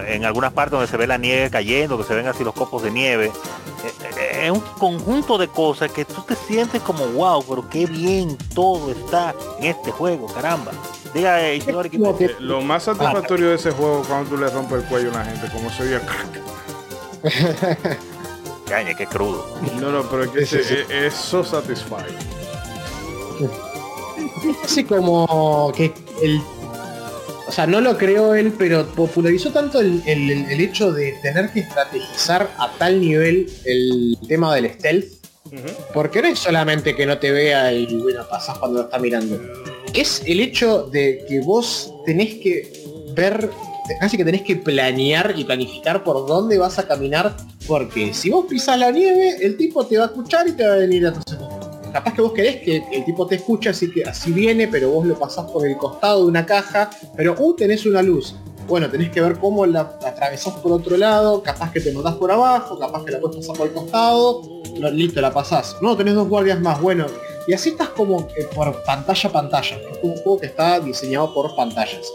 en algunas partes donde se ve la nieve cayendo, que se ven así los copos de nieve. Eh, eh, Es un conjunto de cosas que tú te sientes como wow, pero qué bien todo está en este juego, caramba. Diga, eh, Isidori, ¿qué Como que- Eh, Lo más satisfactorio de ese juego cuando tú le rompes el cuello a una gente, como se oye. Caña, qué crudo. No, no, pero es que Sí, sí, es, es so satisfying. Así como que el... O sea, no lo creó él, pero popularizó tanto el, el- el hecho de tener que estrategizar a tal nivel el tema del stealth. Porque no es solamente que no te vea y bueno, pasás cuando lo está mirando. Es el hecho de que vos tenés que ver, casi que tenés que planear y planificar por dónde vas a caminar. Porque si vos pisas la nieve, el tipo te va a escuchar y te va a venir a tu segundo. Capaz que vos querés que el tipo te escuche, así que así viene, pero vos lo pasás por el costado de una caja, pero uh, tenés una luz. Bueno, tenés que ver cómo la, la atravesás por otro lado, capaz que te notás por abajo, capaz que la puedes pasar por el costado, lo- listo, la pasás. No, tenés dos guardias más, bueno. Y así estás como por pantalla a pantalla. Es un juego que está diseñado por pantallas.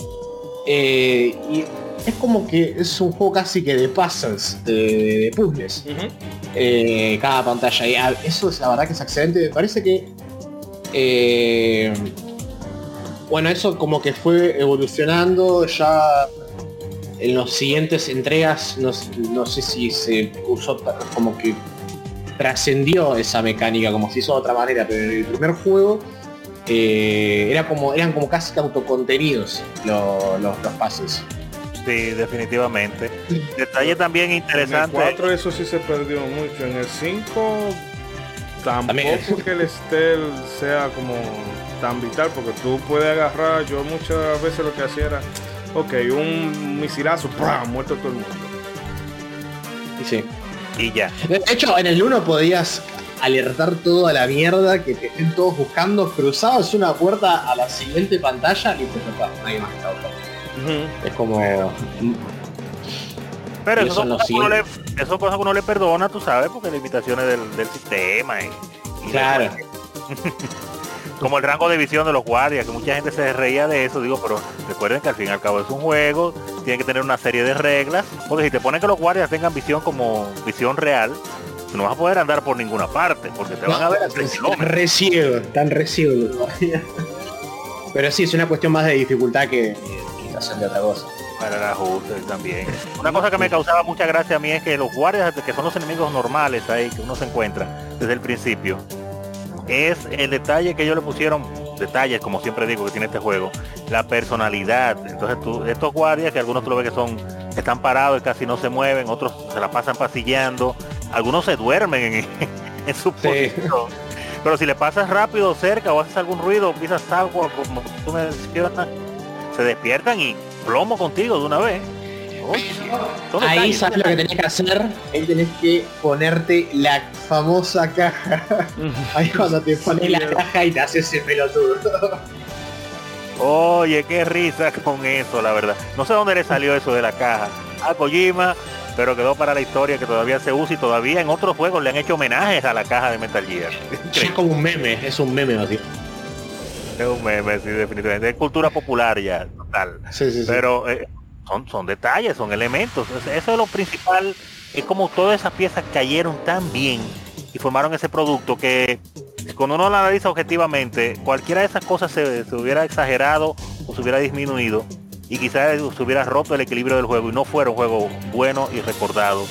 Eh, y es como que es un juego casi que de puzzles, de, de puzzles eh, cada pantalla. Y eso es la verdad que es excelente. Me parece que. eh, bueno, eso como que fue evolucionando ya en los siguientes entregas. No, no sé si se usó como que trascendió esa mecánica, como se hizo de otra manera, pero en el primer juego eh, era como, eran como casi autocontenidos lo- los, los pases. Sí, definitivamente. Detalle también En el interesante. 4 eso sí se perdió mucho. En el 5 tampoco También. que el stealth sea como tan vital porque tú puedes agarrar, yo muchas veces lo que hacía era, ok, un misilazo, ¡pram! muerto todo el mundo. Y sí. Y ya. De hecho, en el 1 podías alertar todo a la mierda, que te estén todos buscando, cruzabas una puerta a la siguiente pantalla y te tocaba. Nadie más estaba buscando. Es como... Pero eso son, cosas que uno le, eso son cosas que uno le perdona, tú sabes, porque limitaciones del, del sistema. Y, y Claro. de- como el rango de visión de los guardias, que mucha gente se reía de eso, digo, pero recuerden que al fin y al cabo es un juego, tiene que tener una serie de reglas, porque si te ponen que los guardias tengan visión como visión real, tú no vas a poder andar por ninguna parte, porque te van a ver a tres Están kilómetros. todavía. Pero sí, es una cuestión más de dificultad que limitación de otra cosa. Para el ajuste también. Una cosa que me causaba mucha gracia a mí es que los guardias, que son los enemigos normales ahí que uno se encuentra desde el principio, es el detalle que ellos le pusieron, detalles como siempre digo que tiene este juego, la personalidad. Entonces tú, estos guardias, que algunos tú lo ves que son, están parados y casi no se mueven, otros se la pasan pasillando, algunos se duermen en, en su posición. Pero si le pasas rápido cerca o haces algún ruido, pisas agua, como tú mencionas, se despiertan y plomo contigo de una vez. Ahí sabes lo que tenés que hacer, ahí tenés que ponerte la famosa caja. Ahí cuando te pones la caja y te haces ese pelotudo. Oye, qué risa con eso, la verdad. No sé dónde le salió eso de la caja a Kojima, pero quedó para la historia que todavía se usa y todavía en otros juegos le han hecho homenajes a la caja de Metal Gear. Es como un meme, es un meme así. Es un meme, sí, definitivamente. Es cultura popular ya, total. Sí, sí, sí. Pero eh, son, son detalles, son elementos. Eso es lo principal. Es como todas esas piezas cayeron tan bien y formaron ese producto que cuando uno lo analiza objetivamente, cualquiera de esas cosas se, hubiera exagerado o se hubiera disminuido y quizás se hubiera roto el equilibrio del juego y no fuera un juego bueno y recordado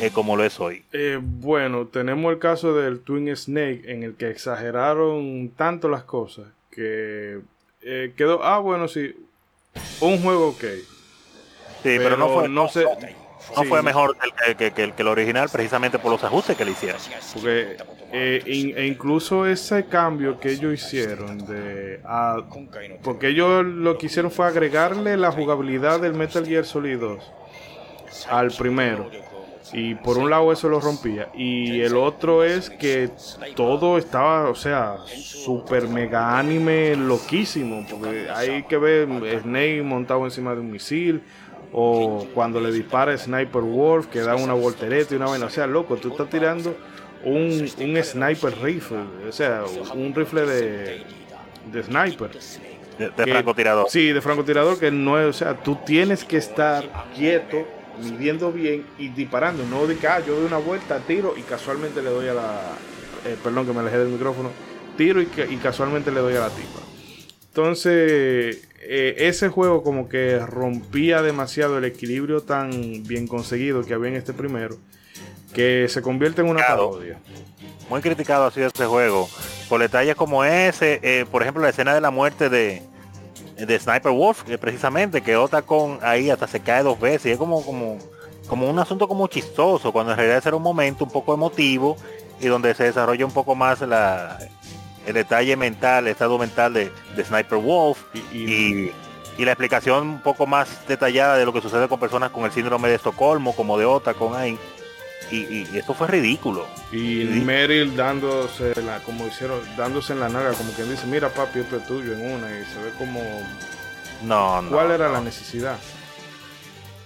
eh, como lo es hoy. Eh, bueno, tenemos el caso del Twin Snake en el que exageraron tanto las cosas que eh, quedó, ah, bueno, sí, un juego ok. Sí, pero, no fue, no, sé, no fue mejor que, que, el original precisamente por los ajustes que le hicieron. Porque eh, e incluso ese cambio que ellos hicieron de porque ellos lo que hicieron fue agregarle la jugabilidad del Metal Gear Solid 2 al primero. Y por un lado eso lo rompía. Y el otro es que todo estaba, o sea, super mega anime loquísimo. Porque hay que ver Snake montado encima de un misil o cuando le dispara Sniper Wolf que da una voltereta y una vaina. O sea, loco, tú estás tirando un, un sniper rifle, o sea, un rifle de, de sniper. De, francotirador. Sí, de francotirador que no es, o sea, tú tienes que estar quieto, midiendo bien y disparando. No de que ah, yo doy una vuelta, tiro y casualmente le doy a la. Eh, perdón que me alejé del micrófono. Tiro y, y casualmente le doy a la tipa. Entonces, eh, ese juego como que rompía demasiado el equilibrio tan bien conseguido que había en este primero, que se convierte en una parodia. Muy criticado ha sido este juego, por detalles como ese, eh, por ejemplo la escena de la muerte de, de Sniper Wolf, precisamente, que con ahí hasta se cae dos veces, y es como, como, como un asunto como chistoso, cuando en realidad era un momento un poco emotivo y donde se desarrolla un poco más la, el detalle mental, el estado mental de, Sniper Wolf y, la explicación un poco más detallada de lo que sucede con personas con el síndrome de Estocolmo, como de Ota, con ahí. Y, esto fue ridículo. Y Meryl dándose la, como hicieron, dándose en la naga, como quien dice, mira papi, esto es tuyo en una, y se ve como no, no. ¿Cuál era la necesidad?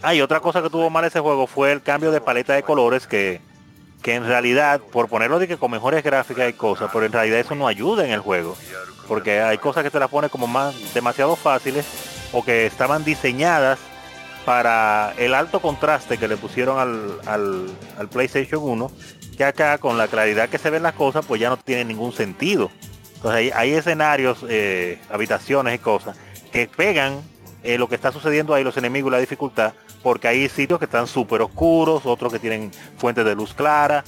Ah, y otra cosa que tuvo mal ese juego fue el cambio de paleta de colores que que en realidad, por ponerlo de que con mejores gráficas y cosas, pero en realidad eso no ayuda en el juego. Porque hay cosas que te las pone como más demasiado fáciles o que estaban diseñadas para el alto contraste que le pusieron al, al, PlayStation 1, que acá con la claridad que se ven las cosas, pues ya no tiene ningún sentido. Entonces hay, escenarios, eh, habitaciones y cosas que pegan eh, lo que está sucediendo ahí, los enemigos y la dificultad, porque hay sitios que están súper oscuros, otros que tienen fuentes de luz clara,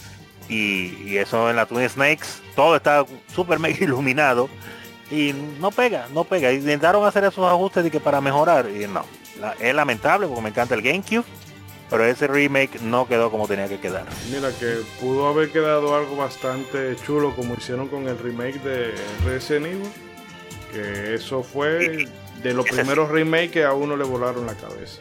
y, eso en la Twin Snakes, todo está súper mega iluminado, y no pega, no pega. Intentaron hacer esos ajustes de que para mejorar, y no. es lamentable porque me encanta el GameCube, pero ese remake no quedó como tenía que quedar. Mira que pudo haber quedado algo bastante chulo como hicieron con el remake de Resident Evil, que eso fue de los primeros remakes que a uno le volaron la cabeza.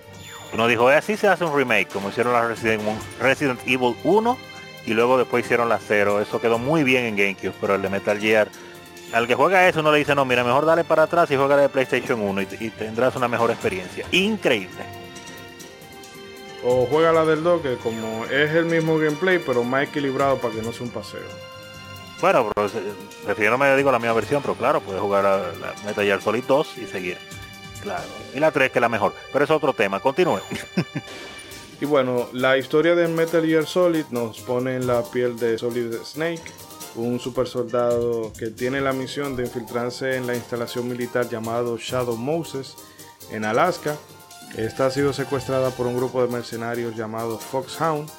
Uno dijo, así se hace un remake, como hicieron la Resident, Evil 1 y luego después hicieron la 0. Eso quedó muy bien en GameCube, pero el de Metal Gear, al que juega eso uno le dice, no, mira, mejor dale para atrás y juega de PlayStation 1 y, tendrás una mejor experiencia. Increíble. O juega la del 2, que como es el mismo gameplay, pero más equilibrado para que no sea un paseo. Bueno, pero prefiero me digo la misma versión, pero claro, puedes jugar a Metal Gear Solid 2 y seguir. Claro. Y la 3 que es la mejor. Pero es otro tema. Continúe. y bueno, la historia de Metal Gear Solid nos pone en la piel de Solid Snake, un super soldado que tiene la misión de infiltrarse en la instalación militar llamado Shadow Moses en Alaska. Esta ha sido secuestrada por un grupo de mercenarios llamado Foxhound.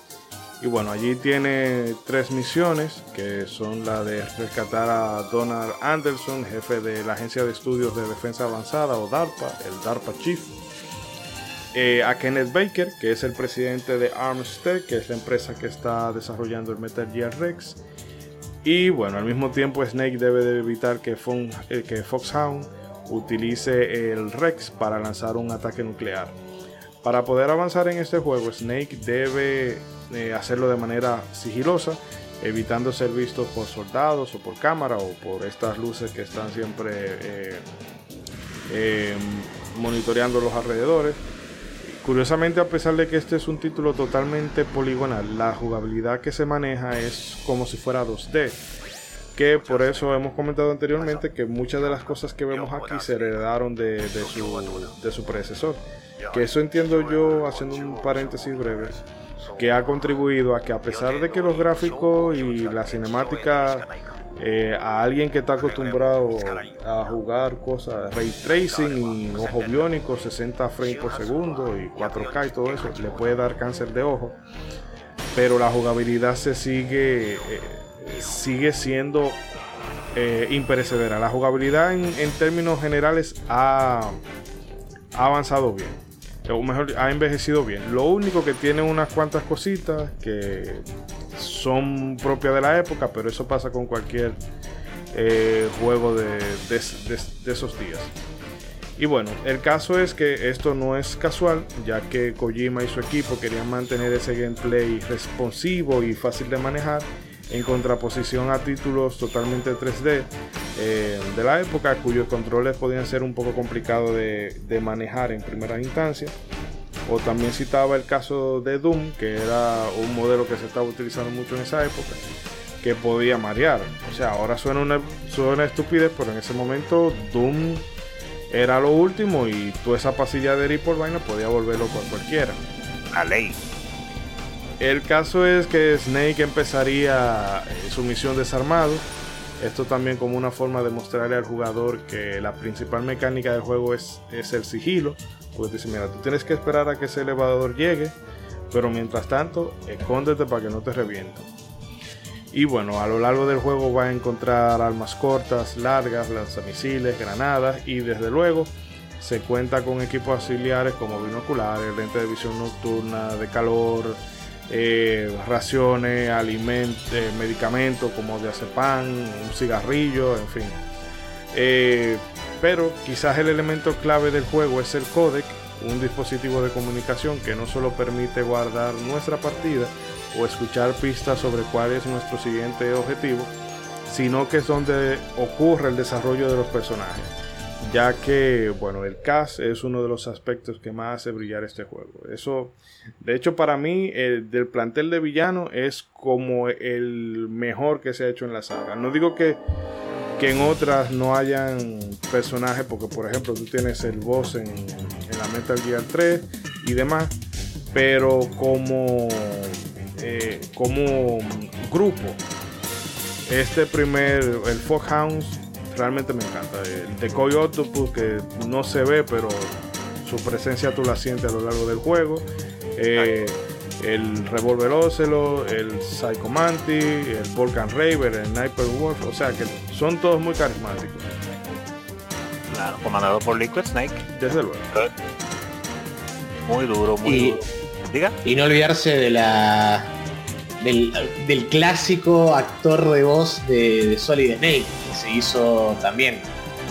Y bueno, allí tiene tres misiones, que son la de rescatar a Donald Anderson, jefe de la Agencia de Estudios de Defensa Avanzada o DARPA, el DARPA Chief. Eh, a Kenneth Baker, que es el presidente de Armstead, que es la empresa que está desarrollando el Metal Gear Rex. Y bueno, al mismo tiempo Snake debe de evitar que, eh, que Foxhound utilice el Rex para lanzar un ataque nuclear. Para poder avanzar en este juego, Snake debe eh, hacerlo de manera sigilosa, evitando ser visto por soldados o por cámara o por estas luces que están siempre eh, eh, monitoreando los alrededores. Curiosamente, a pesar de que este es un título totalmente poligonal, la jugabilidad que se maneja es como si fuera 2D. que por eso hemos comentado anteriormente que muchas de las cosas que vemos aquí se heredaron de, su predecesor. Que eso entiendo yo, haciendo un paréntesis breve, que ha contribuido a que a pesar de que los gráficos y la cinemática eh, a alguien que está acostumbrado a jugar cosas ray tracing y ojo biónico 60 frames por segundo y 4K y todo eso le puede dar cáncer de ojo. Pero la jugabilidad se sigue eh, sigue siendo eh, imperecedera. La jugabilidad en, en términos generales ha, ha avanzado bien o mejor ha envejecido bien lo único que tiene unas cuantas cositas que son propias de la época, pero eso pasa con cualquier eh, juego de, esos días. Y bueno, el caso es que esto no es casual, ya que Kojima y su equipo querían mantener ese gameplay responsivo y fácil de manejar, en contraposición a títulos totalmente 3D eh, de la época, cuyos controles podían ser un poco complicados de, de manejar en primera instancia. O también citaba el caso de Doom, que era un modelo que se estaba utilizando mucho en esa época, que podía marear. O sea, ahora suena una, suena estupidez, pero en ese momento Doom era lo último y toda esa pasilla de por vaina podía volverlo con cualquiera. A ley. El caso es que Snake empezaría eh, su misión desarmado. Esto también como una forma de mostrarle al jugador que la principal mecánica del juego es, es el sigilo pues dice, mira, tú tienes que esperar a que ese elevador llegue, pero mientras tanto, escóndete para que no te reviente. Y bueno, a lo largo del juego va a encontrar armas cortas, largas, lanzamisiles, granadas y desde luego se cuenta con equipos auxiliares como binoculares, lente de visión nocturna, de calor, eh, raciones, alimentos, eh, medicamentos como diazepam, un cigarrillo, en fin. Eh, pero quizás el elemento clave del juego es el codec, un dispositivo de comunicación que no solo permite guardar nuestra partida o escuchar pistas sobre cuál es nuestro siguiente objetivo, sino que es donde ocurre el desarrollo de los personajes, ya que, bueno, el cast es uno de los aspectos que más hace brillar este juego. Eso, de hecho, para mí, el del plantel de villano es como el mejor que se ha hecho en la saga. No digo que que en otras no hayan personajes, porque por ejemplo tú tienes el boss en, la Metal Gear 3 y demás, pero como, eh, como grupo, este primer, el Foxhounds, realmente me encanta. El Decoy Octopus, que no se ve, pero su presencia tú la sientes a lo largo del juego. Eh, el Revolver Ocelot, el Psycho Mantis, el Volcan Raver, el Sniper Wolf, o sea que son todos muy carismáticos. Claro, comandado por Liquid Snake. Desde luego. Muy duro, muy duro. Diga. Y no olvidarse de la del, clásico actor de voz de, Solid Snake, que se hizo también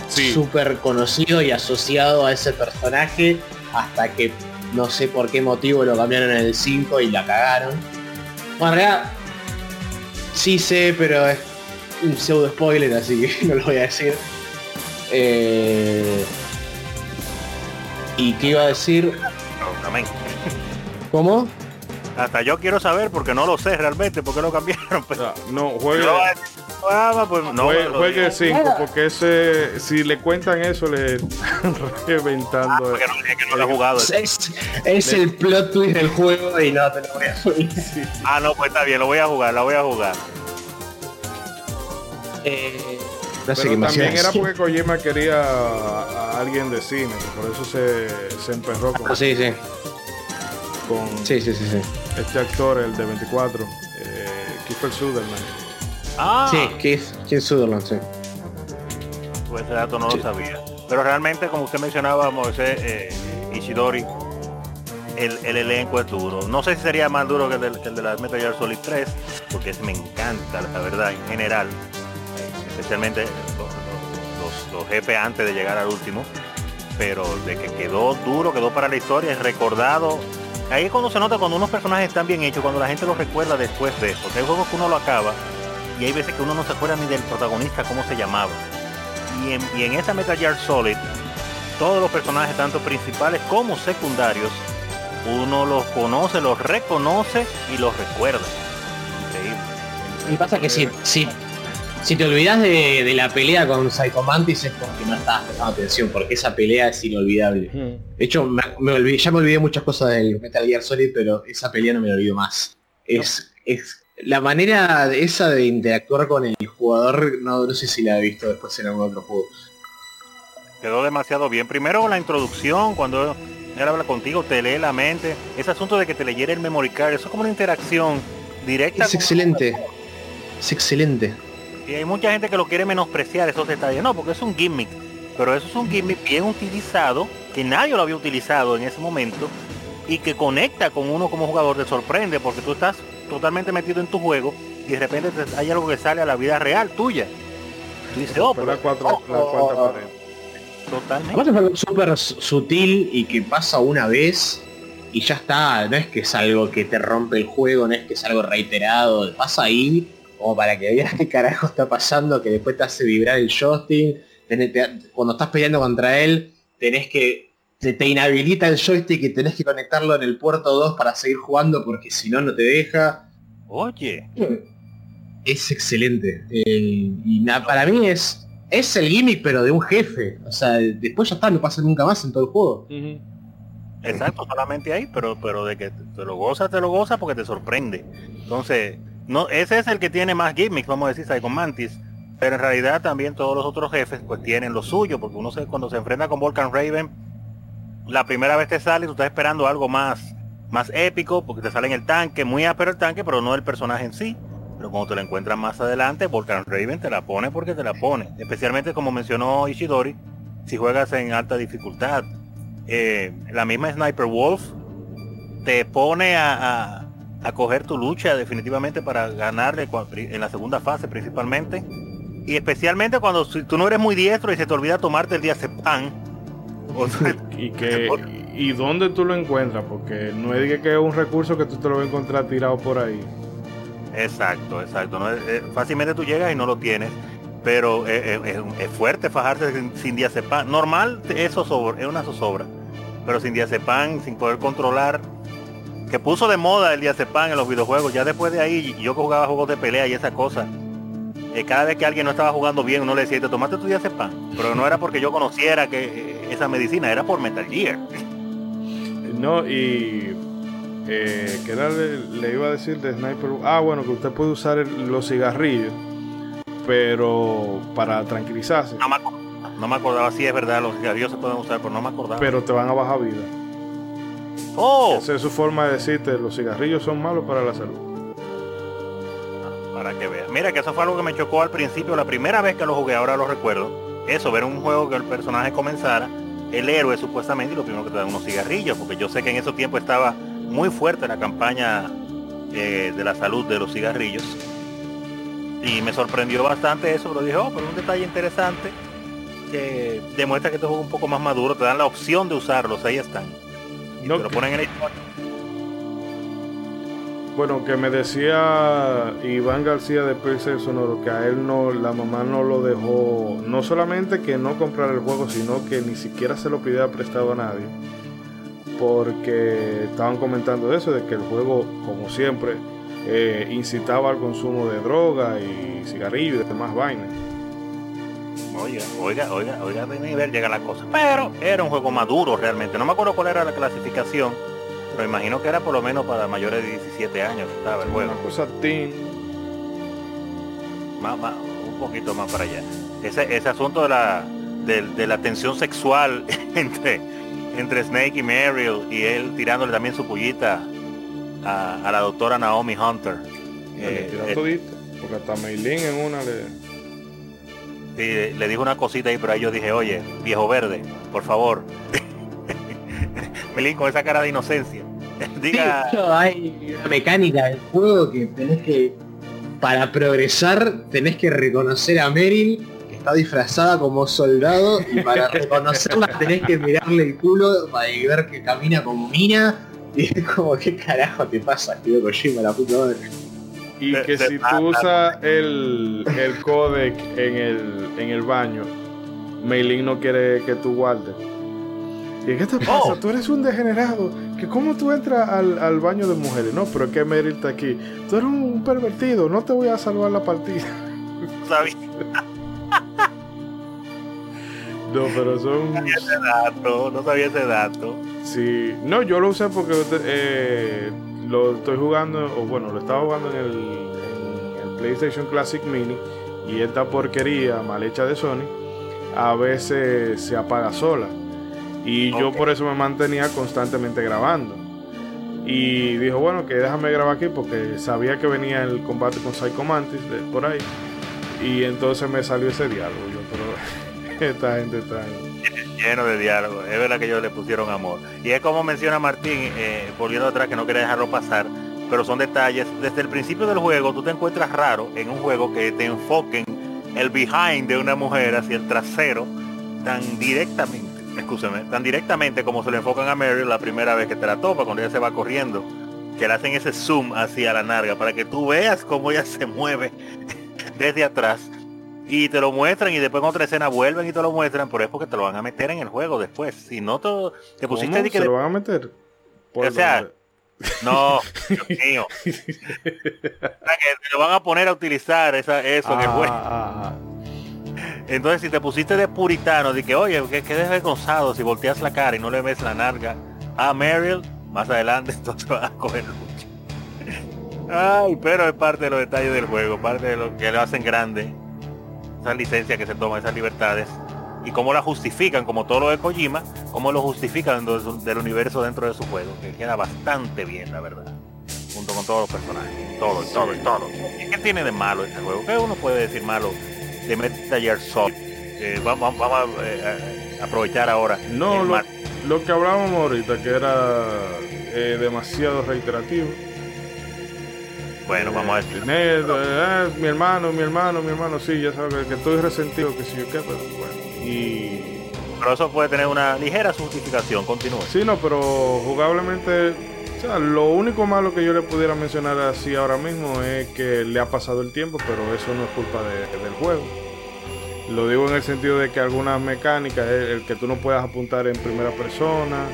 súper conocido y asociado a ese personaje hasta que no sé por qué motivo lo cambiaron en el 5 y la cagaron. Bueno, en realidad sí sé, pero es un pseudo spoiler, así que no lo voy a decir. Eh, ¿Y qué iba a decir? ¿Cómo? Hasta yo quiero saber porque no lo sé realmente por qué lo cambiaron. Pero... No, juegue. Ah, pues, no, juegue 5 porque ese si le cuentan eso le están reventando. Ah, jugado. Es, el plot twist del juego y no te lo voy a subir. Ah, no, pues está bien, lo voy a jugar, lo voy a jugar. Eh, pero también era porque Kojima quería a, alguien de cine, por eso se, se emperró con. Ah, sí, sí con sí, sí, sí, este actor, el de 24, eh, Kiefer Sutherland. Ah. Sí, Keith, Keith Sutherland, sí. Pues ese dato no lo sabía. Pero realmente, como usted mencionaba, Moisés eh, Ishidori, el, el, elenco es duro. No sé si sería más duro que el, de, la Metal Gear Solid 3, porque ese me encanta, la verdad, en general. especialmente los, los, jefes antes de llegar al último. Pero de que quedó duro, quedó para la historia, es recordado Ahí es cuando se nota cuando unos personajes están bien hechos, cuando la gente los recuerda después de eso. hay juegos que uno lo acaba y hay veces que uno no se acuerda ni del protagonista, cómo se llamaba. Y en, y en esta Metal Gear Solid, todos los personajes, tanto principales como secundarios, uno los conoce, los reconoce y los recuerda. Increíble. Y pasa que si, si, Si te olvidas de, de la pelea con Psycho Mantis es porque no estabas prestando atención, porque esa pelea es inolvidable. De hecho, me, me olvidé, ya me olvidé muchas cosas del Metal Gear Solid, pero esa pelea no me la olvido más. Es, es la manera esa de interactuar con el jugador, no, no sé si la he visto después en algún otro juego. Quedó demasiado bien. Primero la introducción, cuando él habla contigo, te lee la mente. Ese asunto de que te leyera el memory card, eso es como una interacción directa. Es excelente. Es excelente. Y hay mucha gente que lo quiere menospreciar esos detalles. No, porque es un gimmick. Pero eso es un gimmick bien utilizado, que nadie lo había utilizado en ese momento, y que conecta con uno como jugador, te sorprende, porque tú estás totalmente metido en tu juego y de repente te- hay algo que sale a la vida real tuya. Tú dices, oh, pero la, cuatro, la cuarta pared. totalmente. Aparte es algo súper sutil y que pasa una vez y ya está. No es que es algo que te rompe el juego, no es que es algo reiterado. Pasa ahí como para que veas qué carajo está pasando, que después te hace vibrar el joystick. Tenés- te- cuando estás peleando contra él, tenés que... Te, te inhabilita el joystick y tenés que conectarlo en el puerto 2 para seguir jugando porque si no, no te deja. Oye, Es excelente. El- y na- para mí es... Es el gimmick pero de un jefe. O sea, después ya está, no pasa nunca más en todo el juego. exacto, solamente ahí, pero pero de que te lo gozas, te lo gozas porque te sorprende. Entonces, no, ese es el que tiene más gimmicks, vamos a decir, Psycho Mantis. Pero en realidad también todos los otros jefes pues tienen lo suyo, porque uno se, cuando se enfrenta con Volcan Raven, la primera vez te sale, tú estás esperando algo más, más épico, porque te sale en el tanque, muy ápero el tanque, pero no el personaje en sí. Pero cuando te lo encuentras más adelante, Volcan Raven te la pone porque te la pone. Especialmente como mencionó Ishidori, si juegas en alta dificultad. Eh, la misma Sniper Wolf te pone a- a coger tu lucha definitivamente para ganarle en la segunda fase principalmente. Y especialmente cuando si tú no eres muy diestro y se te olvida tomarte el diazepam. O sea, Y que y dónde tú lo encuentras, porque no es que es un recurso que tú te lo vas a encontrar tirado por ahí. Exacto, exacto. ¿no? Es- fácilmente tú llegas y no lo tienes. Pero es, es- es- es fuerte fajarse sin, sin diazepam. Normal es, zozobra, es una zozobra. Pero sin diazepam, sin poder controlar. Que puso de moda el diazepam en los videojuegos. Ya después de ahí, yo que jugaba juegos de pelea y esa cosa. eh, cada vez que alguien no estaba jugando bien, uno le decía, te tomaste tu diazepam. Pero no era porque yo conociera que eh, esa medicina, era por Metal Gear. No, y eh, que era le, le iba a decir de Sniper. Ah, bueno, que usted puede usar el- los cigarrillos, pero para tranquilizarse. No me, no me acordaba, sí es verdad, los cigarrillos se pueden usar, pero no me acordaba. Pero te van a bajar vida. ¡Oh! Esa es su forma de decirte, los cigarrillos son malos para la salud. Para que veas. Mira que eso fue algo que me chocó al principio, la primera vez que lo jugué, ahora lo recuerdo. Eso, ver un juego que el personaje comenzara, el héroe supuestamente, y lo primero que te dan unos cigarrillos, porque yo sé que en ese tiempo estaba muy fuerte la campaña eh, de la salud de los cigarrillos. Y me sorprendió bastante eso, pero dije, oh, pero un detalle interesante que demuestra que este juego es un poco más maduro, te dan la opción de usarlos, ahí están. Y No, te lo ponen en historia. Bueno, que me decía Iván García de PC Sonoro que a él no, la mamá no lo dejó, no solamente que no comprara el juego, sino que ni siquiera se lo pidiera prestado a nadie. Porque estaban comentando eso, de que el juego, como siempre, eh, incitaba al consumo de droga y cigarrillos y demás vainas. Oiga, oiga, oiga, oiga, de nivel llega la cosa. Pero era un juego maduro realmente. No me acuerdo cuál era la clasificación, pero imagino que era por lo menos para mayores de 17 años que estaba el juego. Una cosa teen. Más, más, un poquito más para allá. Ese, ese asunto de la, de, de la tensión sexual entre, entre Snake y Meryl y él tirándole también su pullita a, a la doctora Naomi Hunter. le Eh, eh, todita, porque hasta Meilin en una le... Sí, le dijo una cosita ahí, pero ahí yo dije, oye, viejo verde, por favor. Melín con esa cara de inocencia. Diga, Sí, hay una mecánica del juego que tenés que, para progresar, tenés que reconocer a Meryl, que está disfrazada como soldado, y para reconocerla tenés que mirarle el culo para ver que camina como mina. Y es como, ¿qué carajo te pasa, tío Kojima, la puta madre? Y que si tú usas el, el codec en el, en el baño, Meilin no quiere que tú guardes. ¿Y qué te pasa? Oh. Tú eres un degenerado. ¿Que ¿Cómo tú entras al, al baño de mujeres? No, pero es que Meryl está aquí. Tú eres un pervertido, no te voy a salvar la partida. No, pero son. No sabía ese dato, no sabía ese dato. Sí, no, yo lo usé porque eh, lo estoy jugando, o bueno, lo estaba jugando en el, en el PlayStation Classic Mini y esta porquería mal hecha de Sony a veces se apaga sola. Y yo por eso me mantenía constantemente grabando. Y dijo, bueno, que déjame grabar aquí porque sabía que venía el combate con Psycho Mantis de, por ahí. Y entonces me salió ese diálogo. Yo, pero esta gente está... Lleno de diálogo. Es verdad que ellos le pusieron amor. Y es como menciona Martín, eh, volviendo atrás, que no quería dejarlo pasar, pero son detalles. Desde el principio del juego, tú te encuentras raro en un juego que te enfoquen el behind de una mujer hacia el trasero tan directamente, escúchame, tan directamente como se le enfocan a Mary la primera vez que te la topa, cuando ella se va corriendo, que le hacen ese zoom hacia la narga para que tú veas cómo ella se mueve desde atrás y te lo muestran y después en otra escena vuelven y te lo muestran, pero es porque te lo van a meter en el juego después. Si no te, te pusiste ¿Cómo? de que ¿Se de- lo van a meter? ¿Por O sea, no, Dios mío. O sea, que te lo van a poner a utilizar esa, eso en el Ah, juego. ah, ah. Entonces si te pusiste de puritano, de que oye, que, que desvergonzado si volteas la cara y no le ves la narga a Meryl, más adelante entonces van a coger lucha. Ay, pero es parte de los detalles del juego, parte de lo que lo hacen grande. Esas licencias que se toman, esas libertades. Y cómo la justifican, como todo lo de Kojima, cómo lo justifican dentro de su- del universo dentro de su juego, que queda bastante bien, la verdad. Junto con todos los personajes, todo, todo, y todo. ¿Y qué tiene de malo este juego? ¿Qué uno puede decir malo de Metal Gear Solid? Eh, vamos, vamos a, eh, a aprovechar ahora. No, lo que hablábamos ahorita, que era eh, demasiado reiterativo. Bueno, vamos a decir. decir. mi hermano, mi hermano, mi hermano, sí, ya sabes que, estoy resentido, que si yo qué, pero bueno. Y. Pero eso puede tener una ligera justificación. Continúe. Sí, no, pero jugablemente. O sea, lo único malo que yo le pudiera mencionar así ahora mismo es que le ha pasado el tiempo, pero eso no es culpa de- del juego. Lo digo en el sentido de que algunas mecánicas, el, el que tú no puedas apuntar en primera persona,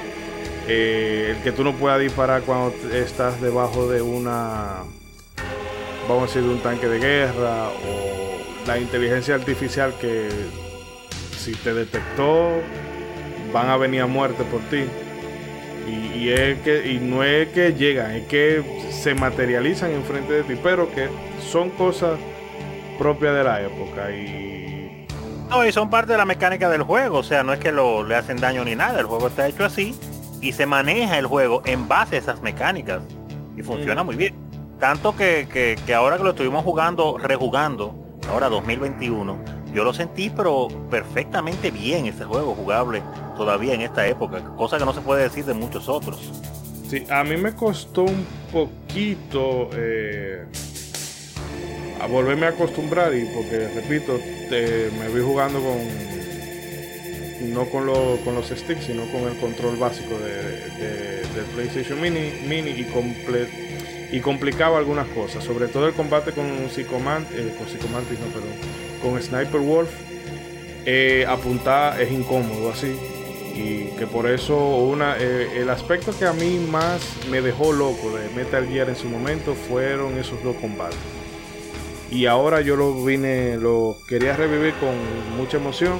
eh, el que tú no puedas disparar cuando estás debajo de una, vamos a decir, de un tanque de guerra, o la inteligencia artificial que si te detectó, van a venir a muerte por ti. Y, y es que, y no es que llegan, es que se materializan enfrente de ti, pero que son cosas propias de la época. Y No, y son parte de la mecánica del juego. O sea, no es que lo, le hacen daño ni nada. El juego está hecho así. Y se maneja el juego en base a esas mecánicas. Y funciona Mm. muy bien. Tanto que, que- ahora que lo estuvimos jugando, rejugando, ahora 2021, yo lo sentí pero perfectamente bien este juego jugable todavía en esta época. Cosa que no se puede decir de muchos otros. sí, a mí me costó un poquito eh, a volverme a acostumbrar, y porque repito, me vi jugando con no con, con los sticks, sino con el control básico de, de- del PlayStation Mini, Mini y, comple- y complicaba algunas cosas, sobre todo el combate con Psychomant, eh, con Psychomantis, no, perdón, con Sniper Wolf, eh, es incómodo así. Y que por eso una, eh, el aspecto que a mí más me dejó loco de Metal Gear en su momento fueron esos dos combates. Y ahora yo lo vine, lo quería revivir con mucha emoción,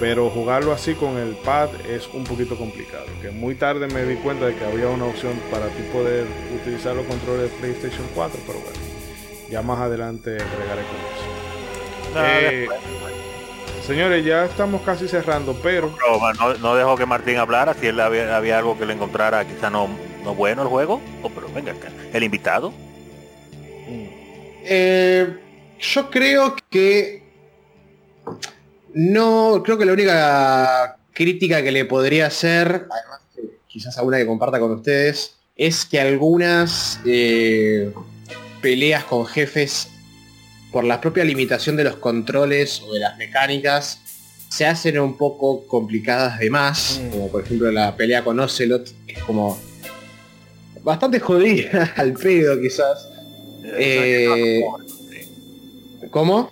pero jugarlo así con el pad es un poquito complicado. Que muy tarde me di cuenta de que había una opción para tú poder utilizar los controles de PlayStation 4, pero bueno, ya más adelante bregaré con eso. Eh, señores, ya estamos casi cerrando, pero Pero, no, no dejó que Martín hablara si él había, había algo que le encontrara quizá no, no bueno el juego. Oh, pero venga acá. El invitado. Eh, yo creo que no, creo que la única crítica que le podría hacer, además quizás alguna que comparta con ustedes, es que algunas eh, peleas con jefes, por la propia limitación de los controles o de las mecánicas, se hacen un poco complicadas de más, Mm. como por ejemplo la pelea con Ocelot, que es como bastante jodida al pedo quizás. Eh, ¿Cómo?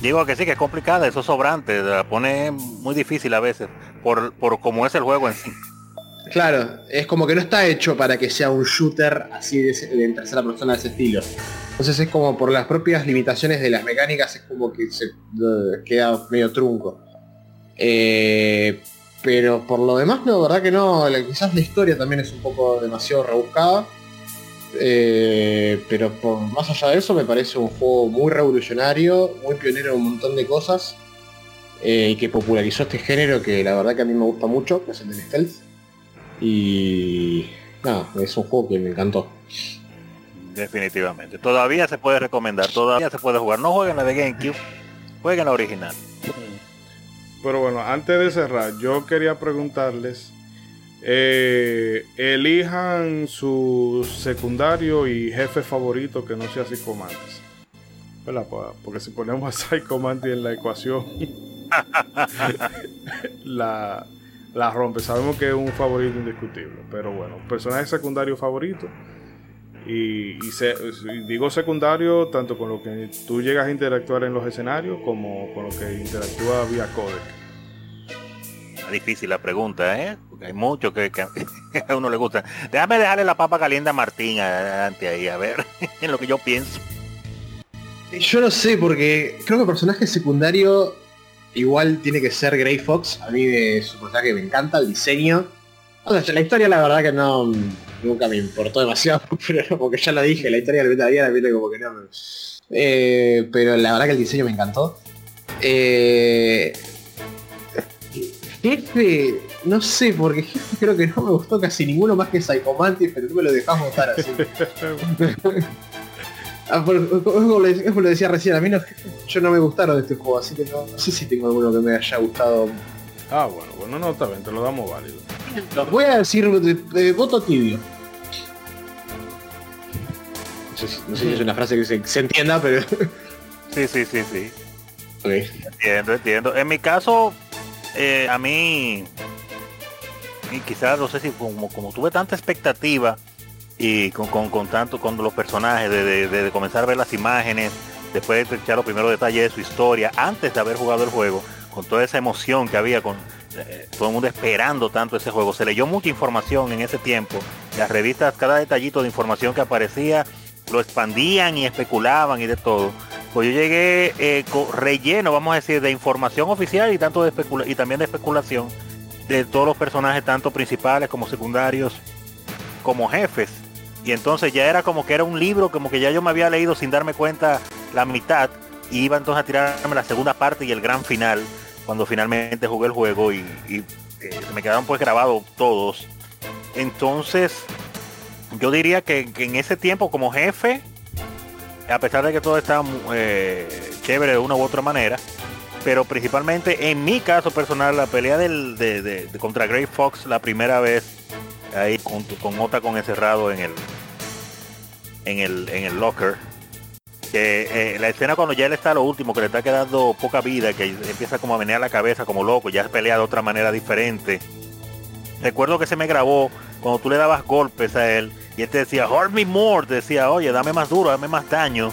Digo que sí, que es complicada, eso es sobrante, la pone muy difícil a veces, por, por cómo es el juego en sí. Claro, es como que no está hecho para que sea un shooter así de, de tercera persona de ese estilo. Entonces es como por las propias limitaciones de las mecánicas es como que se queda medio trunco. Eh, pero por lo demás no, verdad que no. Quizás la historia también es un poco demasiado rebuscada. Eh, pero por más allá de eso me parece un juego muy revolucionario, muy pionero en un montón de cosas. eh, y que popularizó este género que la verdad que a mí me gusta mucho, que es el del stealth. Y nada, es un juego que me encantó. Definitivamente. Todavía se puede recomendar, todavía se puede jugar. No jueguen la de GameCube, jueguen la original. Pero bueno, antes de cerrar, yo quería preguntarles, eh, elijan su secundario y jefe favorito que no sea Psycho Mantis. Porque si ponemos a Psycho Mantis en la ecuación, la, la rompe. Sabemos que es un favorito indiscutible, pero bueno, personaje secundario favorito. Y, y se- y digo secundario tanto con lo que tú llegas a interactuar en los escenarios como con lo que interactúa vía codec. Difícil la pregunta, ¿eh? Porque hay mucho que, a uno le gusta. Déjame dejarle la papa caliente a Martín adelante ahí, a ver, en lo que yo pienso. Yo no sé, porque creo que el personaje secundario igual tiene que ser Grey Fox. A mí de su personaje me encanta, el diseño. O sea, la historia la verdad que no nunca me importó demasiado, pero porque ya lo dije, la historia del Metal Gear, viste, como que no Eh, pero la verdad que el diseño me encantó. Eh, jefe, no sé, porque jefe creo que no me gustó casi ninguno más que Psycho Mantis, pero tú me lo dejás votar así. Ah, por- es como le- es como le decía recién, a mí no, yo no me gustaron de este juego, así que no, no sé si tengo alguno que me haya gustado. Ah, bueno, bueno, no, está bien, te lo damos válido. Voy a decir de, de voto tibio. No sé, si, no sé si es una frase que se, se entienda, pero... Sí, sí, sí, sí. Ok. Entiendo, entiendo. En mi caso, eh, a mí, y quizás no sé si como, como tuve tanta expectativa y con, con, con tanto con los personajes, de, de- comenzar a ver las imágenes, después de echar los primeros detalles de su historia, antes de haber jugado el juego, con toda esa emoción que había con eh, todo el mundo esperando tanto ese juego. Se leyó mucha información en ese tiempo. Las revistas, cada detallito de información que aparecía, lo expandían y especulaban y de todo. Pues yo llegué eh, relleno, vamos a decir, de información oficial y tanto de especula y también de especulación de todos los personajes, tanto principales como secundarios, como jefes. Y entonces ya era como que era un libro, como que ya yo me había leído sin darme cuenta la mitad, y iba entonces a tirarme la segunda parte y el gran final, cuando finalmente jugué el juego y, y, eh, me quedaron pues grabados todos. Entonces, yo diría que en ese tiempo como jefe, a pesar de que todo está eh, chévere de una u otra manera, pero principalmente en mi caso personal, la pelea del, de, contra Grey Fox la primera vez, ahí con, con Ota con encerrado en el en el en el locker. Eh, la escena cuando ya él está a lo último, que le está quedando poca vida, que empieza como a menear la cabeza como loco, ya pelea de otra manera diferente. Recuerdo que se me grabó cuando tú le dabas golpes a él y él te decía, hurt me more, decía, oye, dame más duro, dame más daño.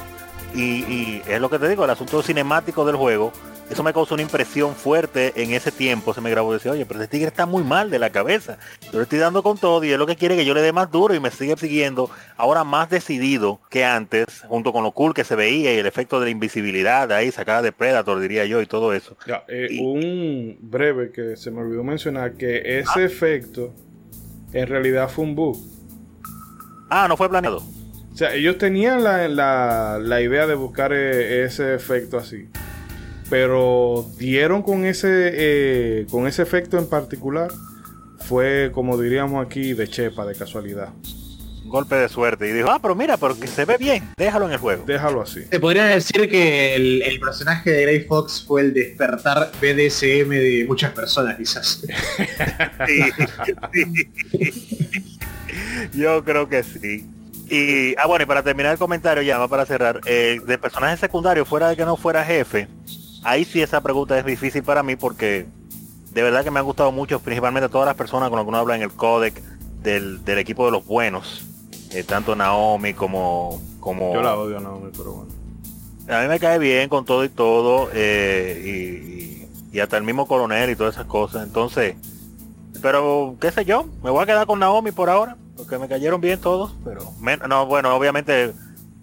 Y, y es lo que te digo, el asunto cinemático del juego, eso me causó una impresión fuerte en ese tiempo. Se me grabó decía, oye, pero ese tigre está muy mal de la cabeza. Yo le estoy dando con todo y es lo que quiere que yo le dé más duro y me sigue siguiendo ahora más decidido que antes, junto con lo cool que se veía y el efecto de la invisibilidad ahí sacada de Predator, diría yo, y todo eso. Ya, eh, Y- un breve que se me olvidó mencionar que ese efecto en realidad fue un bug. Ah, no fue planeado. O sea, ellos tenían la, la- la idea de buscar eh, ese efecto así. Pero dieron con ese, eh, con ese efecto en particular. Fue, como diríamos aquí, de chepa, de casualidad. Golpe de suerte. Y dijo, ah, pero mira, porque se ve bien, déjalo en el juego. Déjalo así. Se podría decir que el, el personaje de Grey Fox fue el despertar BDSM de muchas personas, quizás. Yo creo que sí. Y, ah, bueno, y para terminar el comentario ya, va para cerrar, eh, de personaje secundario, fuera de que no fuera jefe, ahí sí esa pregunta es difícil para mí porque de verdad que me han gustado mucho, principalmente todas las personas con las que uno habla en el codec del, del equipo de los buenos, eh, tanto Naomi como... como Yo la odio, Naomi, pero bueno. a mí me cae bien con todo y todo, eh, y, y- y hasta el mismo coronel y todas esas cosas. Entonces, Pero, qué sé yo, me voy a quedar con Naomi por ahora, porque me cayeron bien todos, pero... no, bueno, obviamente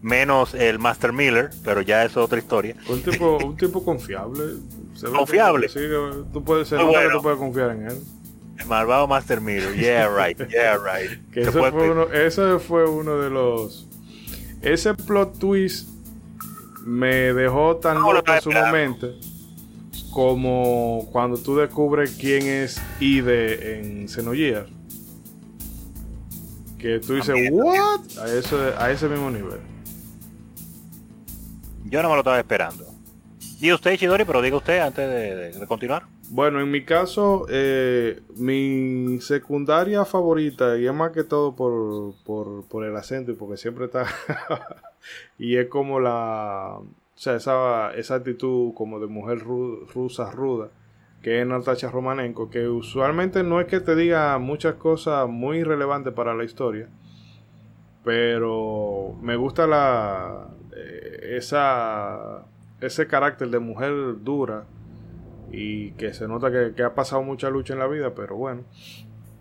menos el Master Miller, pero ya es otra historia. Un tipo, un tipo confiable. confiable. Sí, tú puedes ser que tú puedes confiar en él. Malvado Master Miller, yeah right, yeah right. que ese fue, uno, ese fue uno de los ese plot twist me dejó tan loco en su momento como cuando tú descubres quién es Ide en Xenogears. Que tú dices, ¿what? A, eso, a ese mismo nivel. Yo no me lo estaba esperando. Y usted, Chidori, pero diga usted antes de, continuar. Bueno, en mi caso, eh, mi secundaria favorita, y es más que todo por, por, por el acento y porque siempre está. y es como la o sea, esa, esa actitud como de mujer rusa ruda, que es Natasha Romanenko, que usualmente no es que te diga muchas cosas muy relevantes para la historia, pero me gusta la eh, esa ese carácter de mujer dura y que se nota que, que, ha pasado mucha lucha en la vida, pero bueno,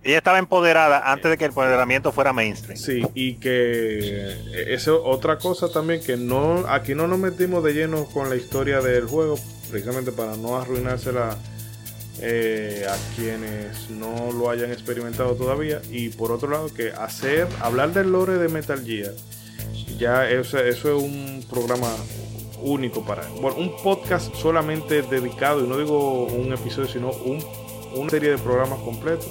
ella estaba empoderada antes de que el empoderamiento fuera mainstream. Sí, y que eso otra cosa también que no aquí no nos metimos de lleno con la historia del juego, precisamente para no arruinársela eh, a quienes no lo hayan experimentado todavía. Y por otro lado, que hacer, hablar del lore de Metal Gear, ya eso, eso es un programa único para, bueno, un podcast solamente dedicado, y no digo un episodio, sino un, una serie de programas completos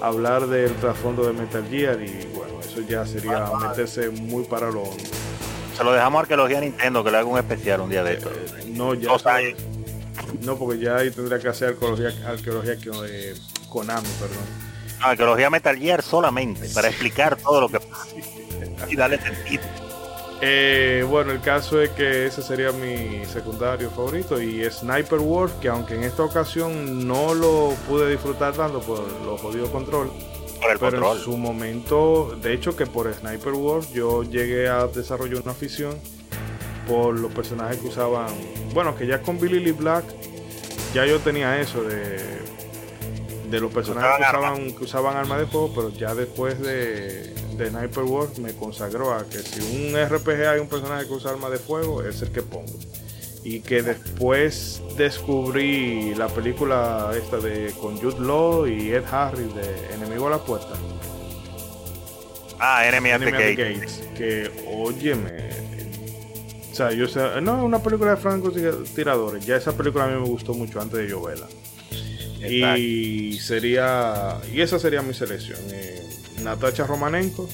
hablar del trasfondo de Metal Gear y bueno, eso ya sería meterse muy para lo Se lo dejamos a Arqueología Nintendo que le haga un especial un día de esto. Eh, no, ya. no, porque ya ahí tendría que hacer arqueología, arqueología de Konami, perdón. arqueología Metal Gear solamente, para explicar todo lo que pasa y darle sentido. Eh, bueno, el caso es que ese sería mi secundario favorito y Sniper Wolf, que aunque en esta ocasión no lo pude disfrutar tanto por los jodidos control, pero en su momento, de hecho que por Sniper Wolf yo llegué a desarrollar una afición por los personajes que usaban, bueno, que ya con Billy Lee Black ya yo tenía eso de de los personajes que usaban, que usaban armas de fuego, pero ya después de de Sniper Wolf me consagró a que si un RPG hay un personaje que usa arma de fuego, es el que pongo. Y que después descubrí la película esta de con Jude Law y Ed Harris de Enemigo a la Puerta. Ah, Enemy, at the, Gates. Que, óyeme. O sea, yo sé, no, una película de Franco tiradores. Ya esa película a mí me gustó mucho antes de yo verla. Y sería. Y esa sería mi selección. Eh, Natacha Romanenko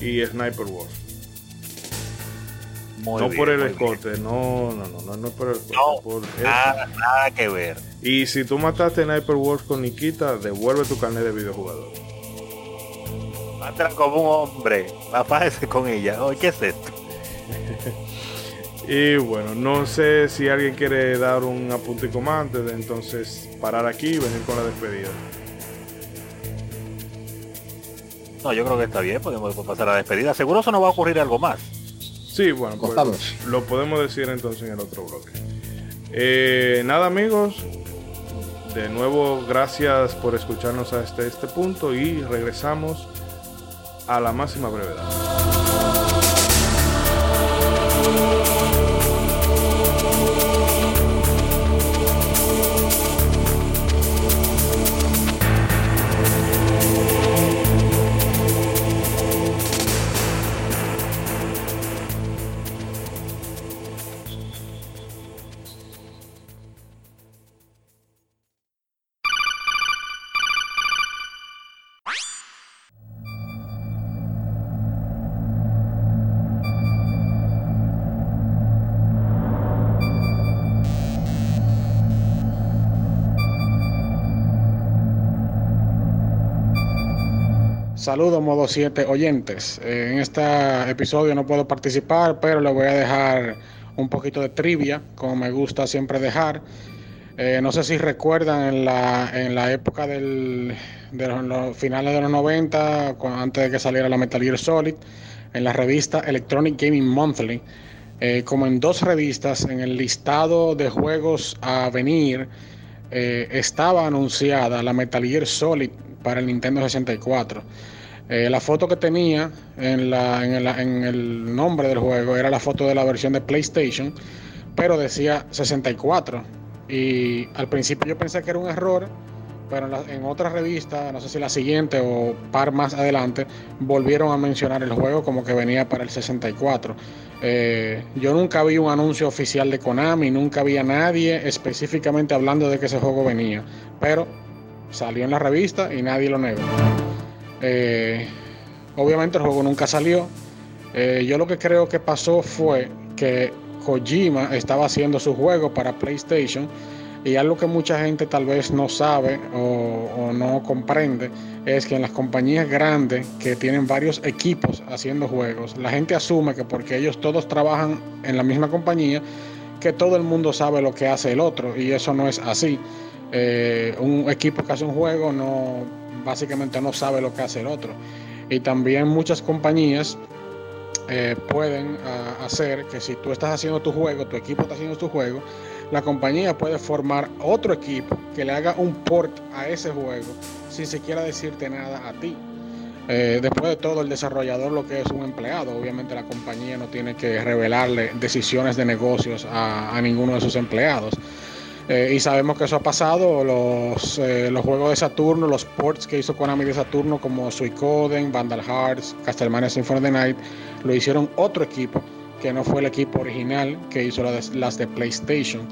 y Sniper Wolf. no por el escote, no, no, no, no, no por el escote. No, por nada, nada, que ver. Y si tú mataste a Sniper Wolf con Nikita, devuelve tu carnet de videojugador. Mátala como un hombre, apágese con ella. ¿qué es esto? y bueno, no sé si alguien quiere dar un apuntico más antes de entonces parar aquí y venir con la despedida. No, yo creo que está bien, podemos pasar a la despedida. Seguro eso no va a ocurrir algo más. Sí, bueno, pues, lo podemos decir entonces en el otro bloque. Eh, nada amigos, de nuevo gracias por escucharnos hasta este punto y regresamos a la máxima brevedad. Saludos, modo 7 oyentes. En este episodio no puedo participar, pero le voy a dejar un poquito de trivia, como me gusta siempre dejar. Eh, no sé si recuerdan en la, en la época de los, finales de los 90, antes de que saliera la Metal Gear Solid, en la revista Electronic Gaming Monthly, eh, como en dos revistas, en el listado de juegos a venir, eh, estaba anunciada la Metal Gear Solid para el Nintendo 64. Eh, la foto que tenía en, el, nombre del juego era la foto de la versión de PlayStation, pero decía 64. Y al principio yo pensé que era un error, pero en otra revista, no sé si la siguiente o par más adelante, volvieron a mencionar el juego como que venía para el 64. Eh, yo nunca vi un anuncio oficial de Konami, nunca vi a nadie específicamente hablando de que ese juego venía, pero salió en la revista y nadie lo negó. Eh, obviamente el juego nunca salió. Eh, yo lo que creo que pasó fue que Kojima estaba haciendo su juego para PlayStation y algo que mucha gente tal vez no sabe o, no comprende es que en las compañías grandes que tienen varios equipos haciendo juegos, la gente asume que porque ellos todos trabajan en la misma compañía, que todo el mundo sabe lo que hace el otro y eso no es así. Eh, un equipo que hace un juego no básicamente no sabe lo que hace el otro. Y también muchas compañías eh, pueden uh, hacer que si tú estás haciendo tu juego, tu equipo está haciendo tu juego, la compañía puede formar otro equipo que le haga un port a ese juego sin siquiera decirte nada a ti. Eh, después de todo, el desarrollador lo que es un empleado. Obviamente la compañía no tiene que revelarle decisiones de negocios a, a ninguno de sus empleados. Eh, y sabemos que eso ha pasado. Los, eh, los, juegos de Saturno, los ports que hizo Konami de Saturno, como Suicoden, Vandal Hearts, Castlevania Symphony of the Night, lo hicieron otro equipo que no fue el equipo original que hizo las de, PlayStation.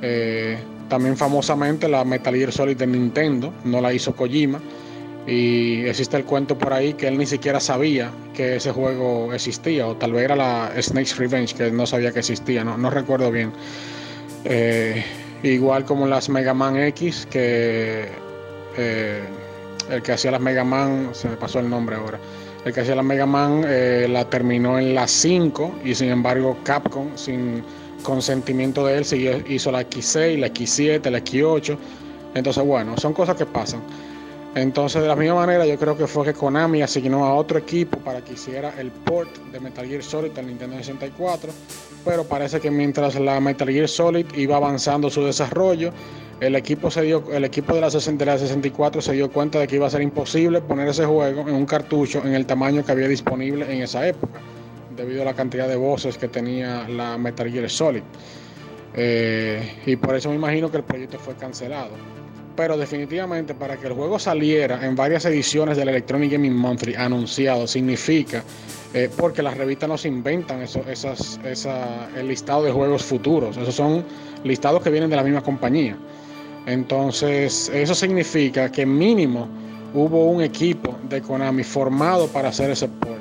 Eh, también famosamente la Metal Gear Solid de Nintendo, no la hizo Kojima. Y existe el cuento por ahí que él ni siquiera sabía que ese juego existía, o tal vez era la Snake's Revenge, que no sabía que existía, no, no recuerdo bien. Eh, igual como las Mega Man X, que eh, el que hacía las Mega Man, se me pasó el nombre ahora, el que hacía la Mega Man eh, la terminó en la 5 y sin embargo Capcom, sin consentimiento de él, hizo la X6, la X7, la X8. Entonces, bueno, son cosas que pasan. Entonces, de la misma manera, yo creo que fue que Konami asignó a otro equipo para que hiciera el port de Metal Gear Solid al Nintendo 64. Pero parece que mientras la Metal Gear Solid iba avanzando su desarrollo, el equipo, se dio, el equipo de, la, de la 64 se dio cuenta de que iba a ser imposible poner ese juego en un cartucho en el tamaño que había disponible en esa época, debido a la cantidad de voces que tenía la Metal Gear Solid. Eh, y por eso me imagino que el proyecto fue cancelado. Pero definitivamente para que el juego saliera en varias ediciones del Electronic Gaming Monthly anunciado significa, eh, porque las revistas no se inventan eso, esas, esa, el listado de juegos futuros, esos son listados que vienen de la misma compañía. Entonces, eso significa que mínimo hubo un equipo de Konami formado para hacer ese port.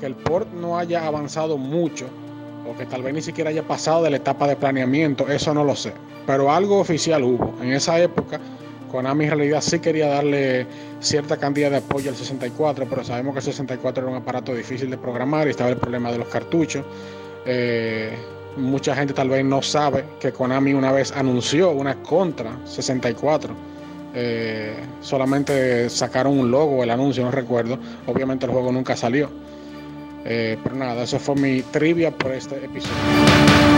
Que el port no haya avanzado mucho o que tal vez ni siquiera haya pasado de la etapa de planeamiento, eso no lo sé. Pero algo oficial hubo. En esa época, Konami en realidad sí quería darle cierta cantidad de apoyo al 64, pero sabemos que el 64 era un aparato difícil de programar y estaba el problema de los cartuchos. Eh, mucha gente tal vez no sabe que Konami una vez anunció una contra 64. Eh, solamente sacaron un logo, el anuncio, no recuerdo. Obviamente el juego nunca salió. Eh, pero nada, eso fue mi trivia por este episodio.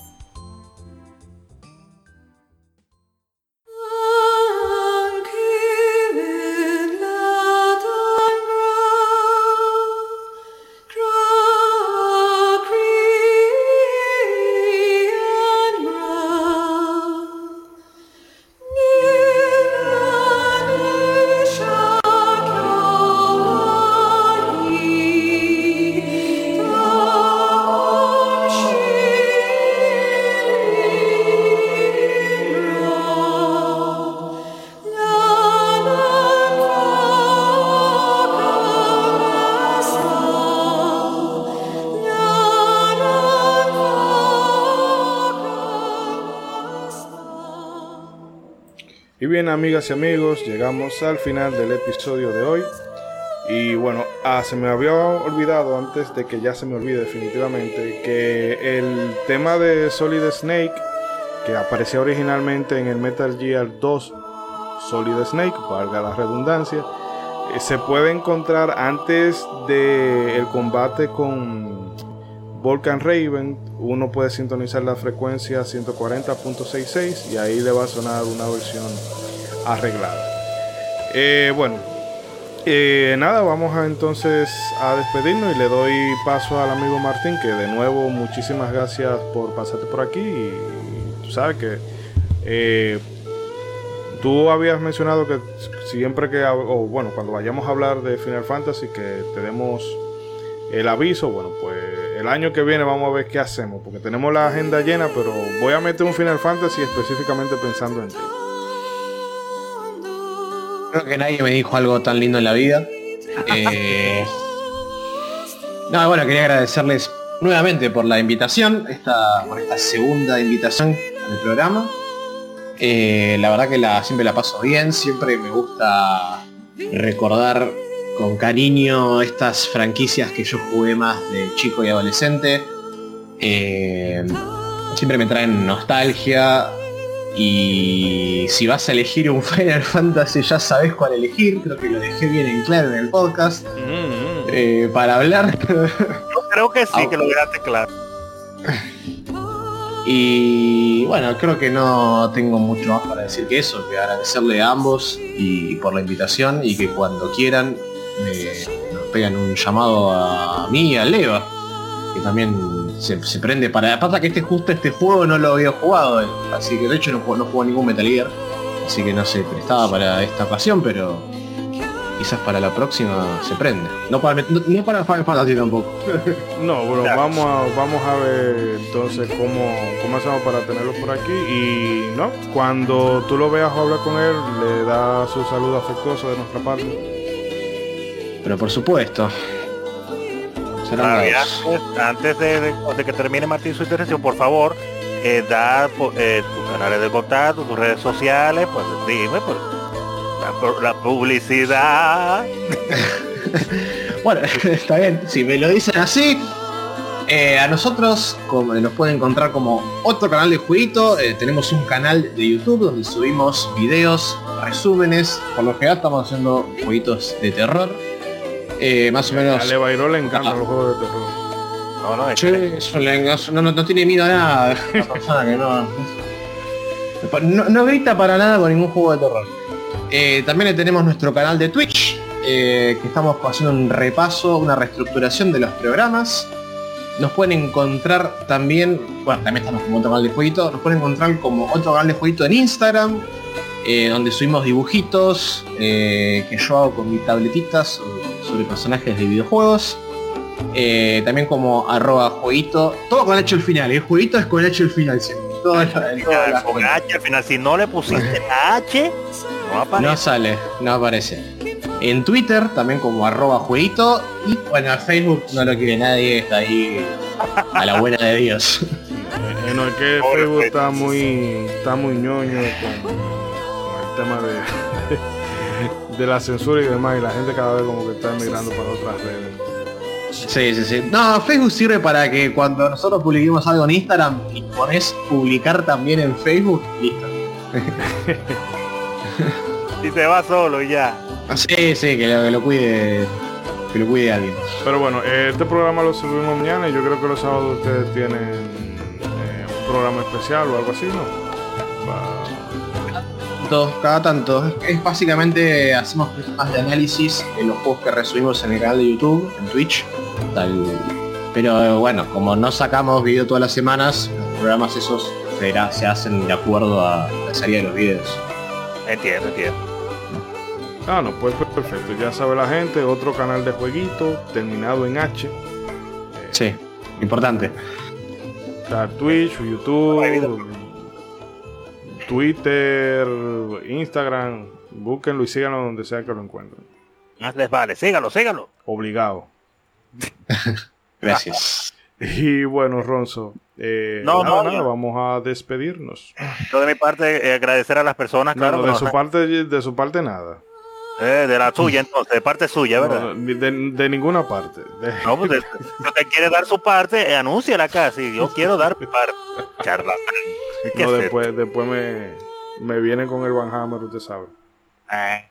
Amigas y amigos, llegamos al final del episodio de hoy. Y bueno, ah, se me había olvidado antes de que ya se me olvide definitivamente que el tema de Solid Snake, que aparecía originalmente en el Metal Gear 2 Solid Snake, valga la redundancia, eh, se puede encontrar antes del combate con Volcan Raven. Uno puede sintonizar la frecuencia 140.66 y ahí le va a sonar una versión arreglada. Eh, bueno, eh, nada, vamos a entonces a despedirnos y le doy paso al amigo Martín, que de nuevo muchísimas gracias por pasarte por aquí. Y, tú sabes que eh, tú habías mencionado que siempre que, o bueno, cuando vayamos a hablar de Final Fantasy, que te demos el aviso, bueno, pues el año que viene vamos a ver qué hacemos, porque tenemos la agenda llena, pero voy a meter un Final Fantasy específicamente pensando en ti. Creo que nadie me dijo algo tan lindo en la vida. Eh, no, bueno, quería agradecerles nuevamente por la invitación, esta, por esta segunda invitación al programa. Eh, la verdad que la, siempre la paso bien, siempre me gusta recordar con cariño estas franquicias que yo jugué más de chico y adolescente. Eh, siempre me traen nostalgia, y si vas a elegir un Final Fantasy ya sabes cuál elegir, creo que lo dejé bien en claro en el podcast. Mm, Eh, para hablar. Yo creo que sí, que lo dejaste claro. y bueno, creo que no tengo mucho más para decir que eso, que agradecerle a ambos y por la invitación y que cuando quieran me, nos pegan un llamado a mí y a Leva, que también se, se prende para. Pasa que este justo este juego no lo había jugado, eh, así que de hecho no jugó, no jugó ningún Metal Gear, así que no se prestaba para esta ocasión, pero quizás para la próxima se prende. No para, no, no para Final Fantasy tampoco. No, bueno, vamos a, vamos a ver entonces cómo, cómo hacemos para tenerlo por aquí. Y no, cuando tú lo veas o hablar con él, le da su saludo afectuoso de nuestra parte. Pero por supuesto. Serán Ah, antes, antes de, de- de que termine Martín su intervención, por favor, eh, da eh, tus canales de contacto, tus redes sociales, pues dime, pues, la, pu- la publicidad. Bueno, está bien. Si me lo dicen así, eh, a nosotros como, nos pueden encontrar como otro canal de jueguito. eh, tenemos un canal de YouTube donde subimos videos, resúmenes. Por lo general estamos haciendo jueguitos de terror. Eh, más o menos. A Levairo le encantan Ah. los juegos de terror. No, no, es Che, eso le- no, no, no tiene miedo a nada. Persona que no, no, no grita para nada con ningún juego de terror. Eh, también tenemos nuestro canal de Twitch, eh, que estamos haciendo un repaso, una reestructuración de los programas. Nos pueden encontrar también, bueno, también estamos como otro canal de jueguito, nos pueden encontrar como otro canal de jueguito en Instagram, eh, donde subimos dibujitos eh, que yo hago con mis tabletitas sobre- personajes de videojuegos. Eh, también como arroba jueguito, todo con H al final, el jueguito es con H al final siempre. Todo, en con. H al final, si no le pusiste la H, no aparece. No sale, no aparece. En Twitter también como arroba jueguito y bueno, en Facebook no lo quiere nadie, está ahí a la buena de Dios. Eh, no, es que Pobre Facebook Facebook. está muy, está muy ñoño con, con el tema de, de la censura y demás, y la gente cada vez como que está emigrando para otras redes. Sí, sí, sí. No, Facebook sirve para que cuando nosotros publiquemos algo en Instagram y pones publicar también en Facebook, listo. Si se va solo y ya. Sí, sí, que lo, que lo cuide, que lo cuide alguien. Pero bueno, eh, este programa lo subimos mañana y yo creo que los sábados ustedes tienen eh, un programa especial o algo así, ¿no? Tanto, cada tanto. Es básicamente hacemos programas de análisis en los juegos que resubimos en el canal de YouTube, en Twitch. Tal. Pero eh, bueno, como no sacamos video todas las semanas, los programas esos será- se hacen de acuerdo a la salida de los videos. Entiendo, entiendo. Ah, no, pues pues, perfecto. Ya sabe la gente, otro canal de jueguito terminado en H. Sí, importante. Está Twitch, YouTube, Twitter, Instagram. Búsquenlo y síganlo donde sea que lo encuentren. Más les vale, sígalo, sígalo. Obligado. Gracias. Y bueno, Ronzo, eh, No, nada, no, nada, vamos a despedirnos. Yo de mi parte eh, agradecer a las personas, No, claro, no, de su parte, de su parte nada. eh, de la suya entonces, de parte suya, ¿verdad? No, de, de ninguna parte. De- No, pues de- si usted quiere dar su parte, eh, anúnciala acá, si yo quiero dar mi parte. Charlatán. ¿Qué no, es después, después me, me viene con el Van Hammer, usted sabe. Ah,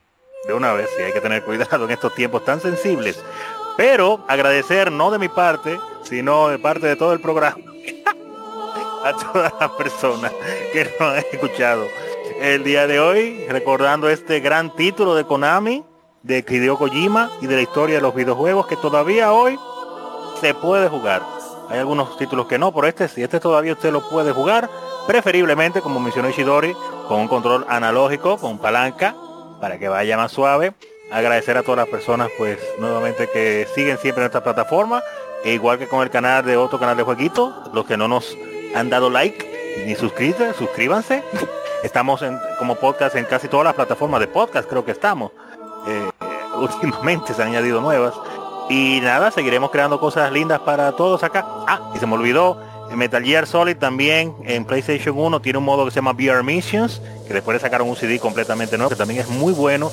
de una vez, sí, hay que tener cuidado en estos tiempos tan sensibles. Pero agradecer no de mi parte, sino de parte de todo el programa a todas las personas que nos han escuchado el día de hoy, recordando este gran título de Konami, de Hideo Kojima y de la historia de los videojuegos que todavía hoy se puede jugar. Hay algunos títulos que no, pero este sí, este todavía usted lo puede jugar, preferiblemente, como mencionó Ishidori, con un control analógico, con palanca, para que vaya más suave. Agradecer a todas las personas, pues, nuevamente que siguen siempre en esta plataforma, e igual que con el canal de otro canal de jueguito, los que no nos han dado like ni suscribirse, suscríbanse. Estamos en, como podcast en casi todas las plataformas de podcast, creo que estamos. Eh, últimamente se han añadido nuevas. Y nada, seguiremos creando cosas lindas para todos acá. Ah, y se me olvidó, Metal Gear Solid también en PlayStation 1 tiene un modo que se llama VR Missions, que después le sacaron un CD completamente nuevo, que también es muy bueno,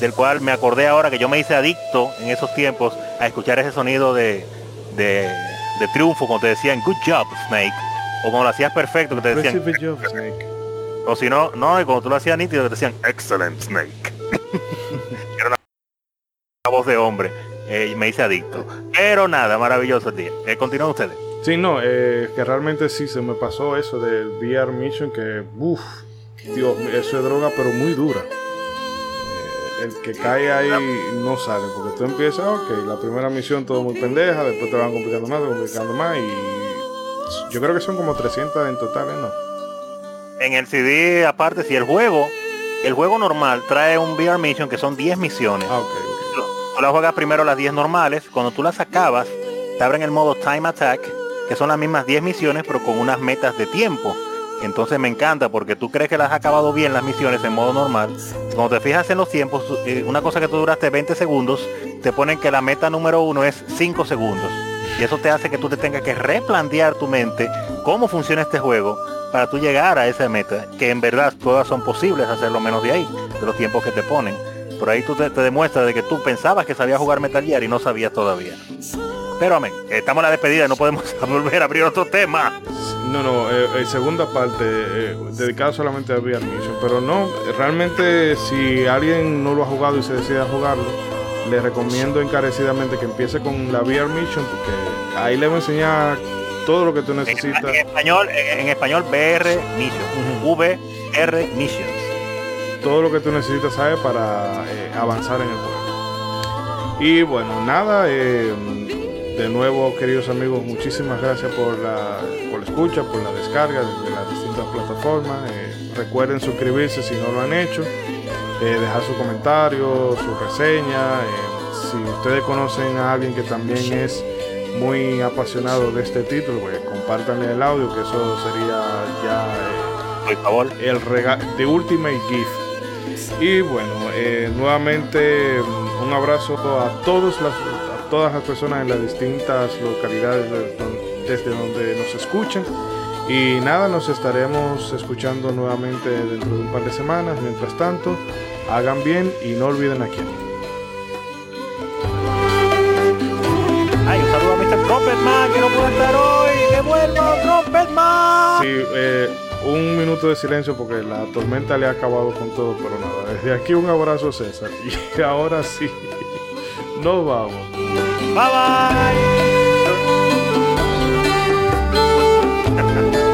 del cual me acordé ahora que yo me hice adicto en esos tiempos a escuchar ese sonido de, de, de triunfo cuando te decían Good job, Snake. O cuando lo hacías perfecto, que te decían, of Snake. o si no, no, y cuando tú lo hacías nítido, te decían Excellent Snake. Era una voz de hombre. Eh, y me hice adicto. Pero nada, maravilloso el día. Eh, continúen ustedes. Sí, no, eh, que realmente sí se me pasó eso del VR Mission que, uff, Dios, eso es droga pero muy dura. Eh, el que cae ahí no sale, porque tú empiezas, ok, la primera misión todo muy pendeja, después te van complicando más, te van complicando más y yo creo que son como 300 en total, ¿eh? ¿no? En el CD, aparte, si el juego, el juego normal trae un VR Mission que son 10 misiones. Ah, ok, ok. Tú las juegas primero las 10 normales. Cuando tú las acabas, te abren el modo Time Attack, que son las mismas 10 misiones, pero con unas metas de tiempo. Entonces me encanta porque tú crees que las has acabado bien las misiones en modo normal. Cuando te fijas en los tiempos, eh, una cosa que tú duraste 20 segundos, te ponen que la meta número uno es 5 segundos. Y eso te hace que tú te tengas que replantear tu mente cómo funciona este juego para tú llegar a esa meta, que en verdad todas son posibles hacerlo menos de ahí, de los tiempos que te ponen. Por ahí tú te, te demuestras de que tú pensabas que sabías jugar Metal Gear y no sabías todavía. Pero amén, estamos en la despedida, no podemos volver a abrir otro tema. No, no, eh, eh, segunda parte, eh, dedicada solamente a VR Mission. Pero no, realmente si alguien no lo ha jugado y se decide a jugarlo, le recomiendo encarecidamente que empiece con la VR Mission porque ahí le voy a enseñar todo lo que tú necesitas. en español, en, en español VR Mission, VR Missions. Todo lo que tú necesitas saber para eh, avanzar en el juego. Y bueno, nada, eh, de nuevo queridos amigos, muchísimas gracias por la, por la escucha, por la descarga de las distintas plataformas. Eh, recuerden suscribirse si no lo han hecho, dejar su comentario, su reseña. si ustedes conocen a alguien que también es muy apasionado de este título, pues compártanle el audio, que eso sería ya... Por favor. el regalo de Ultimate Gift. Y bueno, eh, nuevamente mm, un abrazo a todos las a todas las personas en las distintas localidades desde donde nos escuchan. Y nada, nos estaremos escuchando nuevamente dentro de un par de semanas. Mientras tanto, hagan bien y no olviden a quién. Ay, un saludo a Mr. Trumpetman que no puede estar hoy. ¡Que vuelva Trumpetman! Sí, eh, un minuto de silencio porque la tormenta le ha acabado con todo, pero nada. Desde aquí un abrazo César. Y ahora sí, nos vamos. Bye bye.